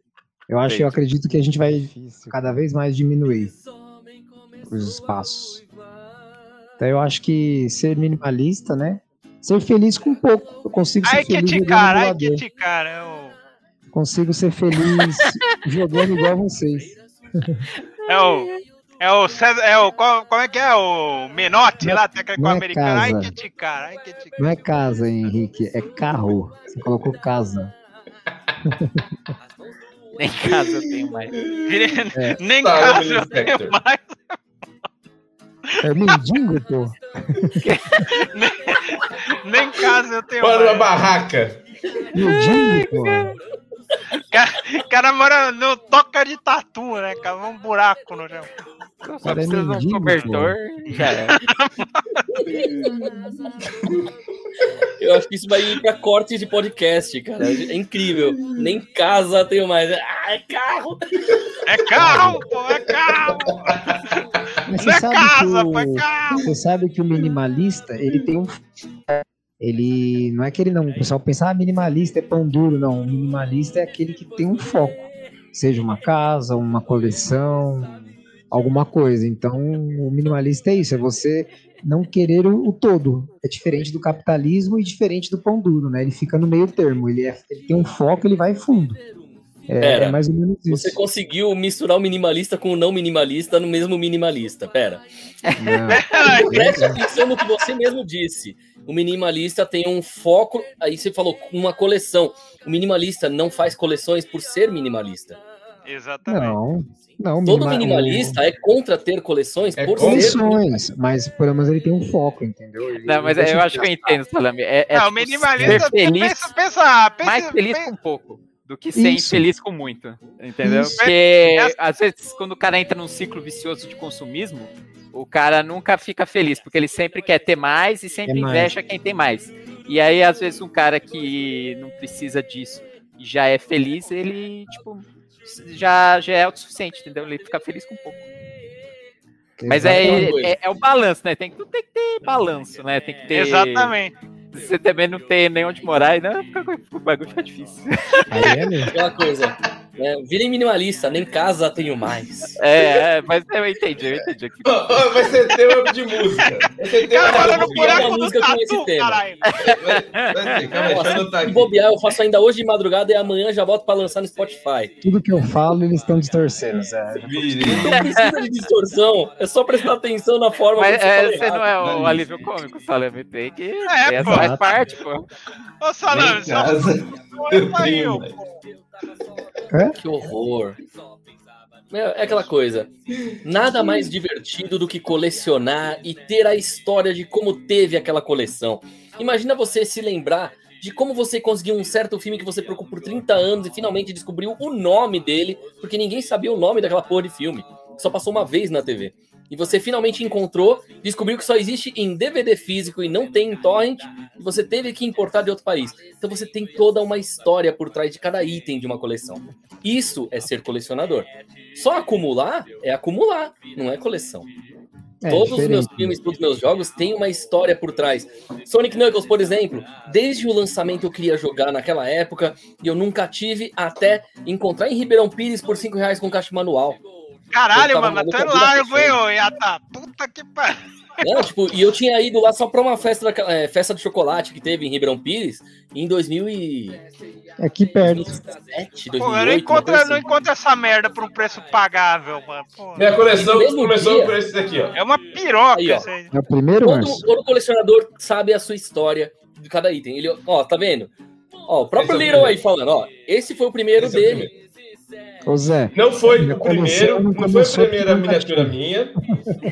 Eu acho, Feito. eu acredito que a gente vai cada vez mais diminuir os espaços. Então eu acho que ser minimalista, né? Ser feliz com pouco. Eu consigo ser Ai que feliz te jogando cara, ai que te cara. é o- Consigo ser feliz jogando igual vocês. É o. É o César. É o. Qual, como é que é? O Menotti lá, técnico não é americano. Ai casa. que te cara, ai que te cara. Não é casa, Henrique, é carro. Você colocou casa. Nem casa eu tenho mais. É. Nem Salame, casa eu tenho mais. É mendigo, pô. Nem casa eu tenho Bora uma mais. barraca. Mendigo, pô. O cara mora no toca de tatu, né, cara? Um buraco no chão. Só Cara, é precisa de um cobertor e já é. Eu acho que isso vai ir pra cortes de podcast, cara. É incrível. Nem casa tenho mais. Ah, é carro! É carro, pô, é carro. Mas Não é sabe casa, que pô, é o, carro. você sabe que o minimalista, ele tem um. Ele. Não é que ele não. O pessoal pensa, ah, minimalista é pão duro. Não. O minimalista é aquele que tem um foco. Seja uma casa, uma coleção, alguma coisa. Então, o minimalista é isso. É você não querer o, o todo. É diferente do capitalismo e diferente do pão duro, né? Ele fica no meio termo. Ele, é, ele tem um foco, ele vai fundo. É, Pera, é mais ou menos isso. Você conseguiu misturar o minimalista com o não minimalista no mesmo minimalista. Pera. Não. Preste atenção no que você mesmo disse. O minimalista tem um foco. Aí você falou uma coleção. O minimalista não faz coleções por ser minimalista. Exatamente. Não, não. Todo minima- minimalista é contra ter coleções É por ser. Coleções, mas pelo menos ele tem um foco, entendeu? Ele- Não, mas eu acho que eu entendo, Salame. É, é Não, o tipo, minimalista. ser feliz, Pensa, pensa, pensa, mais feliz pensa- com pouco do que ser Isso. infeliz com muito. Entendeu? Isso. Porque Essa- às vezes, quando o cara entra num ciclo vicioso de consumismo, o cara nunca fica feliz, porque ele sempre quer ter mais e sempre mais. inveja quem tem mais. E aí, às vezes, um cara que não precisa disso e já é feliz, ele, tipo, já, já é autossuficiente, entendeu? Ele fica feliz com pouco. Mas é, é, é o balanço, né? Tem, que- tem que ter balanço, né? Tem que ter. Exatamente. Se você também não tem nem onde morar, fica, o bagulho fica difícil. Aí é mesmo. Aquela coisa. É, virem minimalista, nem casa tenho mais. É, é, mas eu entendi, eu entendi. Ó, vai ser tema de música. Vai ser tema Cara, falando de música. uma música com esse tatu, tema. caralho. Vai, vai ser, calma aí, deixa eu anotar Se aqui. bobear, eu faço ainda hoje de madrugada e amanhã já boto pra lançar no Spotify. Tudo que eu falo, eles estão distorcendo, Zé. Vire. Não precisa de distorção, é só prestar atenção na forma Mas como você é, fala você errado. não é o alívio cômico, Salame. Tem que. É, pô. Faz parte, pô. Ô, Salame, só saiu. Que horror. Meu, É aquela coisa. Nada mais divertido do que colecionar e ter a história de como teve aquela coleção. Imagina você se lembrar de como você conseguiu um certo filme que você procurou por 30 anos e finalmente descobriu o nome dele, porque ninguém sabia o nome daquela porra de filme. Só passou uma vez na TV. E você finalmente encontrou, descobriu que só existe em DVD físico e não tem em torrent, e você teve que importar de outro país. Então você tem toda uma história por trás de cada item de uma coleção. Isso é ser colecionador. Só acumular é acumular, não é coleção. É, todos os meus diferente. filmes, todos os meus jogos têm uma história por trás. Sonic Knuckles, por exemplo, desde o lançamento eu queria jogar naquela época e eu nunca tive até encontrar em Ribeirão Pires por 5 reais com caixa manual. Caralho, mano, mas tu é maluco, a vida largo, hein, ô, Yata? Puta que pariu. Não, tipo, e eu tinha ido lá só pra uma festa, daquela- é, festa de chocolate que teve em Ribeirão Pires em 2000 e... É aqui perto. 2007, Pô, eu 2008. não encontro, coisa não assim. encontro essa merda por um preço pagável, mano. Pô, Minha coleção começou dia- por esse daqui, ó. é uma piroca Aí, ó. É o primeiro, Todo, todo colecionador sabe a sua história de cada item. Ele, ó, tá vendo? Ó, o próprio Esse é o aí falando, ó, esse foi o primeiro Esse é o dele. primeiro. Ô, Zé. Não foi o primeiro, não não foi a primeira com miniatura minha,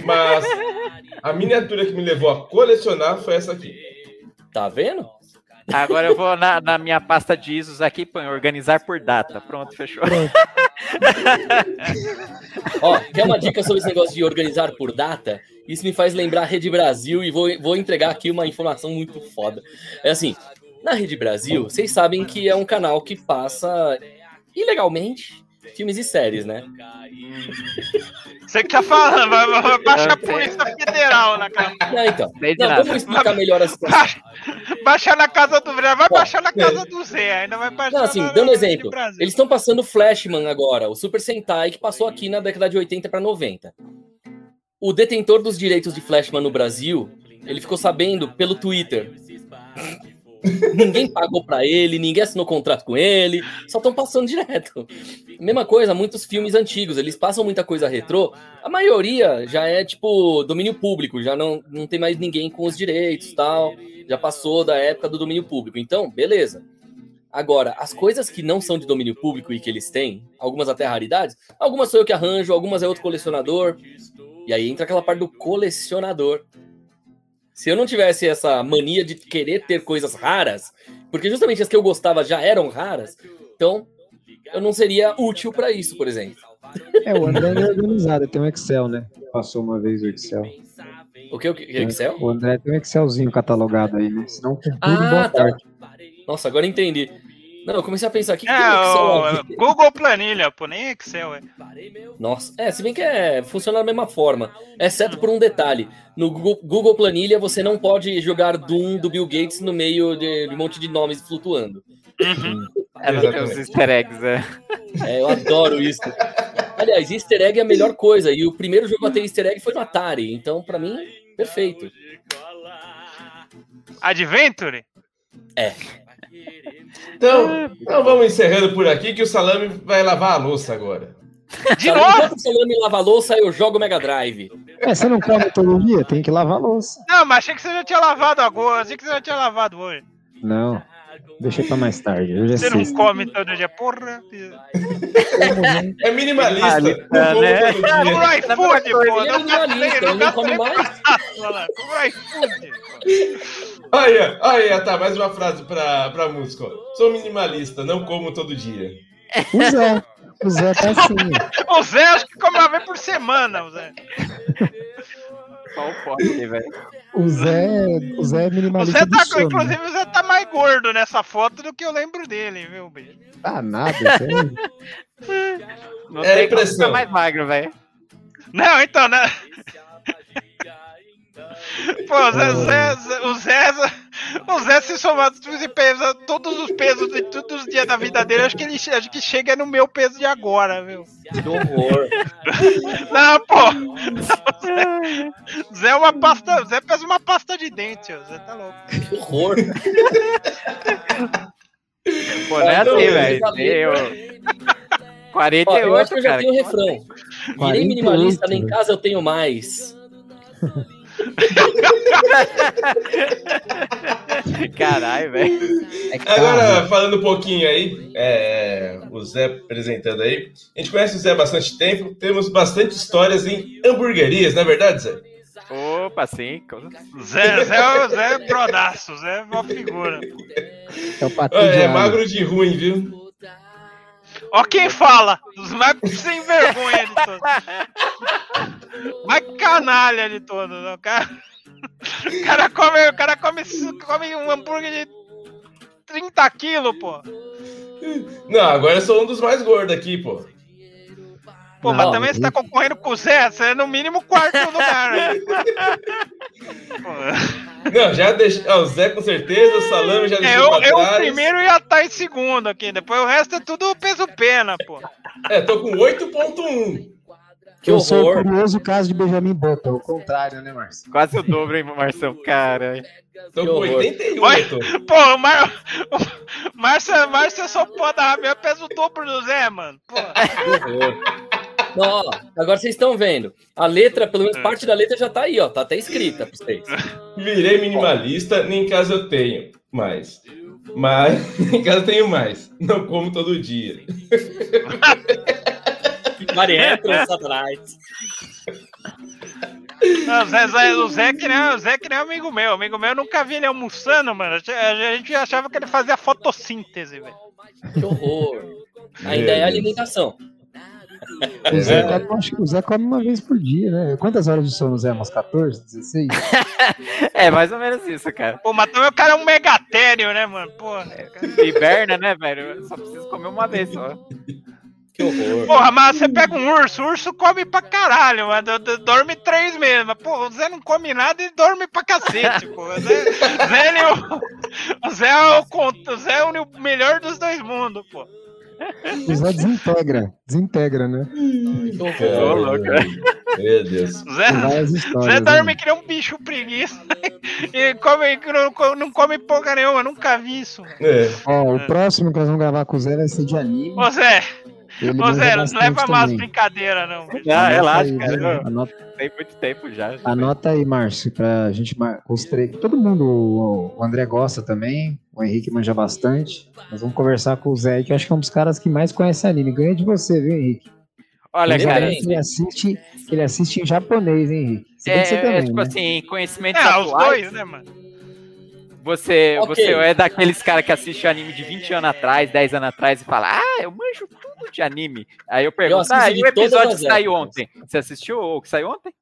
mas a miniatura que me levou a colecionar foi essa aqui. Tá vendo? Agora eu vou na, na minha pasta de ISOs aqui, põe organizar por data. Pronto, fechou. Ó, quer uma dica sobre esse negócio de organizar por data? Isso me faz lembrar a Rede Brasil e vou, vou entregar aqui uma informação muito foda. É assim, na Rede Brasil, vocês sabem que é um canal que passa ilegalmente filmes e séries, né? Você que tá falando, vai, vai- vai baixar a sei. Polícia Federal na casa. Não, então. Não, vamos explicar melhor a situação. Baixa, baixar na casa do Zé, vai baixar na casa do Zé, ainda vai baixar Não, assim, na- dando na- exemplo, eles estão passando Flashman agora, o Super Sentai que passou aqui na década de 80 para 90. O detentor dos direitos de Flashman no Brasil, ele ficou sabendo pelo Twitter. Ninguém pagou pra ele, ninguém assinou contrato com ele, só estão passando direto. Mesma coisa, muitos filmes antigos, eles passam muita coisa retrô, a maioria já é tipo domínio público, já não, não tem mais ninguém com os direitos tal, já passou da época do domínio público. Então, beleza. Agora, as coisas que não são de domínio público e que eles têm, algumas até raridades, algumas sou eu que arranjo, algumas é outro colecionador. E aí entra aquela parte do colecionador. Se eu não tivesse essa mania de querer ter coisas raras, porque justamente as que eu gostava já eram raras, então eu não seria útil pra isso, por exemplo. É, o André é organizado, tem um Excel, né? Passou uma vez o Excel. O que? O que? Excel? O André tem um Excelzinho catalogado aí, né? Senão com tudo, Ah, boa tá. parte. Nossa, agora eu entendi. Não, eu comecei a pensar aqui que É, o aqui. Google Planilha, pô, nem Excel, é. Nossa, é, se bem que é, funciona da mesma forma, exceto por um detalhe. No Google, Google Planilha você não pode jogar Doom do Bill Gates no meio de, de um monte de nomes flutuando. É, não tem os easter eggs, é. É, eu adoro isso. Aliás, easter egg é a melhor coisa, e o primeiro jogo a ter easter egg foi no Atari, então pra mim, perfeito. Adventure? Então, então vamos encerrando por aqui que o Salame vai lavar a louça agora. De novo? Enquanto o Salame lava a louça, eu jogo Mega Drive. É, você não come todo dia? Tem que lavar a louça. Não, mas achei que você já tinha lavado agora. Achei que você já tinha lavado hoje. Não. Deixei pra mais tarde. Hoje é Você não come todo dia, porra. É minimalista. Minimalista, não como né? dia. no iFood, pô. É Não minimalista, gastei, não come mais. Compra no iFood. Olha, olha, tá, mais uma frase pra, pra música. ó. Sou minimalista, não como todo dia. O Zé. O Zé tá assim. O Zé acho que come uma vez por semana, o Zé. Só o pote, velho. O Zé, o Zé é O minimalista Zé do tá, sono. inclusive, o Zé tá mais gordo nessa foto do que eu lembro dele, viu, bicho? Ah, nada. Zé. Não É tem como impressão. ficar mais magro, velho. Não, então, né? Pô, o Zé, Zé- o Zé, o Zé se somar se pesa todos os peso de todos os dias da vida dele, acho que ele acho que chega no meu peso de agora, viu? Que horror. Não, pô! Zé, Zé é uma pasta. Zé pesa uma pasta de dente, ó. Zé tá louco. Que horror. Pô, não é não, assim, velho. falei. Eu... Ó, eu acho 48, que eu já cara. tenho o refrão. Virei 48, minimalista, nem casa eu tenho mais. Caralho, velho. É tá- Agora, falando um pouquinho aí, é, o Zé apresentando aí. A gente conhece o Zé há bastante tempo, temos bastante histórias em hamburguerias, não é verdade, Zé? Opa, sim. Zé, Zé, é- Zé é brodaço, Zé é uma figura. é É, magro de ruim, viu? Ó quem fala, os mais sem vergonha de todos. Mais canalha de todos. né? O cara, o cara, come, o cara come, come um hambúrguer de 30 quilos, pô. Não, agora eu sou um dos mais gordos aqui, pô. Pô, mas Não, também você tá concorrendo com o Zé, você é no mínimo quarto lugar, né? Não, já deixei. Ó, o Zé com certeza, o Salame já deixou eu, pra eu trás. primeiro ia estar em segundo aqui, depois o resto é tudo peso pena, pô. É, tô com 8.1. Que eu sou o horror. curioso caso de Benjamin Button, o contrário, né, Márcio? Quase o dobro, hein, Marcelo? Cara. Tô com horror. 81, Oi? eu tô. Pô, o Mar... Márcio é só pô da rabia, pesa o dobro do Zé, mano. Pô. Que horror. Ó, agora vocês estão vendo. A letra, pelo menos parte da letra já tá aí, ó. Tá até escrita pra vocês. Virei minimalista, nem em casa eu tenho mais. Mas em casa eu tenho mais. Não como todo dia. Marietro, Satanás. Não, o, Zé, Zé- o, Zé que nem, o Zé que nem amigo meu. Amigo meu, eu nunca vi ele almoçando, mano. A gente achava que ele fazia fotossíntese, velho. Que horror. Ainda é alimentação. O Zé, É. come, acho que o Zé come uma vez por dia, né? Quantas horas de sono, Zé? Umas 14, 16? É, mais ou menos isso, cara. Pô, mas também o cara é um megatério, né, mano? Porra. Hiberna, né, velho? Eu só preciso comer uma vez só. Que horror. Porra, mas você pega um urso, o urso come pra caralho, mano. do- do- Dorme três meses. Mas, porra, o Zé não come nada e dorme pra cacete. O Zé, Zé, é o, o Zé é o, o Zé é o melhor dos dois mundos, pô. O Zé desintegra, desintegra, né? Meu Deus. O Zé. Zé dorme né? que nem um bicho preguiça. E come, não, não come porra nenhuma, nunca vi isso. É. Ó, o próximo que nós vamos gravar com o Zé vai ser de anime. Ô Zé, Ele ô Zé, não leva mais brincadeira, não. Ah, relaxa, aí, cara. Anota, Tem muito tempo já. anota aí, Márcio, pra gente os três. Todo mundo, o André gosta também, o Henrique manja bastante. Nós vamos conversar com o Zé, que eu acho que é um dos caras que mais conhece anime. Ganha de você, viu, Henrique? Olha, Ele cara. tem. Ele assiste, ele assiste em japonês, hein, Henrique? É, você é, também, tipo né? assim, conhecimentos É, os dois, né, mano? Você, Ok. você é daqueles caras que assiste anime de 20 anos atrás, 10 anos atrás e fala, ah, eu manjo tudo de anime. Aí eu pergunto, assisto ah, e o episódio que saiu ontem? Você assistiu o que saiu ontem?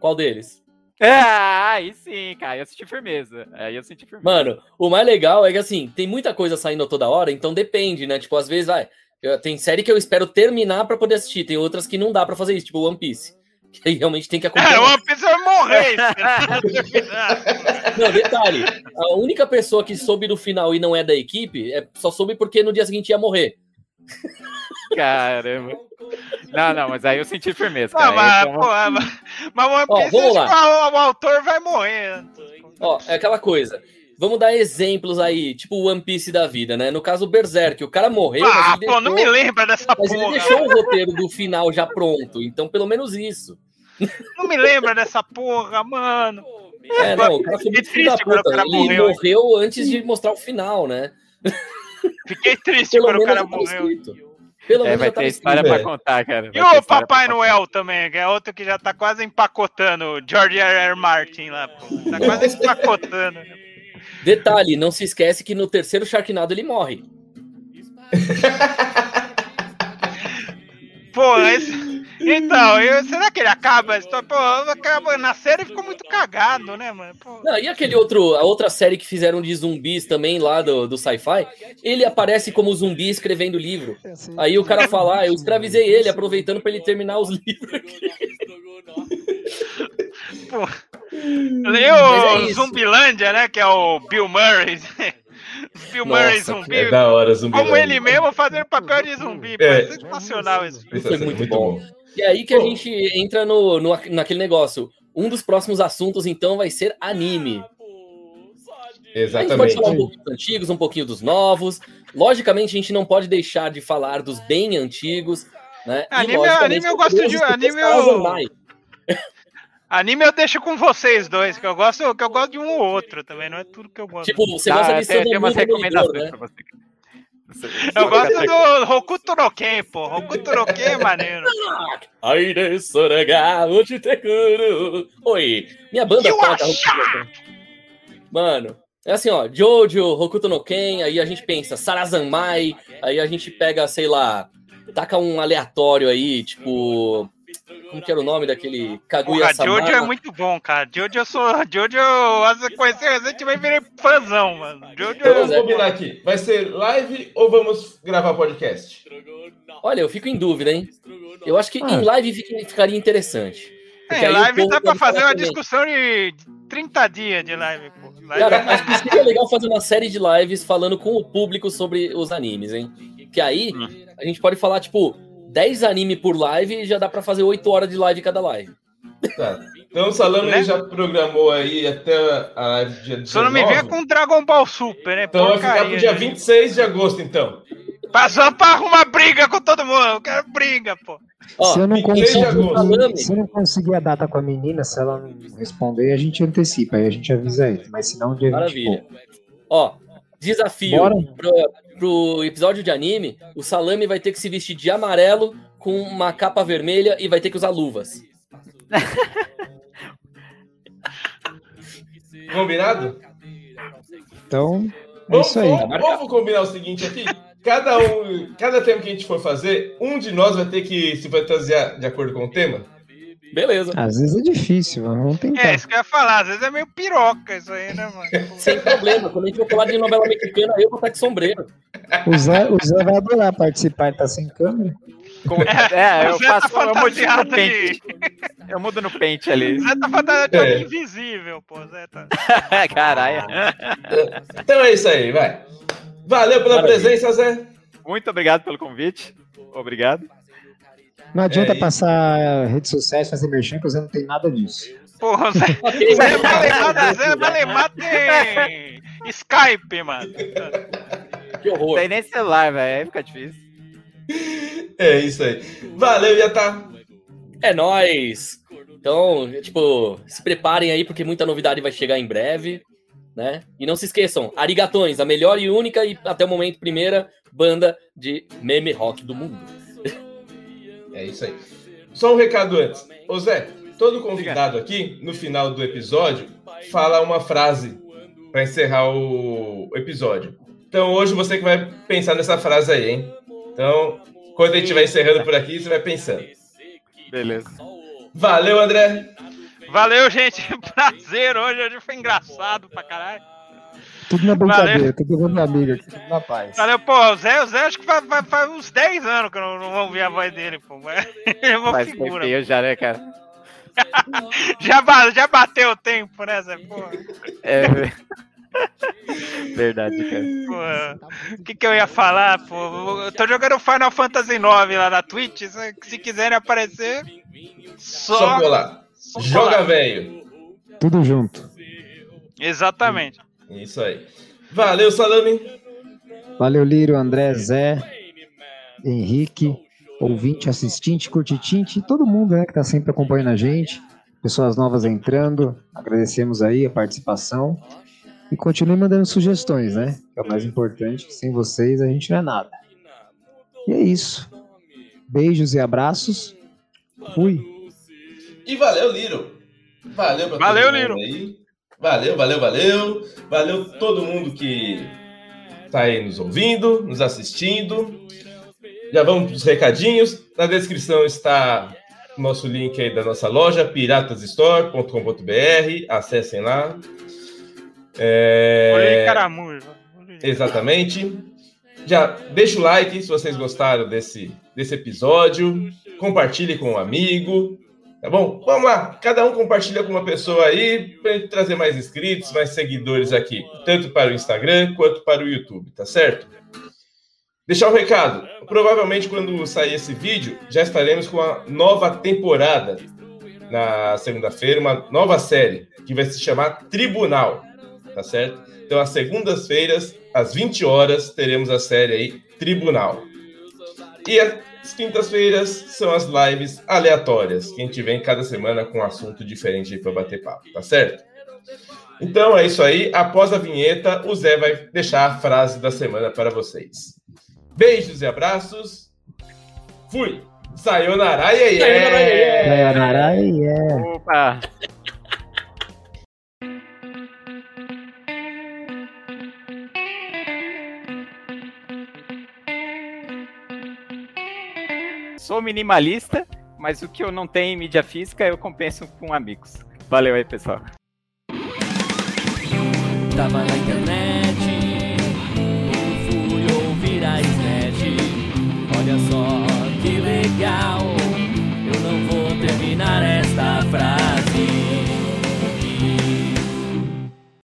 Qual deles? Ah, aí sim, cara, eu assisti firmeza. Aí eu senti firmeza. Mano, o mais legal é que assim, tem muita coisa saindo toda hora, então depende, né? Tipo, às vezes, vai. eu- Tem série que eu espero terminar pra poder assistir, tem outras que não dá pra fazer isso, tipo One Piece. Aí realmente tem que É, acompanhar. uma pessoa vai morrer. Não, detalhe, a única pessoa que soube do final e não é da equipe, é, só soube porque no dia seguinte ia morrer. Caramba. Não, não, mas aí eu senti firmeza. Ah, Cara. mas, Então, pô, mas, mas One Ó, Piece, vamos acho que o, o autor vai morrer. Ó, é aquela coisa. Vamos dar exemplos aí, tipo o One Piece da vida, né? No caso, o Berserk, o cara morreu, Ah, mas, ele pô, não me deixou, lembra dessa mas ele porra. deixou o roteiro do final já pronto. Então, pelo menos isso. Não me lembra dessa porra, mano. É, não, o cara foi muito Fiquei filho da triste quando o puta. cara Ele morreu. morreu antes de mostrar o final, né? Fiquei triste Pelo quando o cara tava morreu. escrito. Pelo É, menos vai já tava ter história É. contar, cara. E Vai ter o Papai Noel também, que é outro que já tá quase empacotando, o George R. R. Martin lá, pô. Tá quase empacotando. Detalhe, não se esquece que no terceiro Sharknado ele morre. Pô, esse... Então, eu- será que ele acaba? Pô, acaba na série ficou muito cagado, né, mano? Pô. Não, e aquele outro, a outra série que fizeram de zumbis também lá do, do sci-fi, ele aparece como zumbi escrevendo livro. Aí o cara fala, ah, eu escravizei ele, aproveitando pra ele terminar os livros aqui. Pô. Mas é. Zumbilândia, né? Que é o Bill Murray. Bill Murray Nossa, zumbi. É da hora, zumbi. Como ele mesmo fazendo papel de zumbi. pô, É. É sensacional esse filme. Foi muito bom. E aí que a gente entra no, no- naquele negócio. Um dos próximos assuntos, então, vai ser anime. A gente pode Exatamente. falar um pouquinho dos antigos, um pouquinho dos novos. Logicamente, a gente não pode deixar de falar dos bem antigos, né? E, Anime- logicamente, anime eu gosto de- anime eu-. Anime eu deixo com vocês dois, que eu gosto, que eu gosto de um ou outro também, não é tudo que eu gosto. Tipo, você Ah, gosta de tem, tem Sailor umas Moon Demolidor, recomendações né? pra você. eu gosto do Hokuto no Ken, pô. Hokuto no Ken é maneiro. Ai, dessoraga, hoje te curo. Oi, minha banda toca are Hokuto no Ken. Mano, é assim, ó, Jojo, Hokuto no Ken, aí a gente pensa Sarazanmai, aí a gente pega, sei lá, taca um aleatório aí, tipo... Como que era o nome daquele Porra, Kaguya-sama? Jojo é muito bom, cara. Jojo eu sou. Jojo, eu conheci recentemente virei fãzão, mano. Jojo Então vamos Pois é. combinar aqui. Vai ser live ou vamos gravar podcast? Olha, eu fico em dúvida, hein? Eu acho que Ah. em live fica- ficaria interessante. Porque É, live dá pra fazer falar uma também. discussão de 30 dias de live, pô. Live Cara, é acho que seria legal fazer uma série de lives falando com o público sobre os animes, hein? Que aí a gente pode falar, tipo, 10 anime por live e já dá pra fazer 8 horas de live cada live. Tá. Então o Salame Né? já programou aí até a live dia 19. Só não me venha com Dragon Ball Super, né? Então vai ficar Porcaria, pro dia né? 26 de agosto, então. Passou pra arrumar briga com todo mundo. Eu quero briga, pô. Ó, se eu não 23 de conseguir, se eu não conseguir a data com a menina, se ela não responder, a gente antecipa, aí a gente avisa ele. Mas se não, dia 20 e Maravilha. pouco. Ó, desafio Bora. pro, pro episódio de anime, o Salame vai ter que se vestir de amarelo com uma capa vermelha e vai ter que usar luvas. Combinado? Então, é Vamos, isso aí. vamos- vamos combinar o seguinte aqui. Cada um, cada tema que a gente for fazer, um de nós vai ter que se fantasiar de acordo com o tema. Beleza. Às vezes é difícil, mas vamos É, tentar. isso que eu ia falar. Às vezes é meio piroca isso aí, né, mano? Sem problema. Quando a gente for falar de novela mexicana, eu vou estar de sombreiro. O Zé, o Zé vai adorar participar, ele tá sem câmera. Com- É, eu tá faço eu mudo no pente. de. Eu mudo no pente ali. Zé tá fantasiado de É. homem invisível, pô. Zé tá. Caralho. Então é isso aí, vai. Valeu pela Maravilha. presença, Zé. Muito obrigado pelo convite. Obrigado. Não adianta É passar redes sociais, fazer merchan, que Zé não tem nada disso. Porra, Zé. Zé Valemar, Zé tem Skype, mano. Que Não horror. tem nem celular, velho. Aí fica difícil. É isso aí. Valeu, Yatá. É nóis! Então, tipo, se preparem aí, porque muita novidade vai chegar em breve, né? E não se esqueçam, Arigatões, a melhor e única e até o momento primeira banda de meme rock do mundo. É isso aí. Só um recado antes. Ô Zé, todo convidado aqui, no final do episódio, fala uma frase para encerrar o episódio. Então hoje você que vai pensar nessa frase aí, hein? Então, quando a gente estiver encerrando por aqui, você vai pensando. Beleza. Valeu, André. Valeu, gente. Prazer. Hoje, hoje foi engraçado pra caralho. Tudo na brincadeira, tudo na amiga, aqui, tudo na paz. Valeu, pô. O Zé, o Zé acho que faz, faz- faz uns 10 anos que eu não, não ouvi a voz dele, pô. Mas é uma Faz figura. já, né, cara? Já, já bateu o tempo, né, Zé? Porra. É. Verdade, cara. O que, que eu ia falar, pô? Eu tô jogando Final Fantasy IX lá na Twitch. Se, se quiserem aparecer, Só só. colar. Joga, velho. Tudo junto. Exatamente. Isso aí. Valeu, Salame. Valeu, Lírio, André, Zé, Henrique, ouvinte, assistente, curtitinte, todo mundo né, que está sempre acompanhando a gente. Pessoas novas entrando, agradecemos aí a participação. E continue mandando sugestões, né? Que é o mais importante, que sem vocês a gente não é nada. E é isso. Beijos e abraços. Fui. E valeu, Liro. Valeu pra Valeu, todo mundo Liro. aí. Valeu, valeu, valeu. Valeu todo mundo que tá aí nos ouvindo, nos assistindo. Já vamos pros recadinhos. Na descrição está o nosso link aí da nossa loja, piratasstore.com.br. Acessem lá. É... Olhei caramujo. Exatamente. Já deixa o like se vocês gostaram desse, desse episódio. Compartilhe com um amigo. Tá bom? Vamos lá, cada um compartilha com uma pessoa aí gente trazer mais inscritos, mais seguidores aqui, tanto para o Instagram quanto para o YouTube, tá certo? Deixar um recado. Provavelmente quando sair esse vídeo, já estaremos com a nova temporada na segunda-feira, uma nova série que vai se chamar Tribunal, tá certo? Então, às segundas-feiras, às 20 horas, teremos a série aí Tribunal. E as quintas-feiras são as lives aleatórias, que a gente vem cada semana com um assunto diferente para bater papo, tá certo? Então é isso aí. Após a vinheta, o Zé vai deixar a frase da semana para vocês. Beijos e abraços. Fui! Sayonara, iê, iê. Sayonara, iê. Sayonara, yeah. Opa! Sou minimalista, mas o que eu não tenho em mídia física eu compenso com amigos. Valeu aí, pessoal. Tava na internet, fui ouvir a Snatch. Olha só que legal, eu não vou terminar